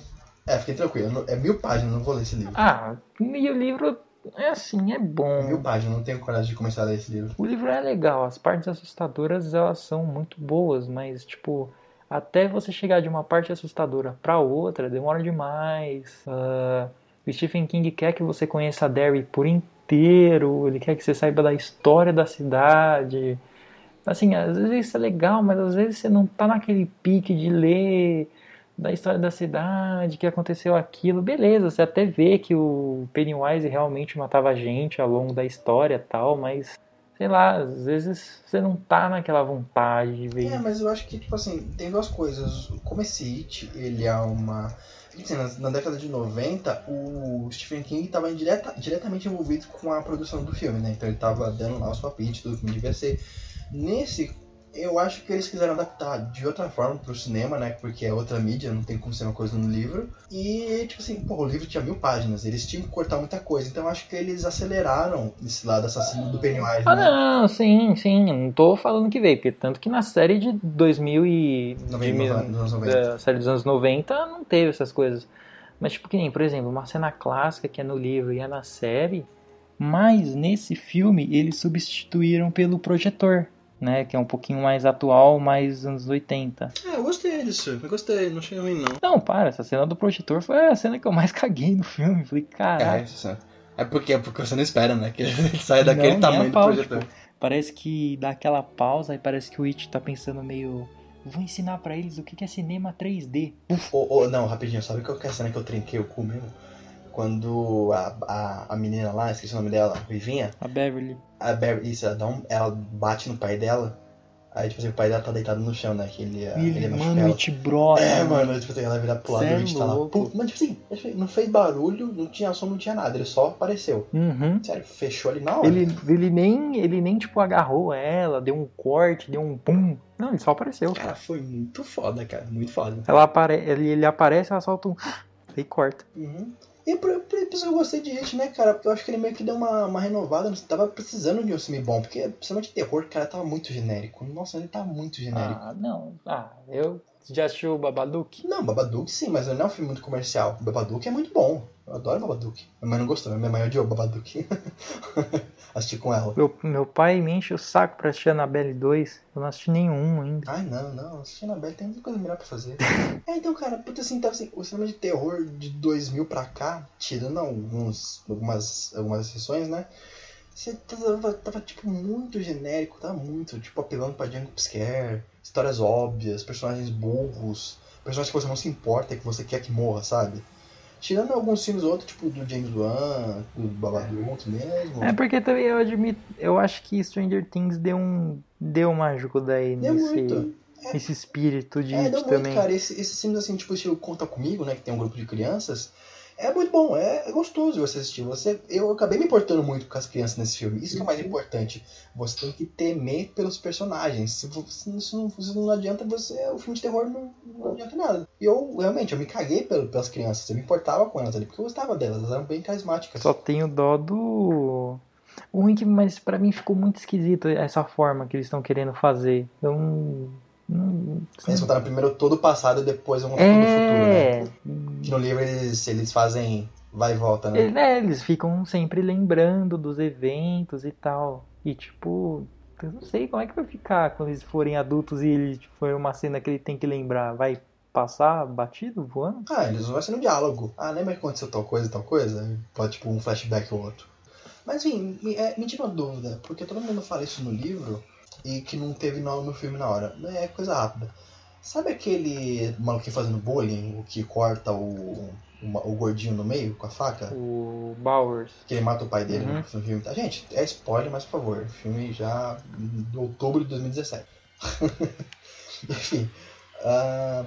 é, fiquem tranquilos. não- É mil páginas, não vou ler esse livro. Ah, e o livro é assim, é bom. Mil páginas, eu não tenho coragem de começar a ler esse livro. O livro é legal, as partes assustadoras elas são muito boas, mas tipo, até você chegar de uma parte assustadora pra outra demora demais. Ah, o Stephen King quer que você conheça a Derry por inteiro, ele quer que você saiba da história da cidade. Assim, às vezes isso é legal, mas às vezes você não tá naquele pique de ler da história da cidade, que aconteceu aquilo. Beleza, você até vê que o Pennywise realmente matava gente ao longo da história e tal, mas sei lá, às vezes você não tá naquela vontade de ver. É, mas eu acho que, tipo assim, tem duas coisas. Como esse It, ele é uma. Tipo assim, na, na década de 90, o Stephen King estava direta, diretamente envolvido com a produção do filme, né? Então ele tava dando lá os palpites, tudo como devia ser. Nesse, eu acho que eles quiseram adaptar de outra forma pro cinema, né? Porque é outra mídia, não tem como ser uma coisa no livro. E, tipo assim, pô, o livro tinha mil páginas, eles tinham que cortar muita coisa. Então eu acho que eles aceleraram esse lado assassino do Pennywise, Ah, né? não, sim, sim, não tô falando que veio, porque tanto que na série de 2000 e... de 90, mil- nos anos 90. da série dos anos 90 não teve essas coisas. Mas, tipo, que nem, por exemplo, uma cena clássica que é no livro e é na série, mas nesse filme eles substituíram pelo projetor, né? Que é um pouquinho mais atual, mais anos 80. É, eu gostei disso. Eu gostei, não achei ruim não. Não, para, essa cena do projetor foi a cena que eu mais caguei no filme. Falei, É, caralho. isso é porque, é porque você não espera, né? Que ele saia daquele Não, tamanho a do pau, projetor. tipo, parece que dá aquela pausa e parece que o It tá pensando meio. Vou ensinar pra eles o que que é cinema 3D. Ô, ô, não, rapidinho, sabe qual que é a cena que eu trinquei o cu mesmo? Quando a, a, a menina lá, esqueci o nome dela, a Rivinha, A Beverly. a Barry, isso, ela, dá um- ela bate no pai dela, aí tipo assim, o pai dela tá deitado no chão, né? Que ele, ele, Ele, machuca mano, ela. It brota. É, mano, tipo assim, ela vira pro lado e é o tá lá. Mas tipo assim, não fez barulho, não tinha som, não tinha nada, ele só apareceu. Uhum. Sério, fechou ali na hora. Ele, ele, nem, ele nem, tipo, agarrou ela, deu um corte, deu um pum. Não, ele só apareceu. Cara, foi muito foda, cara. Muito foda. Ela apare... ele, ele aparece, ela solta um... E corta. Uhum. E por, por isso eu gostei de It, né, cara? Porque eu acho que ele meio que deu uma, uma renovada. Não tava precisando de um filme bom. Porque, principalmente terror, cara, tava muito genérico. Nossa, ele tá muito genérico. Ah, não. Ah, eu... Já assistiu o Babadook? Não, Babadook sim, mas não é um filme muito comercial. Babadook é muito bom. Eu adoro Babadook. Minha mãe não gostou, minha mãe odiou Babadook. Assisti com ela. Meu, meu pai me enche o saco pra assistir Annabelle 2. Eu não assisti nenhum ainda. Ai, não, não. Assistir na Bela tem muita coisa melhor pra fazer. é, então, cara, puta assim, tava assim, o cinema de terror de 2000 pra cá, tirando alguns, algumas, algumas exceções, né? Você tava, tava, tipo, muito genérico, tava muito, tipo, apelando pra Jungle Scare, histórias óbvias, personagens burros, personagens que você não se importa, que você quer que morra, sabe? Tirando alguns filmes ou outros, tipo, do James Wan, do Babadook mesmo. É porque também eu admito... Eu acho que Stranger Things deu um... Deu uma ajuda aí Deu nesse... muito. Esse espírito de É, deu muito, também. cara. Esse- esses filmes, assim, tipo, estilo Conta Comigo, né? Que tem um grupo de crianças. É muito bom, é, é gostoso você assistir. Você, eu acabei me importando muito com as crianças nesse filme. Isso que é o mais importante. Você tem que temer pelos personagens. Se, se isso não, se não adianta, você. O filme de terror não, não adianta nada. E eu, realmente, eu me caguei pelo- pelas crianças. Eu me importava com elas ali, porque eu gostava delas. Elas eram bem carismáticas. Só tenho dó do. O ruim que, mas pra mim ficou muito esquisito essa forma que eles estão querendo fazer. Eu não. Eles contaram primeiro todo o passado e depois vão contando o futuro, é. né? Que no livro eles, eles fazem vai e volta, né? É, eles ficam sempre lembrando dos eventos e tal. E tipo, eu não sei como é que vai ficar quando eles forem adultos e ele tipo, for uma cena que ele tem que lembrar. Vai passar batido, voando? Ah, eles vão ser no diálogo. Ah, lembra que aconteceu tal coisa, tal coisa? Pode, tipo, um flashback ou outro. Mas, enfim, me, é, me tira uma dúvida, porque todo mundo fala isso no livro e que não teve no, no filme na hora. É coisa rápida. Sabe aquele maluquinho fazendo bullying, o que corta o, o, o gordinho no meio com a faca? O Bowers. Que ele mata o pai dele Uhum. no filme. Tá, gente, é spoiler, mas por favor. Filme já de outubro de 2017. Enfim. ah,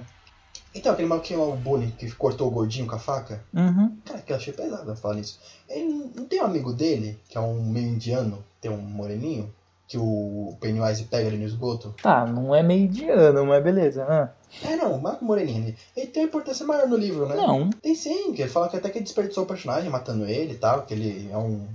então, aquele maluquinho lá, o bullying, que cortou o gordinho com a faca. Uhum. Cara, que eu achei pesado falar isso. Ele não tem um amigo dele, que é um meio indiano, tem um moreninho, que o Pennywise pega ali no esgoto. Tá, não é mediano, mas beleza. Ah, É, não, o Marco Moreninho ali. Ele tem uma importância maior no livro, né? Não. Tem sim, que ele fala que até que desperdiçou o personagem matando ele e tal, que ele é um.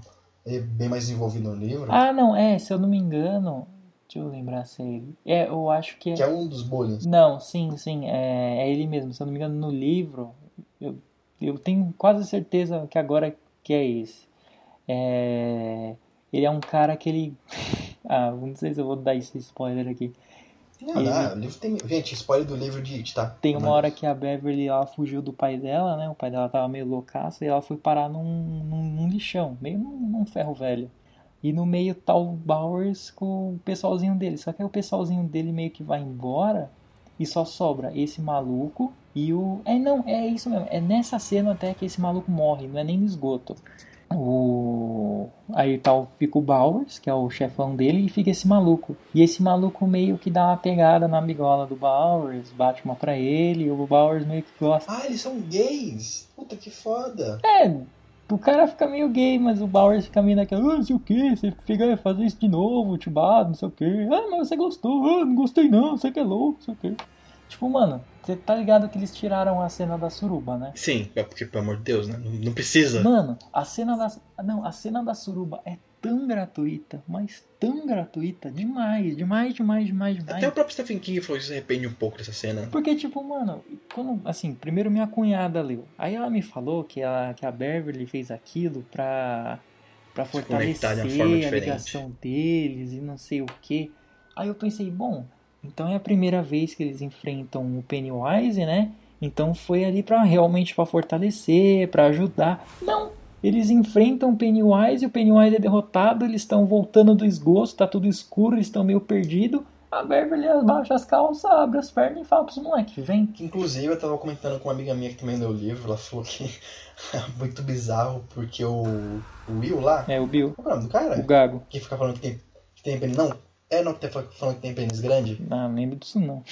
Ele é bem mais desenvolvido no livro. Ah, não, é, se eu não me engano. Deixa eu lembrar se é ele. É, eu acho que é. Que é um dos bullies. Não, sim, sim, é, é ele mesmo. Se eu não me engano, no livro, eu, eu tenho quase certeza que agora que é esse. É, ele é um cara que ele. Ah, não sei se eu vou dar esse spoiler aqui. Não, dá, o livro tem. Gente, spoiler do livro de It, tá? Tem uma Mas- hora que a Beverly ela fugiu do pai dela, né? O pai dela tava meio loucaço e ela foi parar num, num, num lixão, meio num, num ferro velho. E no meio tá o Bowers com o pessoalzinho dele. Só que aí o pessoalzinho dele meio que vai embora e só sobra esse maluco e o. É, não, é isso mesmo. É nessa cena até que esse maluco morre, não é nem no esgoto. O... Aí tá, o- fica o Bowers, que é o chefão dele, e fica esse maluco. E esse maluco meio que dá uma pegada na bigola do Bowers, bate uma pra ele, e o Bowers meio que gosta. Ah, eles são gays! Puta que foda! É, o cara fica meio gay, mas o Bowers fica meio naquela, ah, não sei o que, você fica a fazer isso de novo, tibado, não sei o que. Ah, mas você gostou, ah, não gostei não, você que é louco, não sei o que. Tipo, mano, você tá ligado que eles tiraram a cena da suruba, né? Sim, é porque, pelo amor de Deus, né? Não, não precisa. Mano, a cena da. Não, a cena da suruba é tão gratuita, mas tão gratuita, demais, demais, demais, demais, demais. Até o próprio Stephen King falou que se arrepende um pouco dessa cena. Porque, tipo, mano, quando, assim, primeiro minha cunhada leu. Aí ela me falou que a, que a Beverly fez aquilo pra, pra fortalecer a ligação deles e não sei o que. Aí eu pensei, bom, então é a primeira vez que eles enfrentam o Pennywise, né? Então foi ali pra realmente pra fortalecer, pra ajudar. Não! Eles enfrentam o Pennywise e o Pennywise é derrotado, eles estão voltando do esgoto, tá tudo escuro, eles estão meio perdidos. A Beverly abaixa as calças, abre as pernas e fala pros moleques, vem. Inclusive eu tava comentando com uma amiga minha que também leu o livro, ela falou que é muito bizarro porque o, o Will lá, É, o Bill, qual é o nome do cara? o Gago. Que fica falando que tem, que tem. Não, é não que tá falando que tem pênis grande? Ah, não lembro disso não.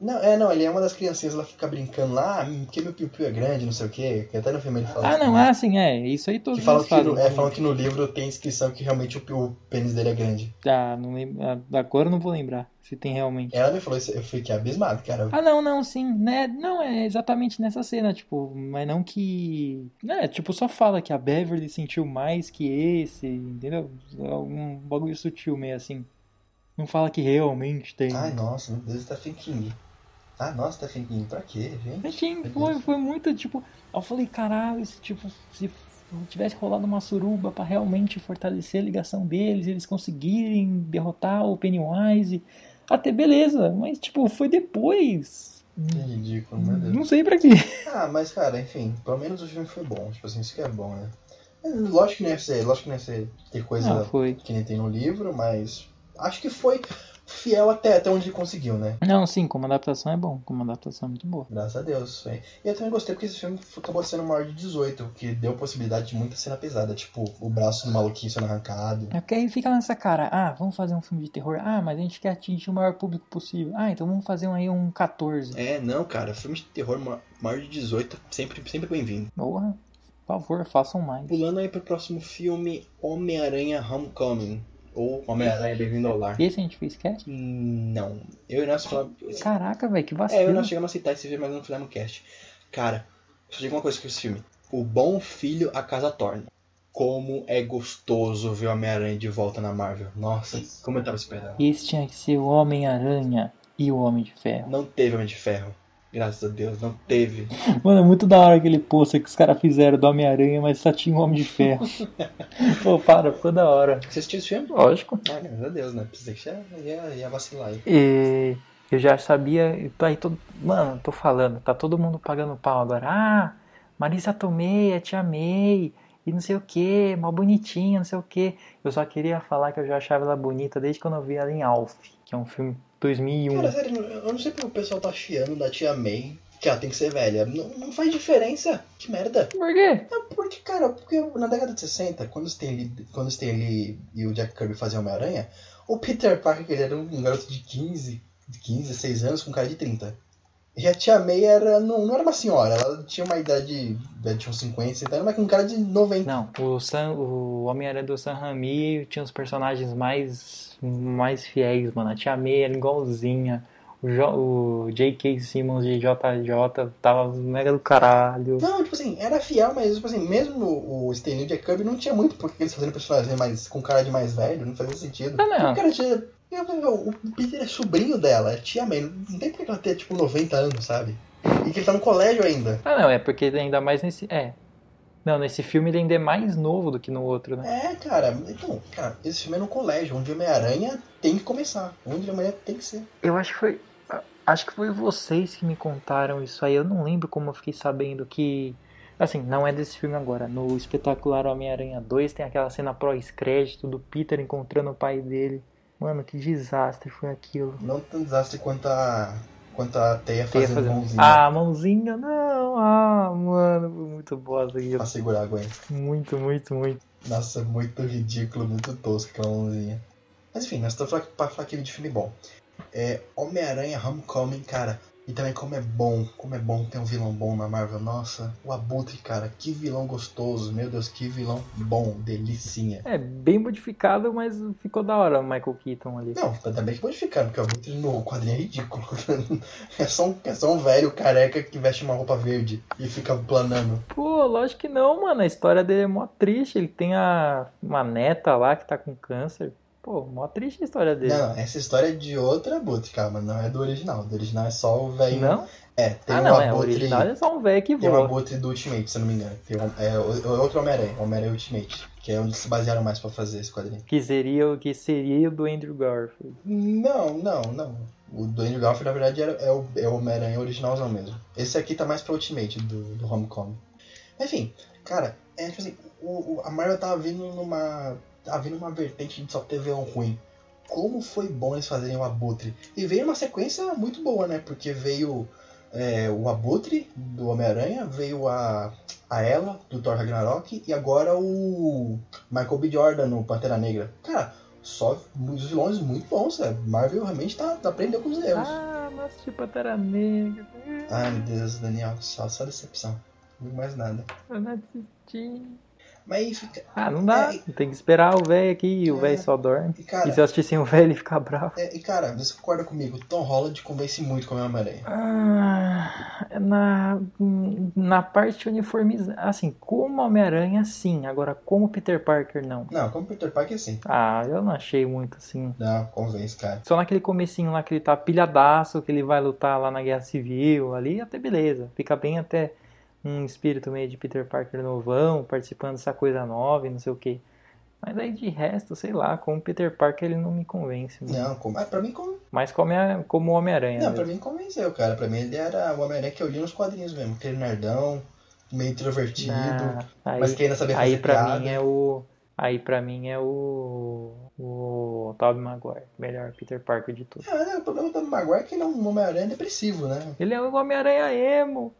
Não, é não, ele é uma das criancinhas, ela fica brincando lá, ah, porque meu piu-piu é grande, não sei o quê. Que até no filme ele fala Ah, não, né? ah, sim, é. Isso aí todos Que falam que, fazem. é, falam que no livro tem inscrição que realmente o, o pênis dele é grande. Ah, não lembro. ah, Agora eu não vou lembrar se tem realmente. Ela me falou isso, eu fiquei abismado, cara. Ah, não, não, sim. Né? Não, é exatamente nessa cena, tipo, mas não que. É, tipo, só fala que a Beverly sentiu mais que esse, entendeu? Algum bagulho sutil meio assim. Não fala que realmente tem. Ai, nossa, meu Deus, Stephen King. Ah, nossa, Stephen King, pra quê, gente? Meu foi, foi muito tipo. Eu falei, caralho, se, tipo, se tivesse rolado uma suruba pra realmente fortalecer a ligação deles, eles conseguirem derrotar o Pennywise. Até beleza, mas tipo, foi depois. Que ridículo, meu Deus. Não sei pra quê. Ah, mas cara, enfim, pelo menos o filme foi bom. Tipo assim, isso que é bom, né? É, Lógico que não ia ser, lógico que não ia ser ter coisa Não, que nem tem no livro, mas acho que foi fiel até, até onde ele conseguiu, né? Não, sim, como adaptação é bom. Como adaptação é muito boa. Graças a Deus. foi. E eu também gostei porque esse filme acabou sendo maior de 18, o que deu possibilidade de muita cena pesada, tipo o braço do maluquinho sendo arrancado. É porque aí fica nessa cara, ah, vamos fazer um filme de terror. Ah, mas a gente quer atingir o maior público possível. Ah, então vamos fazer um aí um 14. É, não, cara, filme de terror ma- maior de 18 sempre, sempre bem-vindo. Porra, por favor, façam mais. Pulando aí pro próximo filme, Homem-Aranha Homecoming. Ou Homem-Aranha Bem-vindo ao Lar. Esse a gente fez cast? Não. Eu e nós falamos. Caraca, velho, que É, eu vacilo. e nós chegamos a citar esse filme, mas não fizemos cast. Cara, só digo uma coisa com esse filme. O bom filho a casa torna. como é gostoso ver o Homem-Aranha de volta na Marvel. Nossa, como eu tava esperando. Esse tinha que ser o Homem-Aranha e o Homem de Ferro. Não teve Homem de Ferro. Graças a Deus, não teve. Mano, é muito da hora aquele pôster que os caras fizeram do Homem-Aranha, mas só tinha o Homem de Ferro. Pô, para, ficou da hora. Você assistiu esse filme? Lógico. Ah, graças a Deus, né? Pensei que já ia, ia vacilar aí. E eu já sabia. Aí todo, mano, tô falando, tá todo mundo pagando pau agora. Ah, Marisa Tomei, a Tia May, e não sei o que, mal bonitinha, não sei o que. Eu só queria falar que eu já achava ela bonita desde quando eu vi ela em Alf, que é um filme 2001. Cara, sério, eu não sei porque o pessoal tá chiando da Tia May, que ela tem que ser velha. Não, não faz diferença. Que merda. Por quê? É porque, cara, porque na década de 60, quando o Stan Lee, quando o Stan Lee e o Jack Kirby faziam Homem-Aranha, o Peter Parker ele era um garoto de 15, de 15, 16 anos com cara de 30. E a Tia May era, não, não era uma senhora, ela tinha uma idade, ela tinha uns 50, 60 anos, mas com cara de 90. Não, o, Sam, o Homem-Aranha do Sam Raimi tinha os personagens mais, mais fiéis, mano. A Tia May era igualzinha. O, Jo- o J.K. Simmons de JJ tava mega do caralho. Não, tipo assim, era fiel, mas tipo assim, mesmo o Stan Lee o Jack Kirby não tinha muito porque eles fazendo personagem mais, com cara de mais velho, não fazia sentido. Ah, não. O cara tinha. O Peter é sobrinho dela, é tia May. Não tem porque ela ter, tipo, 90 anos, sabe? E que ele tá no colégio ainda. Ah, não, é porque ele ainda mais nesse. É. Não, nesse filme ele ainda é mais novo do que no outro, né? É, cara. Então, cara, esse filme é no colégio, onde Homem-Aranha tem que começar. Onde Homem-Aranha tem que ser. Eu acho que foi. Acho que foi vocês que me contaram isso aí. Eu não lembro como eu fiquei sabendo que. Assim, não é desse filme agora. No espetacular Homem-Aranha 2 tem aquela cena pós-crédito do Peter encontrando o pai dele. Mano, que desastre foi aquilo. Não tão desastre quanto a. quanto a Teia Teia fazendo fazendo- mãozinha Ah, mãozinha, não. Ah, mano, foi muito bosta aquilo. pra segurar a Gwen. Muito, muito, muito. Nossa, muito ridículo, muito tosco aquela mãozinha. Mas enfim, nós estamos pra falar aqui de filme bom. É Homem-Aranha Homecoming, cara. E também como é bom, como é bom ter um vilão bom na Marvel. Nossa, o Abutre, cara, que vilão gostoso. Meu Deus, que vilão bom, delicinha. É, bem modificado, mas ficou da hora o Michael Keaton ali. Não, tá bem que modificado, porque o Abutre no quadrinho é ridículo. É só, um, é só um velho careca que veste uma roupa verde e fica planando. Pô, lógico que não, mano. A história dele é mó triste. Ele tem a, uma neta lá que tá com câncer. Pô, mó triste a história dele. Não, essa história é de outra Abutre, calma, não é do original. Do original é só o velho. Não? É, tem ah, um não, é. O Abutre. original é só um velho que Tem o voa. Abutre do Ultimate, se eu não me engano. Tem um, é, outro Homem-Aranha, Homem-Aranha Ultimate, que é onde se basearam mais pra fazer esse quadrinho. Que seria o que seria o do Andrew Garfield. Não, não, não. O do Andrew Garfield, na verdade, era, é o, é o Homem-Aranha originalzão mesmo. Esse aqui tá mais pro Ultimate do, do Homecoming. Enfim, cara, é tipo assim, o, o- a Marvel tava vindo numa. Tava vindo numa vertente de só ter vilão ruim. Como foi bom eles fazerem o Abutre. E veio uma sequência muito boa, né? Porque veio é, o Abutre do Homem-Aranha, veio a, a Ela do Thor Ragnarok e agora o Michael B. Jordan no Pantera Negra. Cara, só os vilões muito bons, né? Marvel realmente tá, aprendeu com os erros. Ah, nossa, tipo Pantera Negra. Ai meu Deus, Daniel, só, só decepção. Não mais nada. Eu não assisti. Mas aí fica. Ah, não dá. É, Tem que esperar o velho aqui e o É. velho só dorme. E cara, E se eu assistir sem o velho, ele fica bravo. é, e cara, você concorda comigo? Tom Holland convence muito com o Homem-Aranha. Ah, na, na parte uniformizada. Assim, como Homem-Aranha, sim. Agora, como Peter Parker, não. Não, como Peter Parker, sim. Ah, eu não achei muito assim. Não, convence, cara. Só naquele comecinho lá que ele tá pilhadaço, que ele vai lutar lá na Guerra Civil, ali até beleza. Fica bem até um espírito meio de Peter Parker novão, participando dessa coisa nova e não sei o que. Mas aí de resto, sei lá, como Peter Parker ele não me convence. Muito. Não, como, ah, pra mim, como, Mas como, é- como Homem-Aranha. não, pra mim convenceu, cara. Pra mim ele era o Homem-Aranha que eu li nos quadrinhos mesmo. Aquele nerdão, meio introvertido, Ah, aí, mas que ainda sabia aí fazer pra piada. mim é o. Aí pra mim é o. O Tobey Maguire. Melhor Peter Parker de tudo. Ah, né, o problema do Tobey Maguire é que ele é um Homem-Aranha depressivo, né? Ele é o Homem-Aranha emo.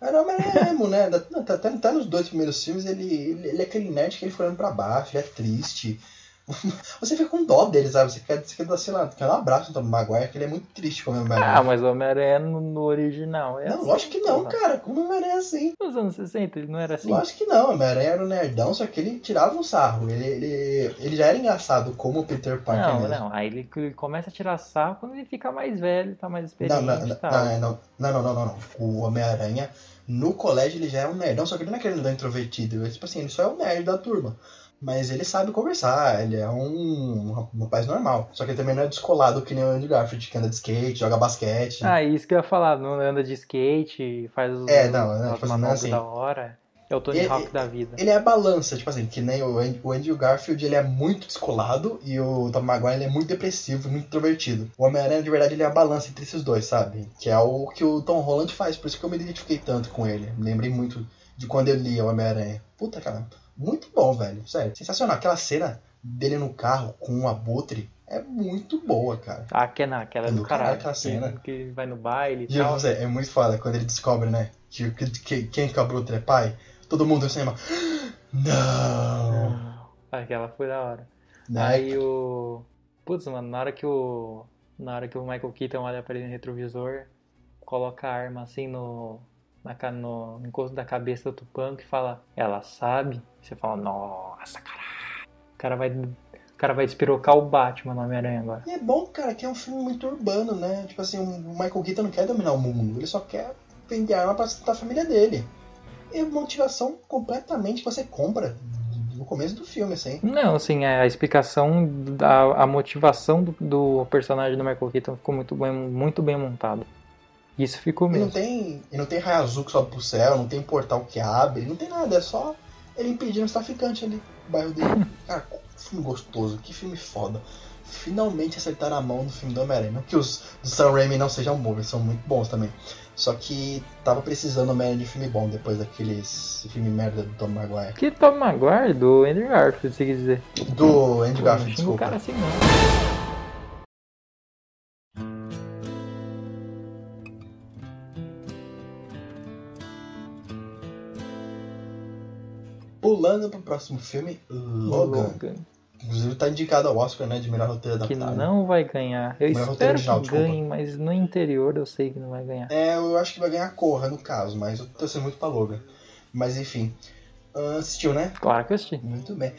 Era Homem-Aranha emo, né? Tá, tá, tá nos dois primeiros filmes, ele, ele, ele é aquele nerd que ele foi olhando pra baixo, ele é triste. Você fica com dó dele, sabe? Você quer, você quer dar, sei lá, quer dar um abraço no Tom Maguire, que ele é muito triste com o Homem-Aranha. Ah, mas o Homem-Aranha no, no original é não, assim, lógico que não, porra. cara. Como o Homem-Aranha é assim? Nos anos 60 ele não era assim? Lógico que não, o Homem-Aranha era um nerdão, só que ele tirava um sarro. Ele, ele, ele já era engraçado como o Peter Parker Não, mesmo. não. Aí ele, ele começa a tirar sarro quando ele fica mais velho, tá mais Não, experiente não, e não, tal. não, não, não, não, não, não, não. O Homem-Aranha, no colégio, ele já é um nerdão, só que ele não é aquele nerdão introvertido. Ele, tipo assim, ele só é o nerd da turma. Mas ele sabe conversar, ele é um, um rapaz normal. Só que ele também não é descolado que nem o Andrew Garfield, que anda de skate, joga basquete. Ah, isso que eu ia falar, não anda de skate, faz os, É, não, tipo assim, não é manobras assim. da hora. É o Tony Hawk da vida. Ele é a balança, tipo assim, que nem o Andrew, o Andrew Garfield, ele é muito descolado e o Tom Maguire ele é muito depressivo, muito introvertido. O Homem-Aranha, de verdade, ele é a balança entre esses dois, sabe? Que é o que o Tom Holland faz, por isso que eu me identifiquei tanto com ele. Me lembrei muito de quando eu li o Homem-Aranha. Puta, cara, muito bom, velho, sério. Sensacional. Aquela cena dele no carro com o abutre é muito boa, cara. Ah, que não, aquela é É do do caralho aquela que, cena. que vai no baile e tal. dizer, é muito foda quando ele descobre, né, que, que, que quem que o abutre é pai. Todo mundo no cinema, não, Ah, Aquela foi da hora. né? Aí o. Putz, mano, na hora que o. Na hora que o Michael Keaton olha pra ele no retrovisor, coloca a arma assim no. Na, no, no encosto da cabeça do Tupanco e fala, ela sabe? Você fala, nossa, caralho. O cara vai. O cara vai despirocar o Batman no Homem-Aranha agora. E é bom, cara, que é um filme muito urbano, né? Tipo assim, o Michael Keaton não quer dominar o mundo, ele só quer vender arma pra sustentar a família dele. E motivação completamente que você compra no começo do filme, assim. Não, assim, a explicação da a motivação do, do personagem do Michael Keaton ficou muito bem, muito bem montado. Isso ficou E não mesmo. tem, e não tem raio azul que sobe pro céu, não tem portal que abre, não tem nada, é só ele impedindo os traficantes ali, no bairro dele. Cara, que filme gostoso, que filme foda. Finalmente acertaram a mão no filme do Homem-Aranha. Não que os do Sam Raimi não sejam bons, eles são muito bons também. Só que tava precisando Homem-Aranha de filme bom depois daqueles filme merda do Tom Maguire. Que Tom Maguire do Andrew Garfield, se quer dizer. Do Andrew Garfield, o desculpa. cara assim não. Pulando pro próximo filme, Logan. Inclusive tá indicado ao Oscar, né, de melhor roteiro Que adaptado. não vai ganhar. Eu roteiro espero original, que desculpa. ganhe, mas no interior eu sei que não vai ganhar. É, eu acho que vai ganhar Corra no caso, mas eu tô torcendo muito pra Logan. Mas enfim. Ah, assistiu, né? Claro que eu assisti. Muito bem.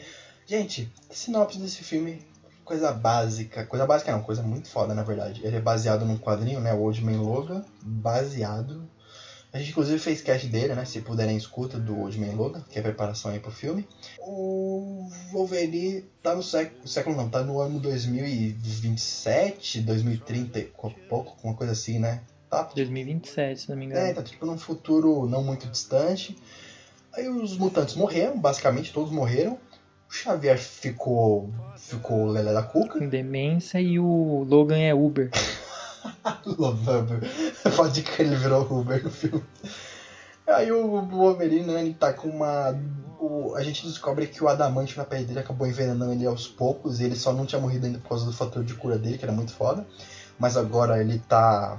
Gente, sinopse desse filme, coisa básica. Coisa básica não, coisa muito foda, na verdade. Ele é baseado num quadrinho, né? Old Man Logan. Baseado. A gente inclusive fez cast dele, né? Se puderem escuta do Old Man Logan, que é a preparação aí pro filme. O Wolverine tá no século, século não, tá no ano 2027, 2030, com pouco, uma coisa assim, né? Tá 2027, se não me engano. é, tá tipo num futuro não muito distante. Aí os mutantes morreram, basicamente todos morreram. O Xavier ficou. ficou lelé da cuca. Com demência e o Logan é Uber. Lovander. Pode que ele virou Uber no filme. Aí o Wolverine, né, ele tá com uma. o- a gente descobre que o adamante na pele dele acabou envenenando ele aos poucos. E ele só não tinha morrido ainda por causa do fator de cura dele, que era muito foda. Mas agora ele tá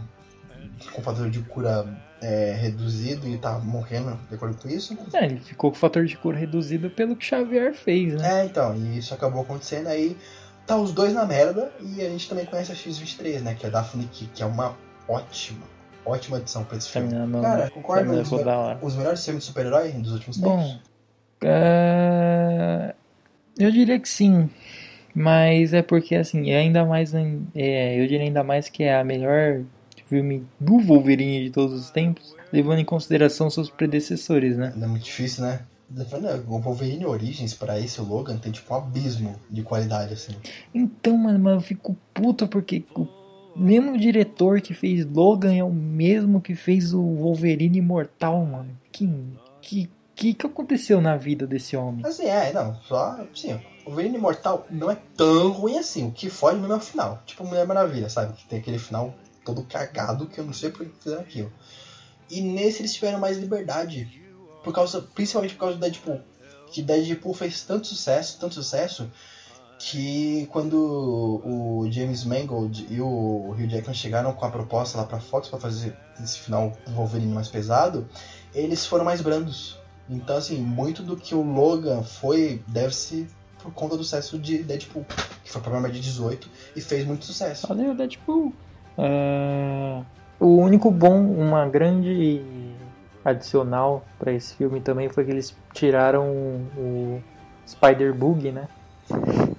com o fator de cura é, reduzido e tá morrendo de acordo com isso. É, ele ficou com o fator de cura reduzido pelo que Xavier fez, né? É, então, e isso acabou acontecendo aí. Tá os dois na merda e a gente também conhece a X-23, né? Que é a Daphne Key, que é uma ótima, ótima adição pra esse Essa filme. não, Cara, concorda menina os, da os melhores filmes de super-herói dos últimos tempos? Bom, é, eu diria que sim, mas é porque assim, é ainda mais, é, eu diria ainda mais que é a melhor filme do Wolverine de todos os tempos, levando em consideração seus predecessores, né? É muito difícil, né? Defenda, O Wolverine Origins pra esse Logan tem tipo um abismo de qualidade, assim. Então, mano, mas eu fico puto porque o mesmo diretor que fez Logan é o mesmo que fez o Wolverine Imortal, mano. Que que que, que aconteceu na vida desse homem? Assim, é, não, só, assim, o Wolverine Imortal não é tão ruim assim. O que foge mesmo é o final. Tipo Mulher Maravilha, sabe? Que tem aquele final todo cagado que eu não sei por que fizeram aquilo. E nesse eles tiveram mais liberdade. Por causa, principalmente por causa do Deadpool. Que Deadpool fez tanto sucesso, tanto sucesso, que quando o James Mangold e o Hugh Jackman chegaram com a proposta lá pra Fox pra fazer esse final Wolverine mais pesado, eles foram mais brandos. Então, assim, muito do que o Logan foi deve-se por conta do sucesso de Deadpool, que foi um programa de 18 e fez muito sucesso. Valeu, Deadpool. É... O único bom, uma grande adicional pra esse filme também foi que eles tiraram o Spider-Bug, né?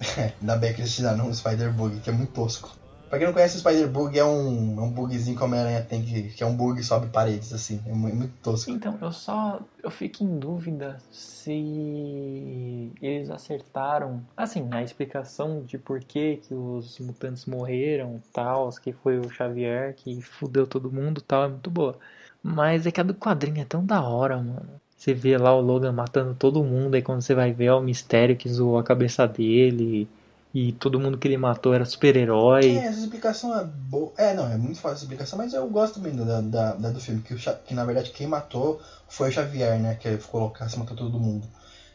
Ainda bem que eles tiraram o Spider-Bug, que é muito tosco. Pra quem não conhece, o Spider-Bug é um, é um bugzinho que a Homem-Aranha tem, que, que é um bug que sobe paredes, assim. É mu- é muito tosco. Então, eu só eu fico em dúvida se eles acertaram, assim, a explicação de por que, que os mutantes morreram, tal, que foi o Xavier que fudeu todo mundo, tal, é muito boa. Mas é que a do quadrinho é tão da hora, mano. Você vê lá o Logan matando todo mundo, aí quando você vai ver é o mistério que zoou a cabeça dele, e todo mundo que ele matou era super-herói. É, essa explicação é boa. É, não, é muito fácil essa explicação, mas eu gosto também da, da, da do filme, que, o que na verdade quem matou foi o Xavier, né? Que ficou loucaço e matou todo mundo.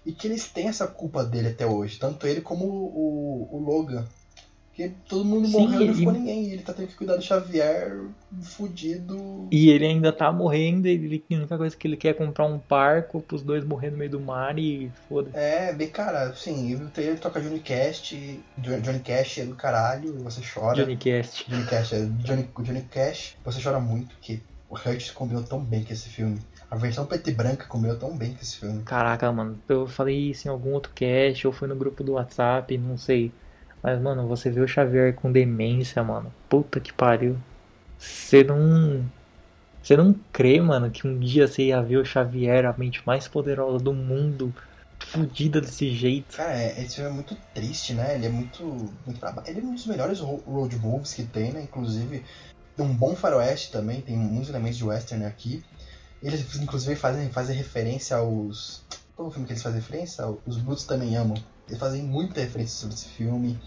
E que eles têm essa culpa dele até hoje, tanto ele como o, o, o Logan. Porque todo mundo Sim, morreu e não ficou ninguém. E ele tá tendo que cuidar do Xavier fudido. E ele ainda tá morrendo, ele, a única coisa que ele quer é comprar um barco pros dois morrer no meio do mar e foda-se. É, bem, cara, sim, o trailer toca Johnny Cash, Johnny Cash é do caralho, você chora. Johnny Cast. Johnny Cash, é Johnny, Johnny Cash, você chora muito, que o Hurt combinou tão bem com esse filme. A versão preta e branca combinou tão bem com esse filme. Caraca, mano, eu falei isso em algum outro cast, ou foi no grupo do WhatsApp, não sei. Mas, mano, você vê o Xavier com demência, mano. Puta que pariu. Você não. Você não crê, mano, que um dia você ia ver o Xavier, a mente mais poderosa do mundo, fudida desse jeito. Cara, é- esse filme é muito triste, né? Ele é muito. muito pra Ele é um dos melhores ro- road movies que tem, né? Inclusive, tem um bom faroeste também, tem muitos elementos de western aqui. Eles, inclusive, fazem, fazem referência aos. Qual é o filme que eles fazem referência? Os Brutos também amam. Eles fazem muita referência sobre esse filme.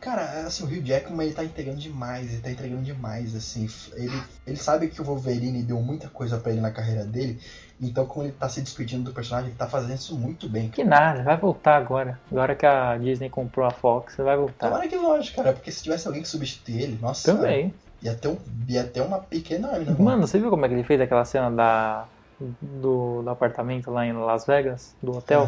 Cara, assim, o Hugh Jackman ele tá entregando demais, ele tá entregando demais, assim. Ele, ele sabe que o Wolverine deu muita coisa pra ele na carreira dele, então como ele tá se despedindo do personagem, ele tá fazendo isso muito bem. Que nada, vai voltar agora. Agora que a Disney comprou a Fox, vai voltar. Tomara que volte, cara, porque se tivesse alguém que substituir ele, nossa, Também. ia ter, um, ia ter uma enorme, né? Mano, você viu como é que ele fez aquela cena da, do, do apartamento lá em Las Vegas, do hotel?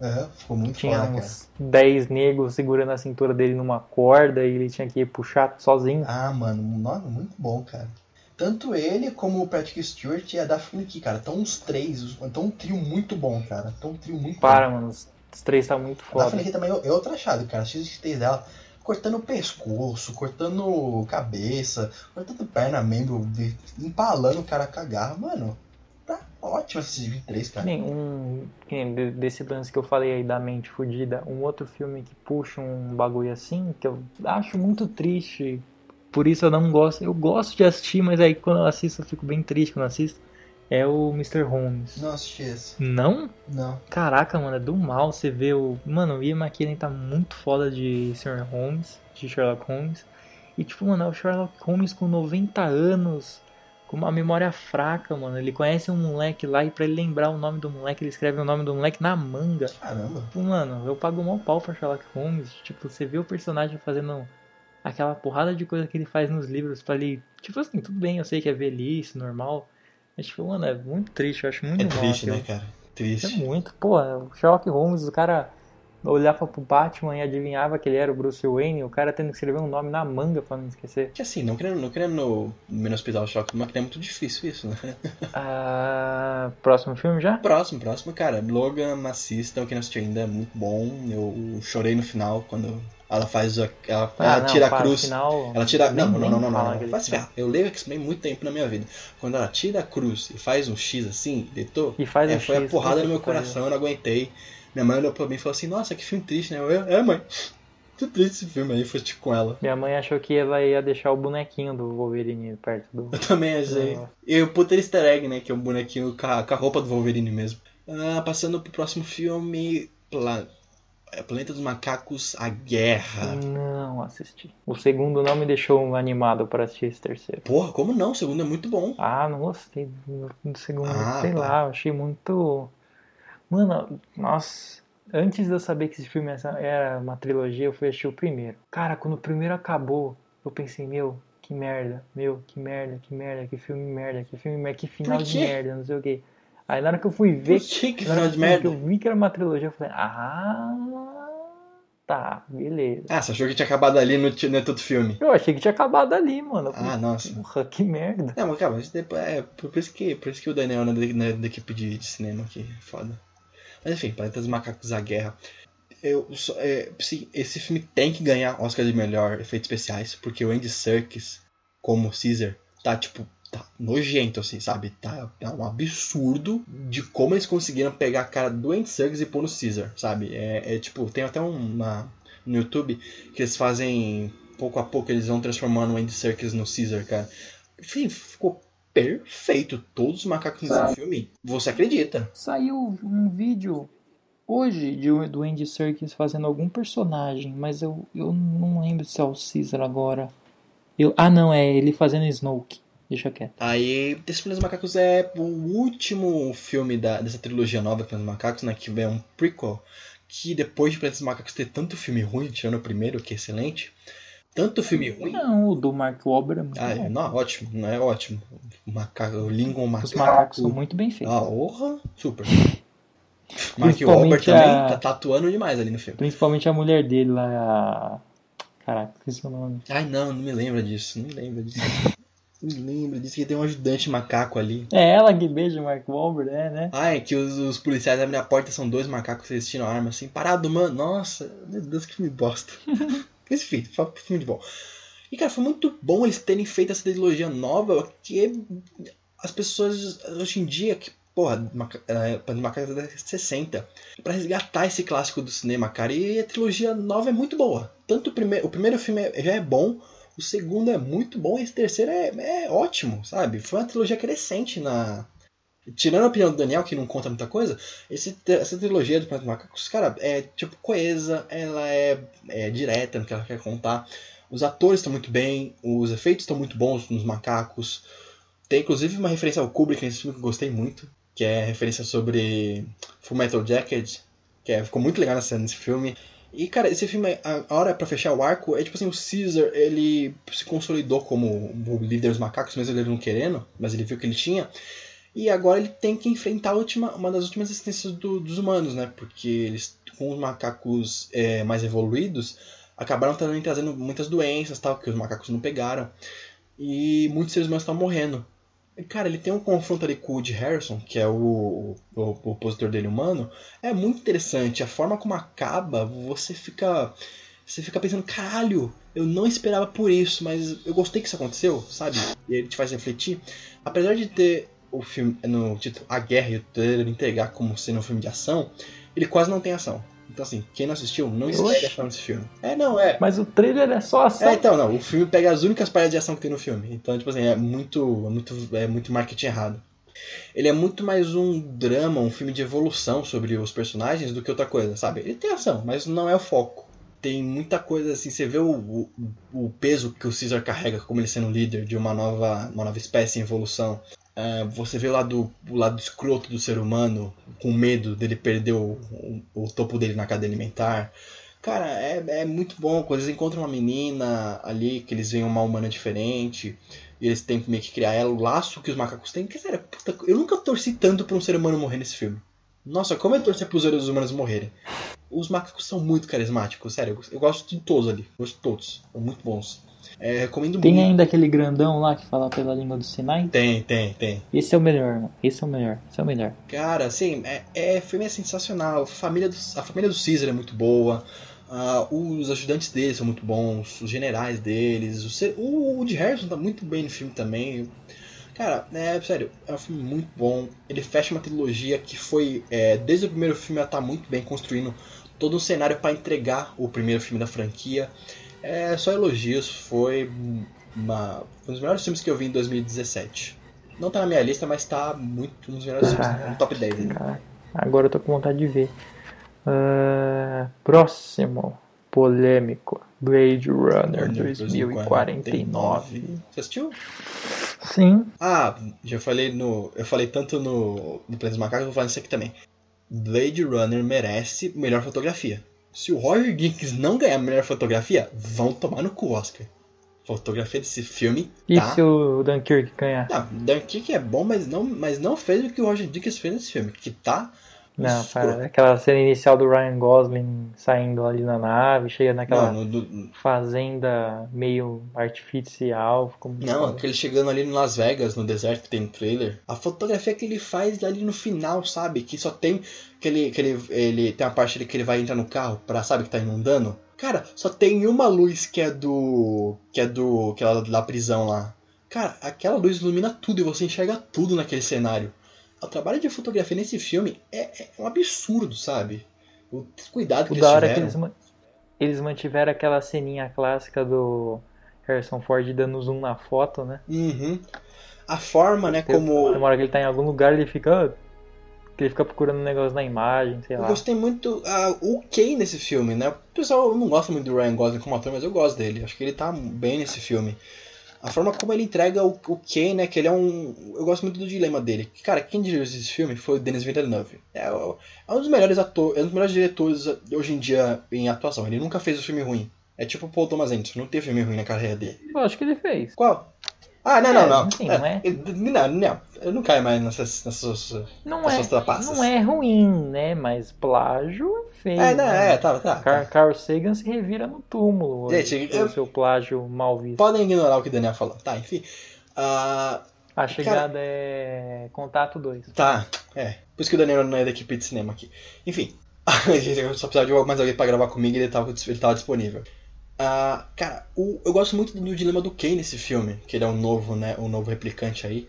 Aham, ficou muito Tinha cara. uns 10 negros segurando a cintura dele numa corda e ele tinha que puxar sozinho. Ah, mano, muito bom, cara. Tanto ele como o Patrick Stewart e a Daphne Key, cara. Estão os três, estão um trio muito bom, cara. Estão um trio muito Para, bom. mano, os três tá muito A foda. Daphne Key também é outro achado, cara. Os X dela cortando o pescoço, cortando cabeça, cortando perna, membro, empalando o cara com a garra. Mano, tá ótimo esse 23, Que cara. nem um desse lance que eu falei aí da mente fudida, um outro filme que puxa um bagulho assim, que eu acho muito triste. Por isso eu não gosto. Eu gosto de assistir, mas aí quando eu assisto eu fico bem triste quando assisto. É o Mr. Holmes. Não assisti esse. Não? Não. Caraca, mano, é do mal você vê o. Mano, o Ian McKellen tá muito foda de Sr. Holmes, de Sherlock Holmes. E tipo, mano, é o Sherlock Holmes com 90 anos, com uma memória fraca, mano. Ele conhece um moleque lá e pra ele lembrar o nome do moleque, ele escreve o nome do moleque na manga. Caramba. Tipo, mano, eu pago mal pau pra Sherlock Holmes. Tipo, você vê o personagem fazendo aquela porrada de coisa que ele faz nos livros pra ele. Tipo assim, tudo bem, eu sei que é velhice, normal. Mas, tipo, mano, é muito triste, eu acho muito É triste, né, cara? É Triste. muito, pô, o Sherlock Holmes, o cara olhava pro Batman e adivinhava que ele era o Bruce Wayne, o cara tendo que escrever um nome na manga pra não esquecer. Que assim, não querendo, não querendo menosprezar o choque, mas que é muito difícil isso, né? Ah, próximo filme já? Próximo, próximo, cara. Logan, assistam, quem não assistiu ainda, é muito bom. Eu chorei no final quando ela faz a. Ela, Ah, ela não, tira a cruz. final, Ela tira. nem- Não, não, não, não, não. não. Vai se ferrar. Eu leio X-Men muito tempo na minha vida. Quando ela tira a cruz e faz um X assim, deitou. E faz é, o foi a X, porrada puta no meu que coração, eu não aguentei. Minha mãe olhou pra mim e falou assim: Nossa, que filme triste, né? Eu, é, mãe. Muito triste esse filme aí, foi tipo com ela. Minha mãe achou que ela ia deixar o bonequinho do Wolverine perto do. Eu também achei. Ah. E o puta easter egg, né? Que é um bonequinho com a, com a roupa do Wolverine mesmo. Ah, passando pro próximo filme. Pla... é, Planeta dos Macacos, A Guerra. Não assisti. O segundo não me deixou animado pra assistir esse terceiro. Porra, como não? O segundo é muito bom. Ah, não gostei do, do segundo. Ah, sei tá. lá, achei muito. Mano, nossa. Antes de eu saber que esse filme era uma trilogia, eu fui assistir o primeiro. Cara, quando o primeiro acabou, eu pensei, meu, que merda, meu, que merda, que merda, que filme merda, que filme merda, que final de merda, não sei o quê. Aí na hora que eu fui ver, que que final de que eu merda? vi que era uma trilogia, eu falei, ah. Tá, beleza. Ah, você achou que tinha acabado ali no, no todo filme? Eu achei que tinha acabado ali, mano. Falei, Ah, nossa. Porra, que merda. Não, mas calma, isso depois, é, por, isso que, por isso que o Daniel é da, não é da equipe de, de cinema aqui, foda. Mas enfim, Planeta dos Macacos à Guerra. Eu, é, sim, esse filme tem que ganhar Oscar de melhor efeitos especiais, porque o Andy Serkis, como Caesar, tá tipo, tá nojento assim, sabe? Tá, tá um absurdo de como eles conseguiram pegar a cara do Andy Serkis e pôr no Caesar, sabe? É, é tipo, tem até uma no YouTube que eles fazem pouco a pouco eles vão transformando o Andy Serkis no Caesar, cara. Enfim, ficou perfeito. Todos os macacos nesse filme, você acredita. Saiu um vídeo hoje de, um- do Andy Serkis fazendo algum personagem, mas eu, eu não lembro se é o Caesar agora. Eu, ah, não, é ele fazendo Snoke. Deixa quieto. Aí, Planeta dos Macacos é o último filme da, dessa trilogia nova, Planeta dos Macacos, né? Que é um prequel. Que depois de Planeta dos Macacos ter tanto filme ruim, tirando o primeiro, que é excelente, tanto filme ruim. Não, o do Mark Wahlberg é muito Ah, é, bom. não, ótimo, não é ótimo. O macaco, o Lincoln macaco. Os macacos são muito bem feitos. Ah, honra, super. Mark Wahlberg também a- tá tatuando demais ali no filme. Principalmente a mulher dele lá, a... Caraca, esqueci o nome. Ai, não, não me lembra disso, não me lembra disso. Não me lembra disso, que tem um ajudante macaco ali. É ela que beija o Mark Wahlberg, é, né? Ah, é que os, os policiais abrem a porta são dois macacos resistindo a arma, assim, parado, mano. Nossa, meu Deus, que filme bosta. Enfim, foi um filme de bom. E, cara, foi muito bom eles terem feito essa trilogia nova, que as pessoas, hoje em dia, que, porra, maca- é, macacos da década de 60, pra resgatar esse clássico do cinema, cara. E a trilogia nova é muito boa. Tanto o primeiro, o primeiro filme é- já é bom, o segundo é muito bom, e esse terceiro é, é ótimo, sabe? Foi uma trilogia crescente na, Tirando a opinião do Daniel, que não conta muita coisa, esse- essa trilogia do Planeta dos Macacos, cara, é tipo coesa, ela é, é direta no que ela quer contar. Os atores estão muito bem, os efeitos estão muito bons nos macacos. Tem inclusive uma referência ao Kubrick nesse filme que eu gostei muito, que é referência sobre Full Metal Jacket, que é, ficou muito legal nessa, nesse filme. E, cara, esse filme, a hora pra fechar o arco, é tipo assim, o Caesar, ele se consolidou como o líder dos macacos, mesmo ele não querendo, mas ele viu que ele tinha. E agora ele tem que enfrentar última, uma das últimas existências do- dos humanos, né? Porque eles, com os macacos é, mais evoluídos, acabaram também trazendo muitas doenças, tal, que os macacos não pegaram. E muitos seres humanos estão morrendo. E, cara, ele tem um confronto ali com o Woody Harrison, que é o, o, o opositor dele humano. É muito interessante. A forma como acaba, você fica. Você fica pensando, caralho, eu não esperava por isso, mas eu gostei que isso aconteceu, sabe? E ele te faz refletir. Apesar de ter o filme no título A Guerra e o trailer entregar como sendo um filme de ação, ele quase não tem ação. Então assim, quem não assistiu, não espere ação nesse filme. É, não, é. Mas o trailer é só ação. É, então, não, o filme pega as únicas partes de ação que tem no filme. Então, tipo assim, é muito, é muito, é muito marketing errado. Ele é muito mais um drama, um filme de evolução sobre os personagens do que outra coisa, sabe? Ele tem ação, mas não é o foco. Tem muita coisa assim, você vê o, o, o peso que o Caesar carrega como ele sendo líder de uma nova, uma nova espécie em evolução. É, você vê o lado, o lado escroto do ser humano, com medo dele perder o, o, o topo dele na cadeia alimentar. Cara, é, é muito bom. Quando eles encontram uma menina ali, que eles veem uma humana diferente, e eles têm meio que criar ela, o laço que os macacos têm. Que sério, puta, eu nunca torci tanto pra um ser humano morrer nesse filme. Nossa, como eu torci pros seres humanos morrerem. Os macacos são muito carismáticos, sério. Eu, eu gosto de todos ali. Gosto de todos. São muito bons. É, recomendo Tem muito. ainda aquele grandão lá que fala pela língua do Sinai. Tem, tem, tem. Esse é o melhor, mano. Esse é o melhor. Esse é o melhor. Cara, assim, é, é filme é sensacional. A família do, a família do Caesar é muito boa. Ah, os ajudantes dele são muito bons. Os generais deles. O, o Woody Harrison tá muito bem no filme também. Cara, é sério, é um filme muito bom. Ele fecha uma trilogia que foi, é, desde o primeiro filme, ela tá muito bem construindo todo um cenário para entregar o primeiro filme da franquia. É só elogios, foi uma, um dos melhores filmes que eu vi em 2017. Não tá na minha lista, mas tá muito um dos melhores filmes, tá no top 10. ainda. Cara, agora eu tô com vontade de ver. Ah, próximo. Polêmico. Blade Runner 2049. Você assistiu? Sim. Ah, já falei no. Eu falei tanto no, no Planeta dos Macacos, eu vou falar nisso aqui também. Blade Runner merece melhor fotografia. Se o Roger Dickens não ganhar melhor fotografia, vão tomar no cu, Oscar. Fotografia desse filme E tá. se o Dunkirk ganhar? Não, Dunkirk é bom, mas não, mas não fez o que o Roger Dickens fez nesse filme. Que tá Não, cara, aquela cena inicial do Ryan Gosling saindo ali na nave, chega naquela Não, no- do- fazenda meio artificial. Não, aquele chegando ali em Las Vegas, no deserto que tem no trailer. A fotografia que ele faz ali no final, sabe? Que só tem. Que ele, que ele, ele tem a parte ali que ele vai entrar no carro pra, sabe, que tá inundando. Cara, só tem uma luz que é do. que é do. que é da prisão lá. Cara, aquela luz ilumina tudo e você enxerga tudo naquele cenário. O trabalho de fotografia nesse filme é, é um absurdo, sabe? O cuidado que O eles da hora é que tiveram. eles, eles mantiveram aquela ceninha clássica do Harrison Ford dando zoom na foto, né? Uhum. A forma, né, Tem como. uma hora que ele tá em algum lugar ele fica. ele fica procurando um negócio na imagem, sei Eu lá. gostei muito ah, o Kay nesse filme, né? O pessoal não gosta muito do Ryan Gosling como ator, mas eu gosto dele. Acho que ele tá bem nesse filme. A forma como ele entrega o, o Kay, né? Que ele é um. Eu gosto muito do dilema dele. Cara, quem dirigiu esse filme foi o Denis Villeneuve. É, é um dos melhores atores, é um dos melhores diretores hoje em dia em atuação. Ele nunca fez um filme ruim. É tipo o Paul Thomas Anderson, não teve filme ruim na carreira dele. Eu acho que ele fez. Qual? Ah, não, É, não, não. enfim, não é- ele- Não, não. Eu não caio mais nessas. nessas Não As é, trapaças. não é ruim, né? Mas plágio é feio. é, não, né? é, tá, tá. Car Carl Sagan se revira no túmulo Gente, pelo eu- seu plágio mal visto. Podem ignorar o que o Daniel falou. Tá, enfim. Ah, A chegada é Contato 2. tá, é. Por isso que o Daniel não é da equipe de cinema aqui. Enfim. eu só precisava de mais alguém pra gravar comigo e ele tava, ele tava disponível. Ah, cara, o- eu gosto muito do dilema do Kane nesse filme, que ele é um novo, né, um novo replicante aí,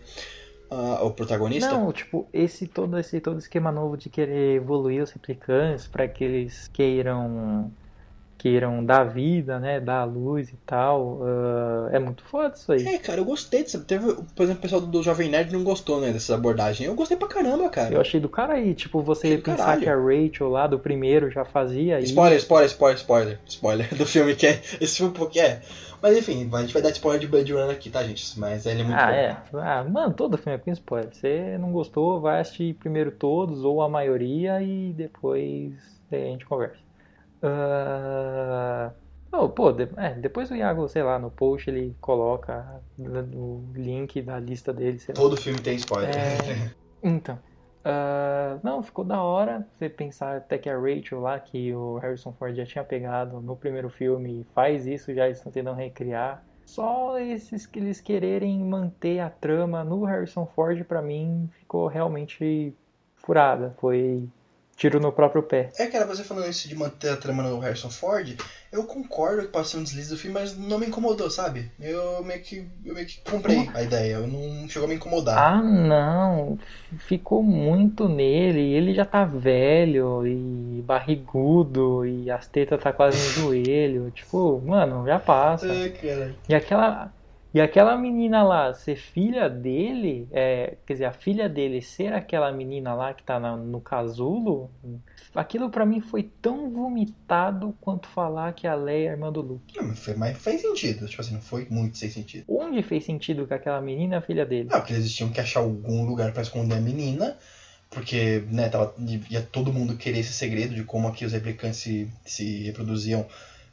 ah, o protagonista. Não, tipo, esse todo esse todo esquema novo de querer evoluir os replicantes para que eles queiram queiram dar vida, né, dar luz e tal, ah, é muito foda isso aí. É, cara, eu gostei disso. Teve, por exemplo, o pessoal do Jovem Nerd não gostou, né, dessa abordagem. Eu gostei pra caramba, cara. Eu achei do cara aí, tipo, você pensar caralho. que a Rachel lá do primeiro já fazia isso. Spoiler, spoiler, spoiler, spoiler, spoiler do filme que é. Esse filme porque é. Mas enfim, a gente vai dar spoiler de Blade Runner aqui, tá, gente? Mas ele é muito Ah, bom. é. Ah, mano, todo filme é com spoiler. Você não gostou, vai assistir primeiro todos ou a maioria e depois a gente conversa. Ah, oh, pô, de- é, depois o Iago, sei lá, no post ele coloca o link da lista dele, sei lá. Todo filme tem spoiler. É. Então, ah, não, ficou da hora você pensar até que a Rachel lá, que o Harrison Ford já tinha pegado no primeiro filme, faz isso, já eles estão tentando recriar. Só esses que eles quererem manter a trama no Harrison Ford, pra mim, ficou realmente furada. Foi tiro no próprio pé. É, cara, você falando isso de manter a trama no Harrison Ford, eu concordo que pode ser um deslize do filme, mas não me incomodou, sabe? Eu meio que, eu meio que comprei a ideia, eu não chegou a me incomodar. Ah, não, ficou muito nele. Ele já tá velho e barrigudo e as tetas tá quase no joelho. Tipo, mano, já passa. É, cara. E aquela, e aquela menina lá ser filha dele, é, quer dizer, a filha dele ser aquela menina lá que tá na- no casulo, aquilo pra mim foi tão vomitado quanto falar que a Leia é irmã do Luke. Não, mas, foi, mas fez sentido, tipo assim, não foi muito sem sentido. Onde fez sentido que aquela menina é a filha dele? Não, porque eles tinham que achar algum lugar pra esconder a menina, porque, né, tava, ia todo mundo querer esse segredo de como aqui os replicantes se, se reproduziam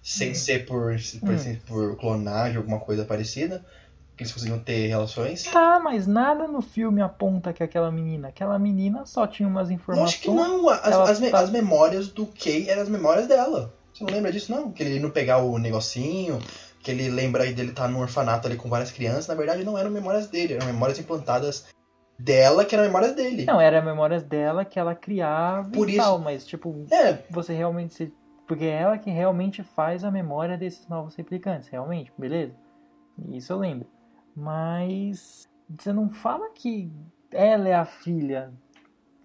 sem ser por, por, Hum. por clonagem, alguma coisa parecida, que eles conseguiam ter relações. Tá, mas nada no filme aponta que aquela menina. Aquela menina só tinha umas informações. Lógico que não, as, as, me- tá- as memórias do Kay eram as memórias dela. Você não lembra disso, não? Que ele não pegar o negocinho, que ele lembra aí dele estar no orfanato ali com várias crianças, na verdade não eram memórias dele, eram memórias implantadas dela que eram memórias dele. Não, era memórias dela que ela criava Por e isso- tal, mas tipo, É, você realmente se... Porque é ela que realmente faz a memória desses novos replicantes, realmente, beleza? Isso eu lembro. Mas você não fala que ela é a filha.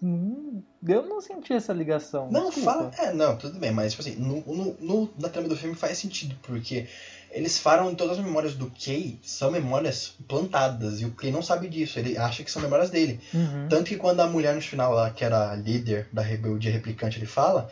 Hum, Eu não senti essa ligação. Não, desculpa. fala. É, não, tudo bem, mas tipo assim, no, no- no- na trama do filme faz sentido, porque eles falam todas as memórias do Kay são memórias plantadas, e o Kay não sabe disso, ele acha que são memórias dele. Uhum. Tanto que quando a mulher no final lá, que era a líder da rebeldia replicante, ele fala,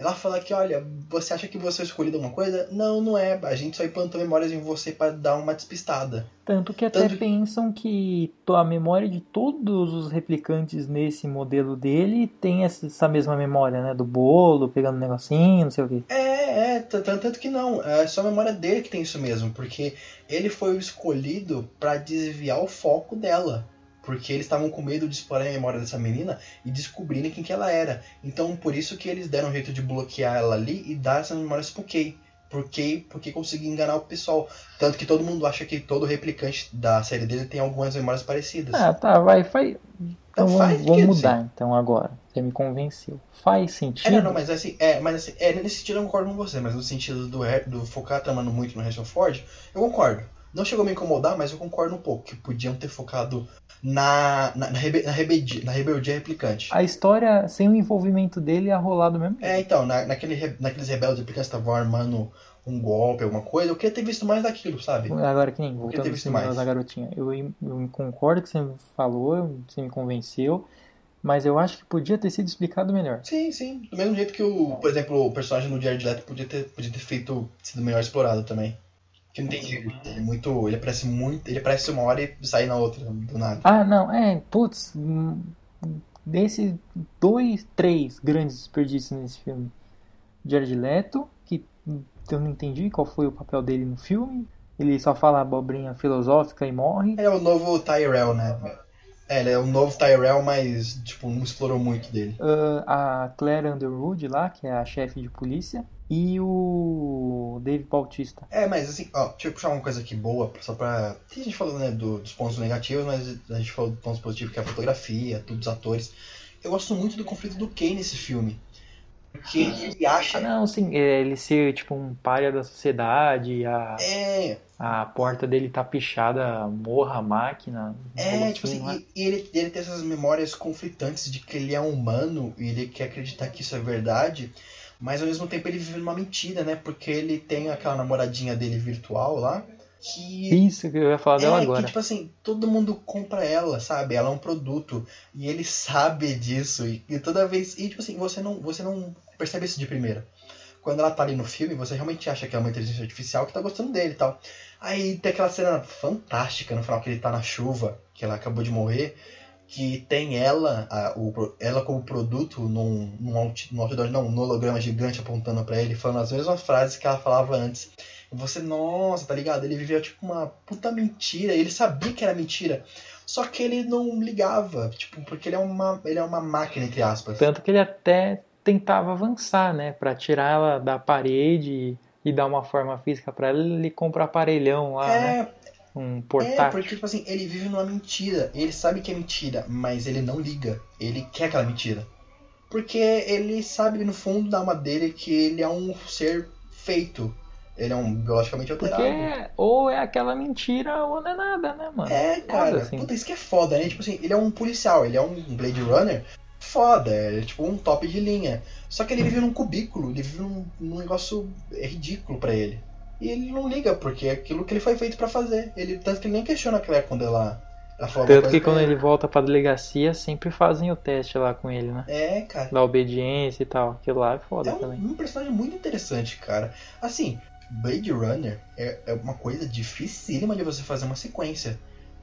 ela fala que, olha, você acha que você é escolhido alguma coisa? Não, não é. A gente só implantou memórias em você pra dar uma despistada. Tanto que até Tanto pensam que a memória de todos os replicantes nesse modelo dele tem essa mesma memória, né? Do bolo, pegando um negocinho, não sei o quê. É, é, tanto que não. É só a memória dele que tem isso mesmo, porque ele foi o escolhido pra desviar o foco dela. Porque eles estavam com medo de explorar a memória dessa menina e descobrirem quem que ela era. Então, por isso que eles deram um jeito de bloquear ela ali e dar essas memórias pro Kay. Porque, porque conseguir enganar o pessoal. Tanto que todo mundo acha que todo replicante da série dele tem algumas memórias parecidas. Ah, tá, vai, faz. Então vamos, faz sentido, mudar então agora. Você me convenceu. Faz É, sentido? não, não, mas assim, é, mas assim, é, nesse sentido eu concordo com você, mas no sentido do, do focar a trama muito no Harrison Ford, eu concordo. Não chegou a me incomodar, mas eu concordo um pouco, que podiam ter focado na, na, na, rebe- na rebeldia, na rebeldia replicante. A história, sem o envolvimento dele, ia rolar do mesmo jeito. É, então, na, naquele, naqueles rebeldes replicantes que estavam armando um golpe, alguma coisa, eu queria ter visto mais daquilo, sabe? Agora que nem, ter voltando visto ao cinema mais. da garotinha. Eu, eu concordo com o que você me falou, você me convenceu, mas eu acho que podia ter sido explicado melhor. Sim, sim. Do mesmo jeito que o, por exemplo, o personagem no Jared Leto podia ter, podia ter feito, sido melhor explorado também. Que não tem. Ele é muito. Ele aparece muito. Ele aparece uma hora e sai na outra, do nada. Ah, não, é, putz, desses dois, três grandes desperdícios nesse filme. Jared Leto, que eu não entendi qual foi o papel dele no filme. Ele só fala abobrinha filosófica e morre. Ele é o novo Tyrell, né? É, ele é o novo Tyrell, mas, tipo, não explorou muito dele. Ah, a Claire Underwood lá, que é a chefe de polícia. E o Dave Bautista. É, mas assim, ó, deixa eu puxar uma coisa aqui boa, só pra. A gente falou, né, do- dos pontos negativos, mas a gente falou dos pontos positivos, que é a fotografia, tudo, os atores. Eu gosto muito do conflito do Kay nesse filme. Porque ele acha. Ah, não, sim, é, ele ser tipo um párea da sociedade, a, É, a porta dele tá pichada, morra a máquina. É, tipo assim, assim, e, e ele, ele tem essas memórias conflitantes de que ele é humano e ele quer acreditar que isso é verdade, mas ao mesmo tempo ele vive numa mentira, né? Porque ele tem aquela namoradinha dele virtual lá, que. Isso que eu ia falar dela É, agora. que tipo assim, todo mundo compra ela, sabe? Ela é um produto e ele sabe disso e, e toda vez, e tipo assim, você não, você não percebe isso de primeira. Quando ela tá ali no filme, você realmente acha que é uma inteligência artificial que tá gostando dele e tal. Aí tem aquela cena fantástica no final que ele tá na chuva, que ela acabou de morrer, que tem ela, a- o, ela como produto num, num, out- num outdoor, não, num holograma gigante apontando pra ele, falando as mesmas frases que ela falava antes. E você, nossa, tá ligado? Ele vivia tipo uma puta mentira, ele sabia que era mentira. Só que ele não ligava, tipo, porque ele é uma, ele é uma máquina, entre aspas. Tanto que ele até tentava avançar, né? Pra tirar ela da parede e, dar uma forma física pra ela, ele compra aparelhão lá, né? É, Um É, portátil. porque, tipo assim, ele vive numa mentira. Ele sabe que é mentira, mas ele não liga. Ele quer aquela mentira. Porque ele sabe, no fundo da alma dele, que ele é um ser feito. Ele é um biologicamente alterado. Porque ou é aquela mentira ou não é nada, né, mano? É, cara. Foda, assim. Puta, isso que é foda, né? Tipo assim, ele é um policial, ele é um Blade Runner foda, é tipo um top de linha. Só que ele vive num cubículo, ele vive num, num negócio é ridículo pra ele. E ele não liga, porque é aquilo que ele foi feito pra fazer. Ele, tanto que ele nem questiona a Claire quando ela, ela fala alguma Tanto que quando ele volta pra delegacia, sempre fazem o teste lá com ele, né? É, cara. Da obediência e tal. Aquilo lá é foda É um, também. um personagem muito interessante, cara. Assim, Blade Runner é, é uma coisa dificílima de você fazer uma sequência.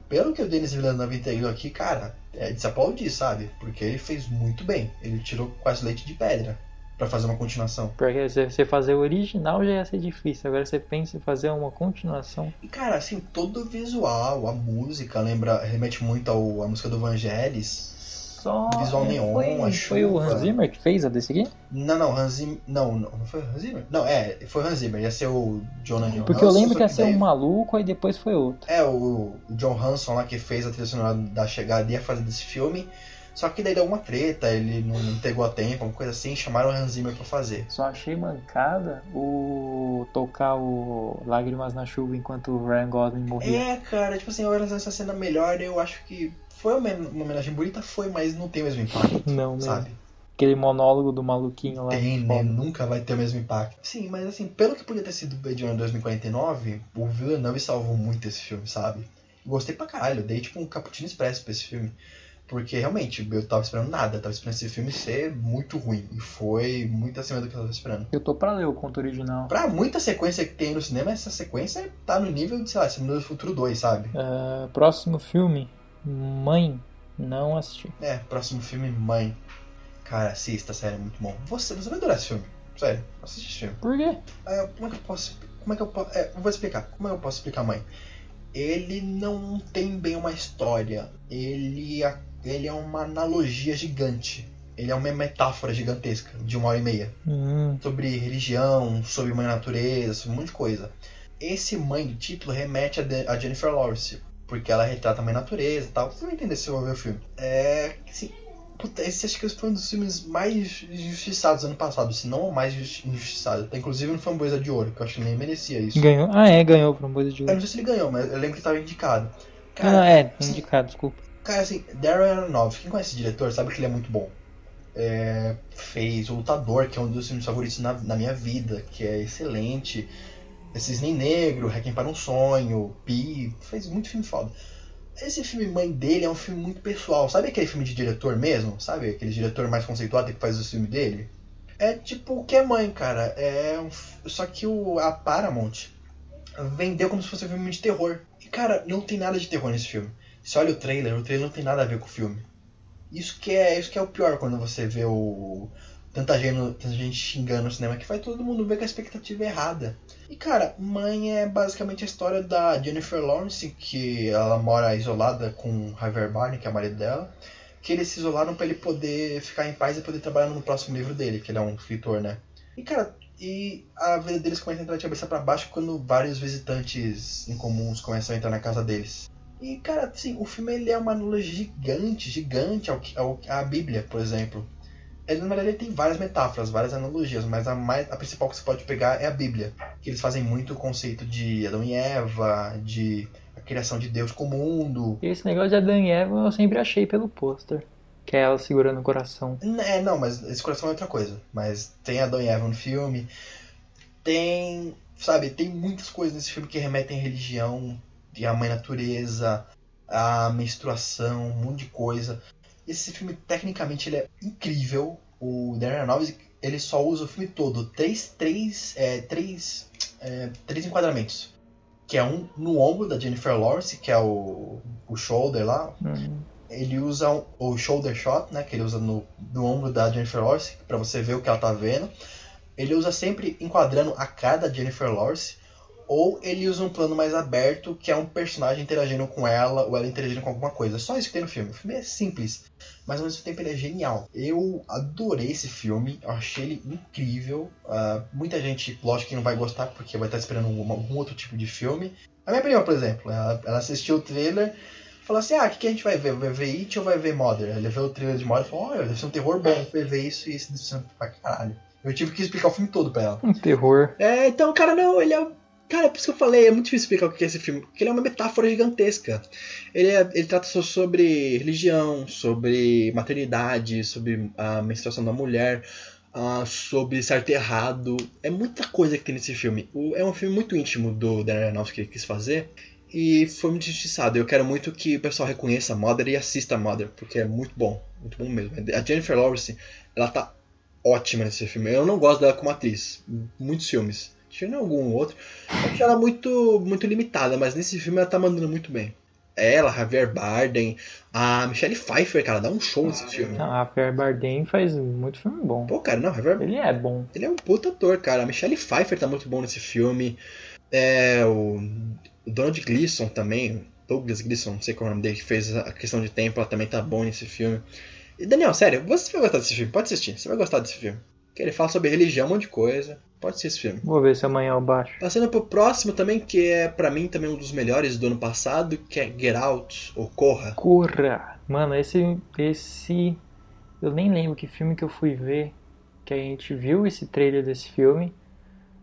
Pelo que o Denis Villeneuve entregou aqui, cara, é de se aplaudir, sabe? Porque ele fez muito bem. Ele tirou quase leite de pedra pra fazer uma continuação. Porque se você fazer o original já ia ser difícil. Agora você pensa em fazer uma continuação. E, cara, assim, todo o visual, a música, lembra, remete muito ao, à música do Vangelis. Só. Visual neon, foi, a foi o chuva. Hans Zimmer que fez a desse aqui? Não, não, Hans Zimmer. Não, não, não foi Hans Zimmer? Não, é, foi Hans Zimmer. Ia ser o Jonah Johansson. Porque eu lembro que ia ser um maluco, aí depois foi outro. É, o, o John Hanson lá que fez a trilha sonora da chegada ia fazer desse filme. Só que daí deu uma treta, ele não entregou a tempo, uma coisa assim, chamaram o Hans Zimmer pra fazer. Só achei mancada o tocar o Lágrimas na Chuva enquanto o Ryan Gosling morria. É, cara, tipo assim, olha essa cena melhor, eu acho que foi uma uma homenagem bonita, foi, mas não tem o mesmo impacto, Não, mesmo. sabe? Aquele monólogo do maluquinho lá. Tem, né? Nunca vai ter o mesmo impacto. Sim, mas assim, pelo que podia ter sido o Blade Runner 2049, o Villeneuve salvou muito esse filme, sabe? Gostei pra caralho, dei tipo um cappuccino expresso pra esse filme. Porque realmente, eu tava esperando nada, eu tava esperando esse filme ser muito ruim. E foi muito acima do que eu tava esperando. Eu tô pra ler o conto original. Pra muita sequência que tem no cinema, essa sequência tá no nível de, sei lá, Exterminador do Futuro 2, sabe? Ah, próximo filme, Mãe. Não assisti. É, próximo filme, Mãe. Cara, assista, sério, é muito bom. Você, você vai adorar esse filme. Sério, assiste esse filme. Por quê? Ah, como é que eu posso. Como é que eu posso. É, eu vou explicar. Como é que eu posso explicar Mãe? ele não tem bem uma história. Ele, ele é uma analogia gigante. Ele é uma metáfora gigantesca de uma hora e meia. Hum, Sobre religião, sobre mãe natureza, sobre um monte de coisa. Esse mãe do título remete a, a Jennifer Lawrence. Porque ela retrata a mãe natureza e tal. Você vai entender se você ver o filme. É. Assim, puta, esse acho que foi um dos filmes mais injustiçados do ano passado. Se não o mais injusti- injustiçado. Tá, inclusive no Framboesa de Ouro, que eu acho que nem merecia isso. ganhou. Ah, é, ganhou Framboesa de Eu não Ouro. sei se ele ganhou, mas eu lembro que tava indicado. Ah, Cara, é, indicado, desculpa. Cara assim, Darren Aronofsky, quem conhece esse diretor sabe que ele é muito bom. É, fez O Lutador, que é um dos filmes favoritos na, na minha vida, que é excelente. Cisne Negro, Requiem para um Sonho, Pi, fez muito filme foda. Esse filme Mãe dele é um filme muito pessoal. Sabe aquele filme de diretor mesmo? Sabe aquele diretor mais conceituado que faz o filme dele? É tipo o que é Mãe, cara. É um Só que o, a Paramount vendeu como se fosse um filme de terror. E cara, não tem nada de terror nesse filme. Você olha o trailer, o trailer não tem nada a ver com o filme. Isso que é, isso que é o pior quando você vê o tanta gente, tanta gente xingando no cinema que faz todo mundo ver com a expectativa errada. E cara, Mãe é basicamente a história da Jennifer Lawrence, que ela mora isolada com Javier Bardem, que é o marido dela, que eles se isolaram pra ele poder ficar em paz e poder trabalhar no próximo livro dele, que ele é um escritor, né? E cara, e a vida deles começa a entrar de cabeça pra baixo quando vários visitantes incomuns começam a entrar na casa deles. E, cara, assim, o filme ele é uma analogia gigante, gigante ao, ao, à Bíblia, por exemplo. Ele, na verdade, ele tem várias metáforas, várias analogias, mas a, mais, a principal que você pode pegar é a Bíblia. Que eles fazem muito o conceito de Adão e Eva, de a criação de Deus com o mundo. Esse negócio de Adão e Eva eu sempre achei pelo pôster. Que é ela segurando o coração. É, não, mas esse coração é outra coisa. Mas tem Adão e Eva no filme. Tem, sabe, tem muitas coisas nesse filme que remetem à religião, à mãe natureza, à menstruação, um monte de coisa. Esse filme, tecnicamente, ele é incrível. O Darren Aronofsky, ele só usa o filme todo. Três, três, é, três, é, três enquadramentos. Que é um no ombro da Jennifer Lawrence, que é o, o shoulder lá, Hum, ele usa um- o shoulder shot, né, que ele usa no, no ombro da Jennifer Lawrence, pra você ver o que ela tá vendo. Ele usa sempre enquadrando a cara da Jennifer Lawrence, ou ele usa um plano mais aberto, que é um personagem interagindo com ela, ou ela interagindo com alguma coisa. Só isso que tem no filme. O filme é simples, mas ao mesmo tempo ele é genial. Eu adorei esse filme, eu achei ele incrível. Ah, muita gente, lógico que não vai gostar, porque vai estar esperando algum, algum outro tipo de filme. A minha prima, por exemplo, ela, ela assistiu o trailer falou assim: ah, o que, que a gente vai ver? Vai ver It ou vai ver Mother? Ele viu o trailer de Mother e falou: olha, deve ser um terror bom. Vai ver isso e isso deve ser pra caralho. Eu tive que explicar o filme todo pra ela. um terror. É, então, cara, não, ele é. Cara, é por isso que eu falei, é muito difícil explicar o que é esse filme, porque ele é uma metáfora gigantesca. Ele, é- ele trata só sobre religião, sobre maternidade, sobre a menstruação da mulher, ah, sobre certo e errado. É muita coisa que tem nesse filme. O- é um filme muito íntimo do Darren Aronofsky que quis fazer. E foi muito injustiçado. Eu quero muito que o pessoal reconheça Mother e assista Mother, porque é muito bom. Muito bom mesmo. A Jennifer Lawrence, ela tá ótima nesse filme. Eu não gosto dela como atriz. Muitos filmes. Tirando algum outro. Eu acho ela muito, muito limitada, mas nesse filme ela tá mandando muito bem. Ela, Javier Bardem, a Michelle Pfeiffer, cara, dá um show nesse filme. Ah, a Fer Bardem faz muito filme bom. Pô, cara, não, Javier Ele é bom. ele é um puta ator, cara. A Michelle Pfeiffer tá muito bom nesse filme. É, o, o Donald Gleason também, Douglas Gleason, não sei qual é o nome dele, que fez a questão de tempo, ela também tá bom nesse filme. E Daniel, sério, você vai gostar desse filme? Pode assistir, você vai gostar desse filme. Que ele fala sobre religião, um monte de coisa. Pode assistir esse filme. Vou ver se amanhã eu baixo. Passando pro próximo também, que é pra mim também um dos melhores do ano passado, que é Get Out, ou Corra. Corra! Mano, esse. Esse. Eu nem lembro que filme que eu fui ver. Que a gente viu esse trailer desse filme.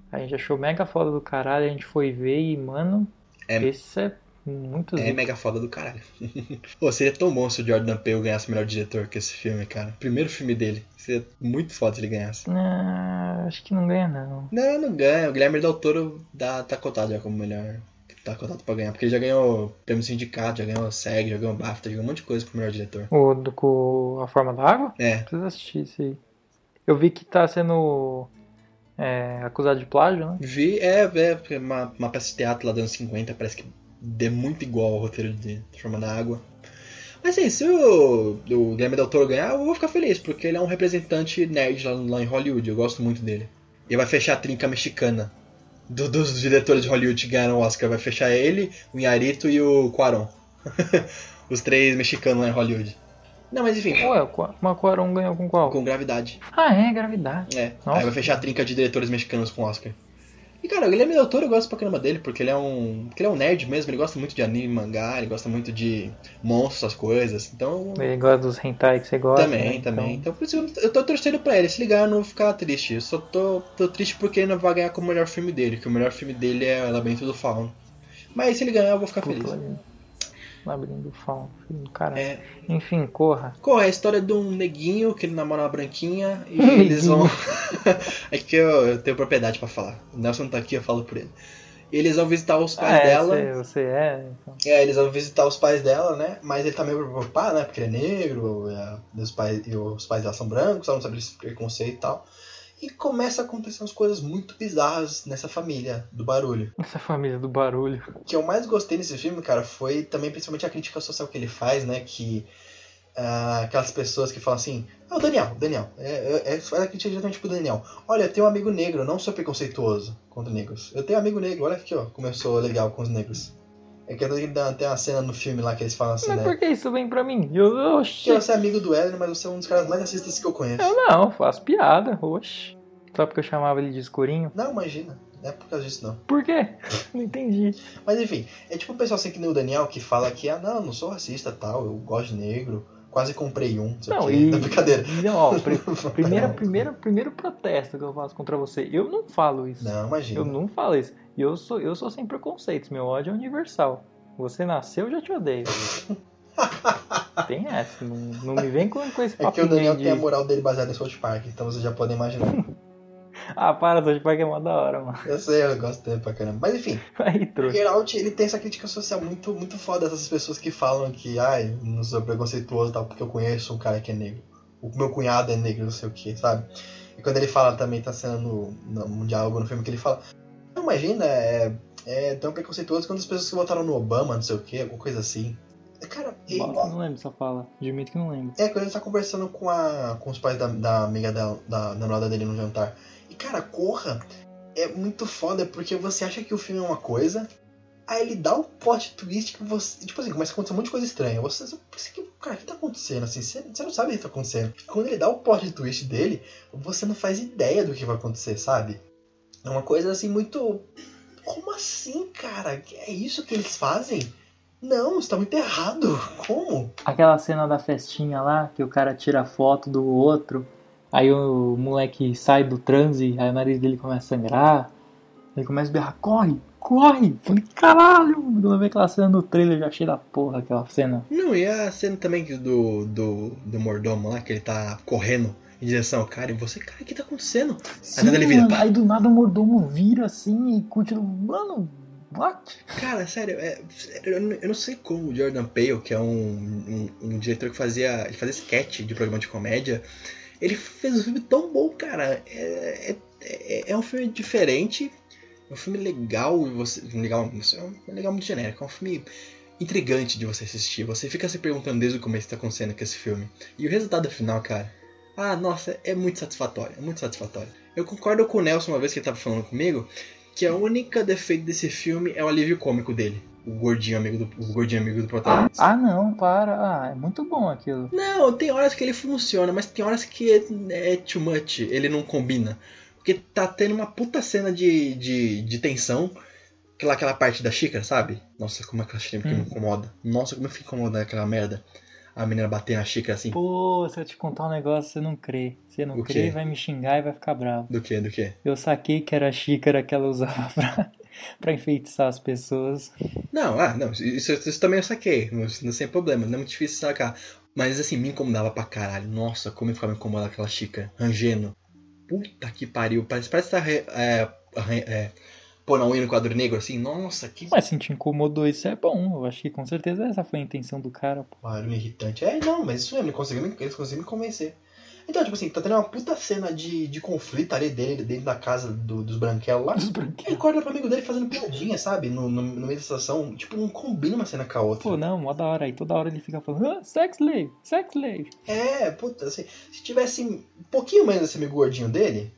A gente achou mega foda do caralho. A gente foi ver e, mano. É- Esse é muito É mega foda do caralho. Pô, seria tão bom se o Jordan Peele ganhasse o melhor diretor que esse filme, cara. Primeiro filme dele. Seria muito foda se ele ganhasse. Ah, acho que não ganha, não. Não, não ganha. O Guilherme Del Toro dá, tá cotado já como melhor. Tá cotado pra ganhar. Porque ele já ganhou prêmio sindicato, já ganhou SEG, já ganhou BAFTA, já ganhou um monte de coisa pro melhor diretor. O do com a forma da água? É. Precisa assistir isso aí. Eu vi que tá sendo é, acusado de plágio, né? Vi, é, é uma, uma peça de teatro lá dos anos 50, parece que é muito igual ao roteiro de Forma da Água. Mas assim, se o, o Guilherme Del Toro ganhar, eu vou ficar feliz, porque ele é um representante nerd lá, lá em Hollywood, eu gosto muito dele. E vai fechar a trinca mexicana do- dos diretores de Hollywood que ganharam o Oscar. Vai fechar ele, o Inharito e o Quaron. Os três mexicanos lá em Hollywood. Não, mas enfim, Ué, mas o Quaron ganhou com qual? com gravidade. Ah, é, gravidade. É, Nossa. aí vai fechar a trinca de diretores mexicanos com Oscar. E cara, o Guilherme Del Toro eu gosto pra caramba dele, porque ele é um. Porque ele é um nerd mesmo, ele gosta muito de anime, mangá, ele gosta muito de monstros, essas coisas. Então. Ele gosta dos hentai que você gosta. Também, né? também. Então, Então por isso eu- tô torcendo pra ele. Se ligar, eu não vou ficar triste. Eu só tô, tô triste porque ele não vai ganhar como o melhor filme dele, que o melhor filme dele é o Labirinto do Fauno. Mas se ele ganhar, eu vou ficar puta, feliz. Labirinto do Fauno, filho do caralho. É, Enfim, corra. Qual é a história de um neguinho que ele namora uma branquinha e eles vão. é que eu, eu tenho propriedade pra falar. O Nelson não tá aqui, eu falo por ele. Eles vão visitar os pais Ah, é, dela. Você, você é. Então. É, eles vão visitar os pais dela, né? Mas ele tá meio preocupado, né? Porque ele é negro, e os pais, e os pais dela são brancos, ela não sabe esse preconceito e tal. E começa a acontecer umas coisas muito bizarras nessa família do barulho. Essa família do barulho. O que eu mais gostei nesse filme, cara, foi também principalmente a crítica social que ele faz, né? Que ah, aquelas pessoas que falam assim, ah, o Daniel, Daniel, é, é, é, faz a crítica diretamente pro Daniel. Olha, eu tenho um amigo negro, não sou preconceituoso contra negros. Eu tenho um amigo negro, olha aqui, ó, como eu sou legal com os negros. É que tem uma cena no filme lá que eles falam assim, Mas né? por que isso vem pra mim? Eu, oxi. Que você é amigo do Ellen, mas você é um dos caras mais racistas que eu conheço. Eu não, faço piada, oxi. Só porque eu chamava ele de escurinho. Não, imagina. Não é por causa disso, não. Por quê? Não entendi. Mas enfim, é tipo o pessoal assim que nem o Daniel que fala que, ah, não, não sou racista tal, eu gosto de negro, quase comprei um, não e- Não, brincadeira. Não, ó, pri- primeira, primeira, primeiro protesto que eu faço contra você. Eu não falo isso. Não, imagina. Eu não falo isso. E eu sou, eu sou sem preconceitos. Meu ódio é universal. Você nasceu, eu já te odeio. Tem essa. Não, não me vem com, com esse É que o Daniel de... tem a moral dele baseada em South Park, então vocês já podem imaginar. Ah, para, South Park é mó da hora, mano. eu sei, eu gosto dele pra caramba. Mas enfim, Aí, o trouxa. Geralt, ele tem essa crítica social muito, muito foda dessas pessoas que falam que, ai, não sou preconceituoso tal, porque eu conheço um cara que é negro. O meu cunhado é negro, não sei o que, sabe? E quando ele fala também, tá sendo no, no, um diálogo no filme que ele fala, não, imagina, é, é tão preconceituoso quanto as pessoas que votaram no Obama, não sei o que, alguma coisa assim. Cara, e- Nossa, não lembro essa fala. Admito que não lembro. É, quando ele tá conversando com, a, com os pais da, da amiga dela, da da namorada dele no jantar. E, cara, Corra é muito foda porque você acha que o filme é uma coisa, aí ele dá um plot twist que você. Tipo assim, começa a acontecer um monte de coisa estranha. Você, você cara, o que tá acontecendo? Assim, você, você não sabe o que tá acontecendo. Quando ele dá o plot twist dele, você não faz ideia do que vai acontecer, sabe? É uma coisa assim muito. Como assim, cara? É isso que eles fazem? Não, isso tá muito errado. Como? Aquela cena da festinha lá, que o cara tira foto do outro, aí o moleque sai do transe, aí o nariz dele começa a sangrar, ele começa a berrar, corre, corre! Falei, caralho! Quando vi aquela cena no trailer, já achei da porra aquela cena. Não, e a cena também do, do, do mordomo lá, que ele tá correndo em direção ao cara, e você, cara, o que tá acontecendo? Sim, ele vira, mano, aí do nada o mordomo vira assim e continua, mano, what? Cara, sério, é, eu, não- eu não sei como o Jordan Peele, que é um, um, um diretor que fazia, ele fazia sketch de programa de comédia, ele fez um filme tão bom, cara. É, é, é, é um filme diferente, é um filme legal, você, legal, é um legal muito genérico, é um filme intrigante de você assistir. Você fica se perguntando desde o começo o que tá acontecendo com esse filme. E o resultado final, cara, ah, nossa, é muito satisfatório, é muito satisfatório. Eu concordo com o Nelson uma vez que ele tava falando comigo, que a única defeito desse filme é o alívio cômico dele. O gordinho amigo do, o gordinho amigo do protagonista. Ah não, para, ah, é muito bom aquilo. Não, tem horas que ele funciona, mas tem horas que é, é too much, ele não combina. Porque tá tendo uma puta cena de, de, de tensão, aquela, aquela parte da xícara, sabe? Nossa, como é aquela xícara que me Hum. incomoda. Nossa, como eu fico incomodando aquela merda. A menina bater na xícara assim. Pô, se eu te contar um negócio, você não crê. Você não O crê, quê? vai me xingar e vai ficar bravo. Do que, do que? Eu saquei que era a xícara que ela usava pra, pra enfeitiçar as pessoas. Não, ah, não, isso, isso também eu saquei, não, não sem problema, não é muito difícil sacar. Mas assim, me incomodava pra caralho. Nossa, como eu ficava me incomodando aquela xícara, rangendo. Puta que pariu, parece, parece que tá é, é, pôr na unha no quadro negro assim. Nossa, que Mas se te incomodou, isso é bom. Eu acho que com certeza essa foi a intenção do cara. pô. barulho irritante. É, não, mas isso mesmo, ele conseguiu me convencer. Então, tipo assim, tá tendo uma puta cena de, de conflito ali dele, dentro da casa do- dos branquelos lá. Os Ele branquinhos. acorda pro amigo dele fazendo piadinha, sabe? No, no, no meio da estação. Tipo, não combina uma cena com a outra. Pô, não, mó da hora. Aí toda hora ele fica falando, ah, sex slave, sex slave. É, puta, assim, se tivesse um pouquinho menos esse amigo gordinho dele,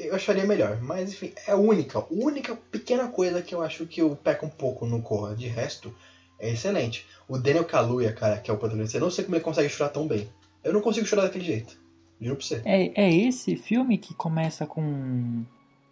eu acharia melhor. Mas enfim, é a única, única pequena coisa que eu acho que eu peco um pouco no Corra. De resto, é excelente. O Daniel Kaluuya, cara, que é o protagonista, eu não sei como ele consegue chorar tão bem. Eu não consigo chorar daquele jeito. Juro pra você. É, é esse filme que começa com.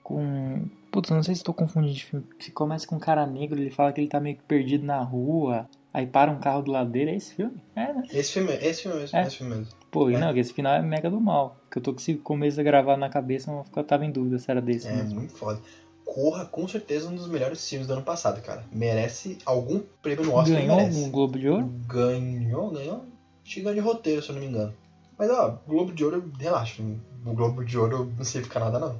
com. Putz, não sei se estou confundindo de filme. Que começa com um cara negro, ele fala que ele tá meio que perdido na rua. Aí para um carro do lado dele, é esse filme? É, né? Esse filme, esse filme mesmo, É. esse filme mesmo. Pô, É. não, esse final é mega do mal. Que eu tô com esse começo a gravar na cabeça, mas eu tava em dúvida se era desse É mesmo. muito foda. Corra, com certeza, um dos melhores filmes do ano passado, cara. Merece algum prêmio no Oscar. Ganhou merece. um Globo de Ouro? Ganhou, ganhou? Acho que ganhou de roteiro, se eu não me engano. Mas ó, Globo de Ouro, relaxa. O Globo de Ouro não significa nada, não.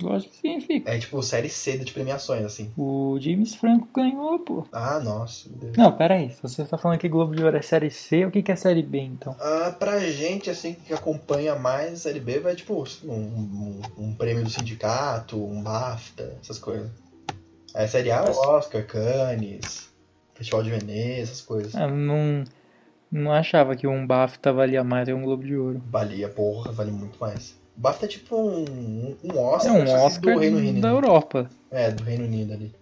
Lógico que significa. É tipo série C de premiações, assim. O James Franco ganhou, pô. Ah, nossa. Não, pera aí. Se você tá falando que Globo de Ouro é série C, o que, que é série B, então? Ah, pra gente, assim, que acompanha mais a Série B, vai tipo um, um- um prêmio do sindicato, um BAFTA, essas coisas. A Série A é Oscar, Cannes, Festival de Veneza, essas coisas. Ah, não, não achava que um BAFTA valia mais que um Globo de Ouro. Valia, porra, vale muito mais. BAFTA é tipo um, um É Oscar, um só que Oscar do Reino Unido. da Europa. É, do Reino Unido ali.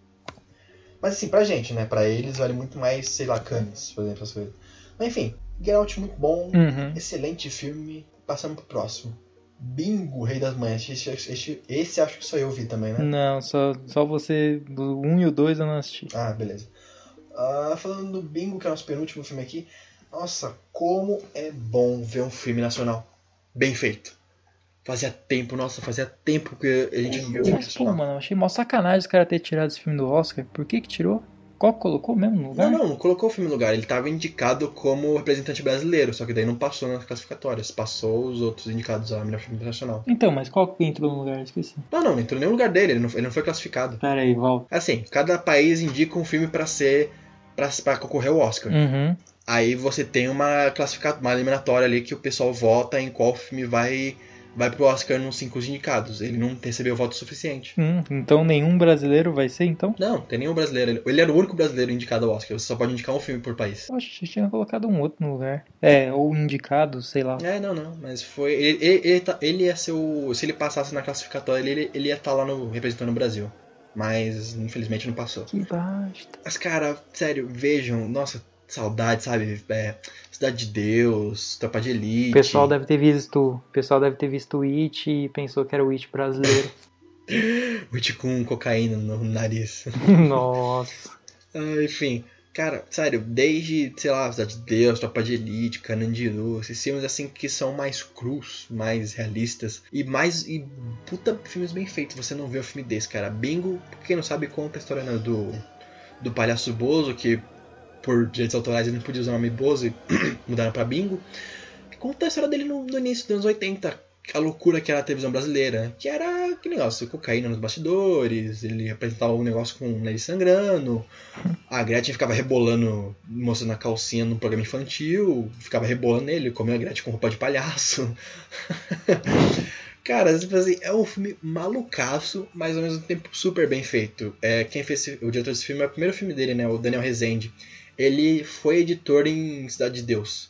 Mas assim, pra gente, né? Pra eles vale muito mais, sei lá, Cannes, por exemplo, coisas. Mas enfim, Get Out muito bom, Uhum. excelente filme. Passamos pro próximo. Bingo, Rei das Manhãs. Esse, esse, esse acho que só eu vi também, né? Não, só, só você, do 1 um e o 2 eu não assisti. Ah, beleza. Ah, falando do Bingo, que é o nosso penúltimo filme aqui. Nossa, como é bom ver um filme nacional bem feito. Fazia tempo, nossa, fazia tempo que a gente não viu filme Mas, pô, mano, achei mó sacanagem os caras terem tirado esse filme do Oscar. Por que que tirou? Qual colocou mesmo no lugar? Não, não, não colocou o filme no lugar. Ele estava indicado como representante brasileiro, só que daí não passou nas classificatórias. Passou os outros indicados a melhor filme internacional. Então, mas qual que entrou no lugar? Eu Esqueci. Não, não, não entrou em nenhum lugar dele, ele não, ele não foi classificado. Pera aí, volta. Assim, cada país indica um filme pra ser. pra, pra concorrer ao Oscar. Uhum. Aí você tem uma classificatória, uma eliminatória ali que o pessoal vota em qual filme vai, vai pro Oscar nos cinco indicados. Ele não recebeu voto suficiente. Hum, então nenhum brasileiro vai ser, então? Não, tem nenhum brasileiro. Ele- era o único brasileiro indicado ao Oscar. Você só pode indicar um filme por país. Acho que tinha colocado um outro no lugar. É, ou indicado, sei lá. É, não, não, mas foi. Ele, ele, ele, tá- ele ia ser o. Se ele passasse na classificatória, ele, ele ia estar lá no, representando o Brasil. Mas infelizmente não passou. Que basta. Mas, cara, sério, vejam, nossa, saudade, sabe? É, Cidade de Deus, Tropa de Elite. O pessoal deve ter visto. O pessoal deve ter visto o It e pensou que era o It brasileiro. Witch com cocaína no nariz. Nossa. Ah, enfim, cara, sério, desde, sei lá, Cidade de Deus, Tropa de Elite, Canandiru, esses filmes assim que são mais crus, mais realistas e mais. e puta filmes bem feitos. Você não vê um filme desse, cara. Bingo, quem não sabe, conta a história né, do, do palhaço Bozo, que por direitos autorais ele não podia usar o nome Bozo mudaram pra Bingo. Conta a história dele no, no início dos anos 80. A loucura que era a televisão brasileira. Que era que negócio, cocaína nos bastidores, ele apresentava um negócio com o nariz sangrando. A Gretchen ficava rebolando, mostrando a calcinha num programa infantil, ficava rebolando nele, comeu a Gretchen com roupa de palhaço. Cara, tipo assim, é um filme malucaço, mas ao mesmo tempo super bem feito. É, quem fez esse- o diretor desse filme é o primeiro filme dele, né? O Daniel Rezende. Ele foi editor em Cidade de Deus.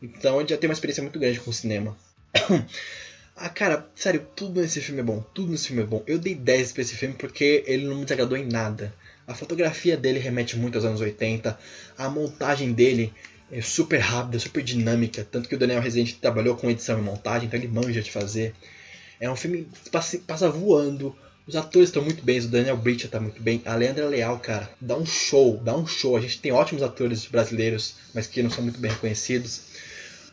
Então ele já tem uma experiência muito grande com o cinema. ah, cara, sério, tudo nesse filme é bom. Tudo nesse filme é bom. Eu dei 10 pra esse filme porque ele não me desagradou em nada. A fotografia dele remete muito aos anos 80. A montagem dele é super rápida, super dinâmica. Tanto que o Daniel Rezende trabalhou com edição e montagem, então ele manja de fazer. É um filme que passa voando. Os atores estão muito bem, o Daniel Britcher tá muito bem. A Leandra Leal, cara, dá um show, dá um show. A gente tem ótimos atores brasileiros, mas que não são muito bem reconhecidos.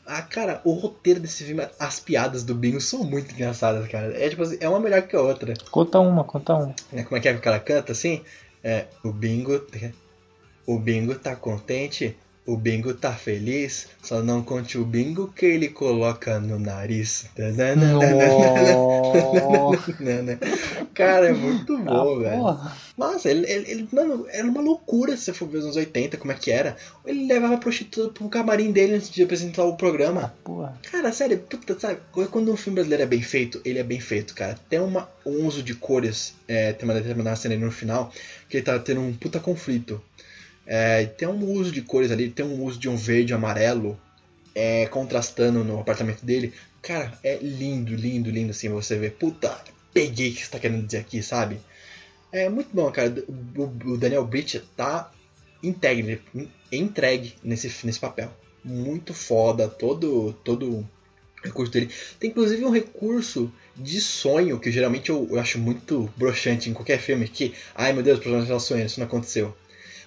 Ah, cara, o roteiro desse filme, as piadas do Bingo são muito engraçadas, cara. É tipo assim, é uma melhor que a outra. Conta uma, conta uma. Né, Como é que é que o cara canta assim? É, o Bingo. O Bingo tá contente, o Bingo tá feliz, só não conte o Bingo que ele coloca no nariz. Cara, é muito bom, Ah, velho. porra. Nossa, ele, ele, ele- mano, era uma loucura se você for ver os anos 80, como é que era. Ele levava a prostituta pro camarim dele antes de apresentar o programa. Porra. Cara, sério, puta, sabe? Quando um filme brasileiro é bem feito, ele é bem feito, cara. Tem uma, um uso de cores, é, tem uma determinada cena ali no final, que ele tá tendo um puta conflito. É, tem um uso de cores ali, tem um uso de um verde e amarelo, é, contrastando no apartamento dele. Cara, é lindo, lindo, lindo assim você ver. Puta, peguei o que você tá querendo dizer aqui, sabe? É muito bom, cara. O, o Daniel Bridge tá integre, entregue nesse, nesse papel. Muito foda, todo, todo recurso dele. Tem inclusive um recurso de sonho, que geralmente eu, eu acho muito broxante em qualquer filme, que, ai meu Deus, o personagem sonha, isso não aconteceu.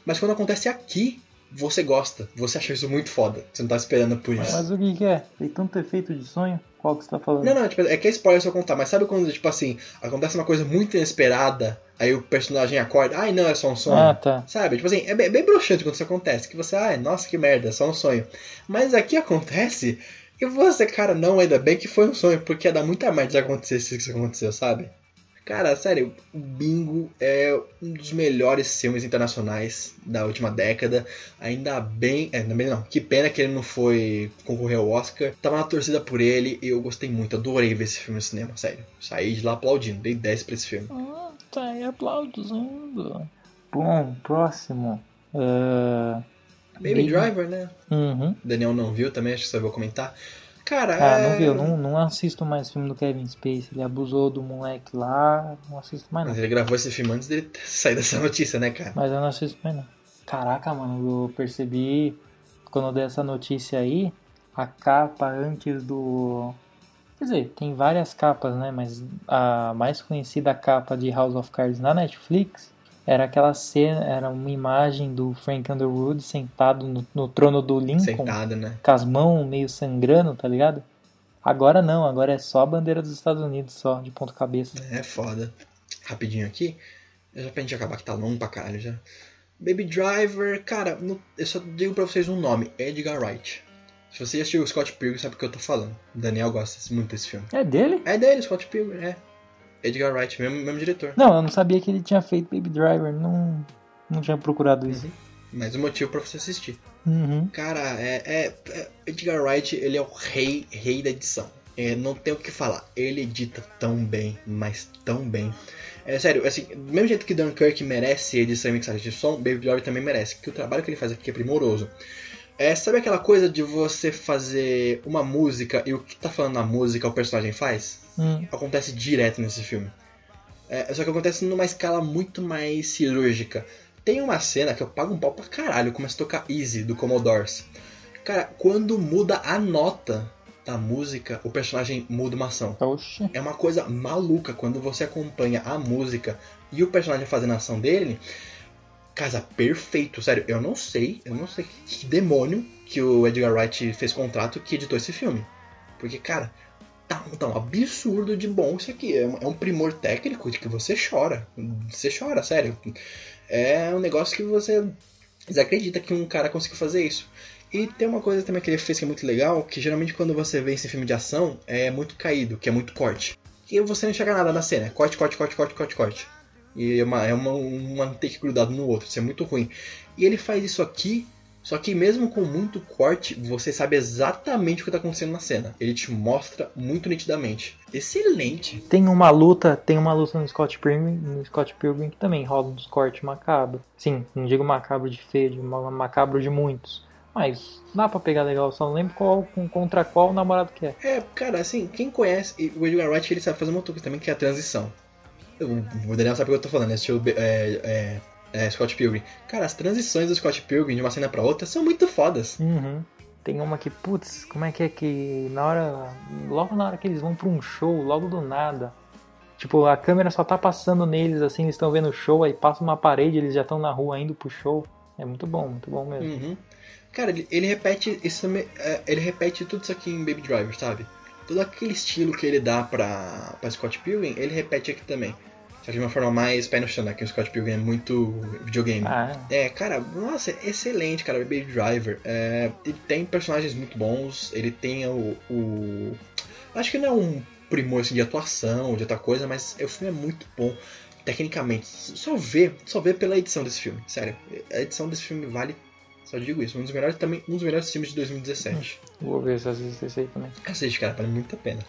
Mas quando acontece aqui, você gosta, você acha isso muito foda. Você não tá esperando por isso. Mas o que, que é? Tem tanto efeito de sonho? Qual que você tá falando? Não, não, tipo, é que é spoiler se eu contar, mas sabe quando, tipo assim, acontece uma coisa muito inesperada, aí o personagem acorda, ai não, é só um sonho. Ah, tá. Sabe? Tipo assim, é bem, bem broxante quando isso acontece, que você, ai, nossa, que merda, é só um sonho. Mas aqui acontece, e você, cara, não, ainda bem que foi um sonho, porque ia dar muita merda se acontecesse isso que aconteceu, sabe? Cara, sério, o Bingo é um dos melhores filmes internacionais da última década. Ainda bem. É, ainda bem não. Que pena que ele não foi concorrer ao Oscar. Tava na torcida por ele e eu gostei muito. Adorei ver esse filme no cinema, sério. Saí de lá aplaudindo. Dei 10 pra esse filme. Ah, tá aí aplaudindo. Bom, próximo. Uh... Baby Driver, né? Uhum. Daniel não viu também, acho que você vai comentar. Cara, Ah, é... não viu? Não, não assisto mais filme do Kevin Spacey. Ele abusou do moleque lá. Não assisto mais não. Mas ele gravou esse filme antes dele sair dessa notícia, né, cara? Mas eu não assisto mais não. Caraca, mano, eu percebi quando eu dei essa notícia aí, a capa antes do. Quer dizer, tem várias capas, né? Mas a mais conhecida capa de House of Cards na Netflix era aquela cena, era uma imagem do Frank Underwood sentado no, no trono do Lincoln, Sentado, né? com as mãos meio sangrando, tá ligado? Agora não, agora é só a bandeira dos Estados Unidos, só, de ponta cabeça. É foda. Rapidinho aqui. Já pra gente acabar que tá longo pra caralho já. Baby Driver, cara, no- eu só digo pra vocês um nome, Edgar Wright. Se você assistiu o Scott Pilgrim, sabe o que eu tô falando. O Daniel gosta muito desse filme. É dele? É dele, Scott Pilgrim, é. Edgar Wright, mesmo, mesmo diretor. Não, eu não sabia que ele tinha feito Baby Driver, não, não tinha procurado isso. Mas o motivo pra você assistir. Uhum. Cara, é, é- é- Edgar Wright, ele é o rei, rei da edição. É, não tem o que falar. Ele edita tão bem, mas tão bem. É sério, assim, do mesmo jeito que Dunkirk merece edição e mixagem de som, Baby Driver também merece, que o trabalho que ele faz aqui é primoroso. É, sabe aquela coisa de você fazer uma música e o que tá falando na música o personagem faz? Hum. acontece direto nesse filme. É, só que acontece numa escala muito mais cirúrgica. Tem uma cena que eu pago um pau pra caralho, começa a tocar Easy do Commodores. Cara, quando muda a nota da música, o personagem muda uma ação. Oxe. É uma coisa maluca quando você acompanha a música e o personagem fazendo a ação dele. Casa perfeito, sério. Eu não sei, eu não sei que demônio que o Edgar Wright fez contrato que editou esse filme. Porque, cara, tá, tá um absurdo de bom isso aqui. É um, é um primor técnico de que você chora. Você chora, sério. É um negócio que você desacredita que um cara conseguiu fazer isso. E tem uma coisa também que ele fez que é muito legal, que geralmente quando você vê esse filme de ação, é muito caído, que é muito corte. E você não enxerga nada na cena, é corte, corte, corte, corte, corte, corte. E é, uma, é uma, um take grudado no outro, isso é muito ruim. E ele faz isso aqui, só que mesmo com muito corte, você sabe exatamente o que está acontecendo na cena. Ele te mostra muito nitidamente. Excelente. Tem uma luta, tem uma luta no Scott Pilgrim, no Scott Pilgrim que também rola uns cortes macabros. Sim, não digo macabro de feio, macabro de muitos. Mas dá pra pegar legal, só não lembro qual, contra qual o namorado que é. É, cara, assim, quem conhece o Edgar Wright, ele sabe fazer uma outra coisa também, que é a transição. O Daniel sabe o que eu tô falando, né? Assistiu é, é, é, Scott Pilgrim. Cara, as transições do Scott Pilgrim de uma cena pra outra são muito fodas. Uhum. Tem uma que, putz, como é que é que na hora. Logo na hora que eles vão pra um show, logo do nada. Tipo, a câmera só tá passando neles assim, eles estão vendo o show, aí passa uma parede, eles já estão na rua indo pro show. É muito bom, muito bom mesmo. Uhum. Cara, ele, ele repete isso, é, ele repete tudo isso aqui em Baby Driver, sabe? Todo aquele estilo que ele dá pra, pra Scott Pilgrim, ele repete aqui também. Só que de uma forma mais pé no chão, né? Que o Scott Pilgrim é muito videogame. Ah, É, cara, nossa, é excelente, cara, Baby Driver. É, ele tem personagens muito bons, ele tem o, o- Acho que não é um primor assim, de atuação, de outra coisa, mas o filme é muito bom tecnicamente. Só vê, só vê pela edição desse filme, sério. A edição desse filme vale. Só digo isso, um dos melhores também, um dos melhores filmes de 2017. vou ver se assisto esse aí também. Cacete, cara, vale muito a pena.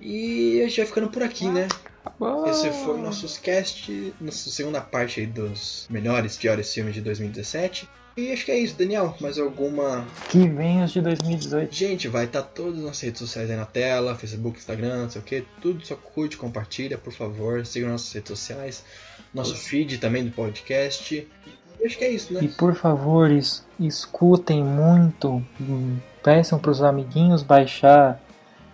E a gente vai ficando por aqui, né? Acabou. Esse foi o nosso cast, nossa segunda parte aí dos melhores, piores filmes de 2017. E acho que é isso, Daniel. Mais alguma. Que vem os de 2018. Gente, vai estar todas as nossas redes sociais aí na tela: Facebook, Instagram, não sei o que. Tudo só curte, compartilha, por favor. Siga nossas redes sociais. Nosso feed também do podcast. E acho que é isso, né? E por favor, es- escutem muito. hum, Peçam pros amiguinhos baixar.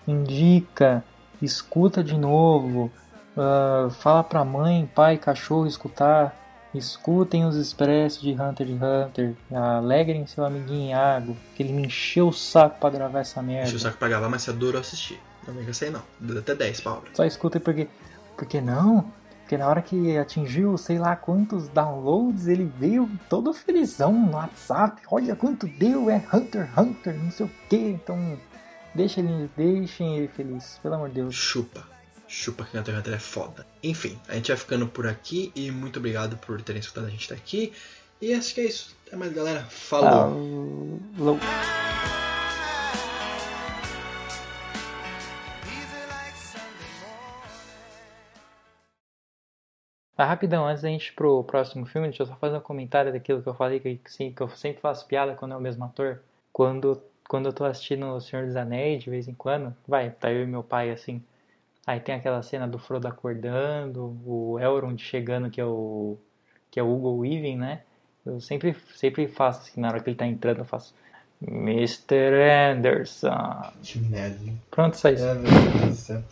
Indica. Escuta de novo. Ah, fala pra mãe, pai, cachorro escutar. Escutem os expressos de Hunter x Hunter. Alegrem seu amiguinho Iago, que ele me encheu o saco pra gravar essa merda. Enche o saco pra gravar, mas você adorou assistir. Não vem com essa aí não. Dá até 10 palavras. Só escutem porque. Porque não? Porque na hora que atingiu sei lá quantos downloads, ele veio todo felizão no WhatsApp. Olha quanto deu, é Hunter x Hunter, não sei o que. Então, deixa ele, deixem ele feliz, pelo amor de Deus. Chupa. Chupa que Hunter x Hunter é foda. Enfim, a gente vai ficando por aqui e muito obrigado por terem escutado a gente até aqui. E acho que é isso. Até mais, galera. Falou. Falou. Ah, rapidão, antes da gente ir pro próximo filme, deixa eu só fazer um comentário daquilo que eu falei, que, sim, que eu sempre faço piada quando é o mesmo ator. Quando, quando eu tô assistindo O Senhor dos Anéis, de vez em quando, vai, tá eu e meu pai assim. Aí tem aquela cena do Frodo acordando, o Elrond chegando, que é o, que é o Hugo Weaving, né? Eu sempre, sempre faço assim, na hora que ele tá entrando, eu faço Mr. Anderson. Hein? Pronto, só isso. É, meu Deus do céu.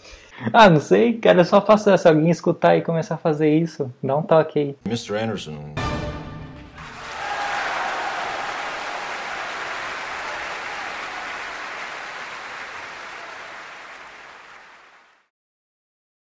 Ah, não sei, cara, eu só faço se alguém escutar e começar a fazer isso, dá um toque aí. Mr. Anderson,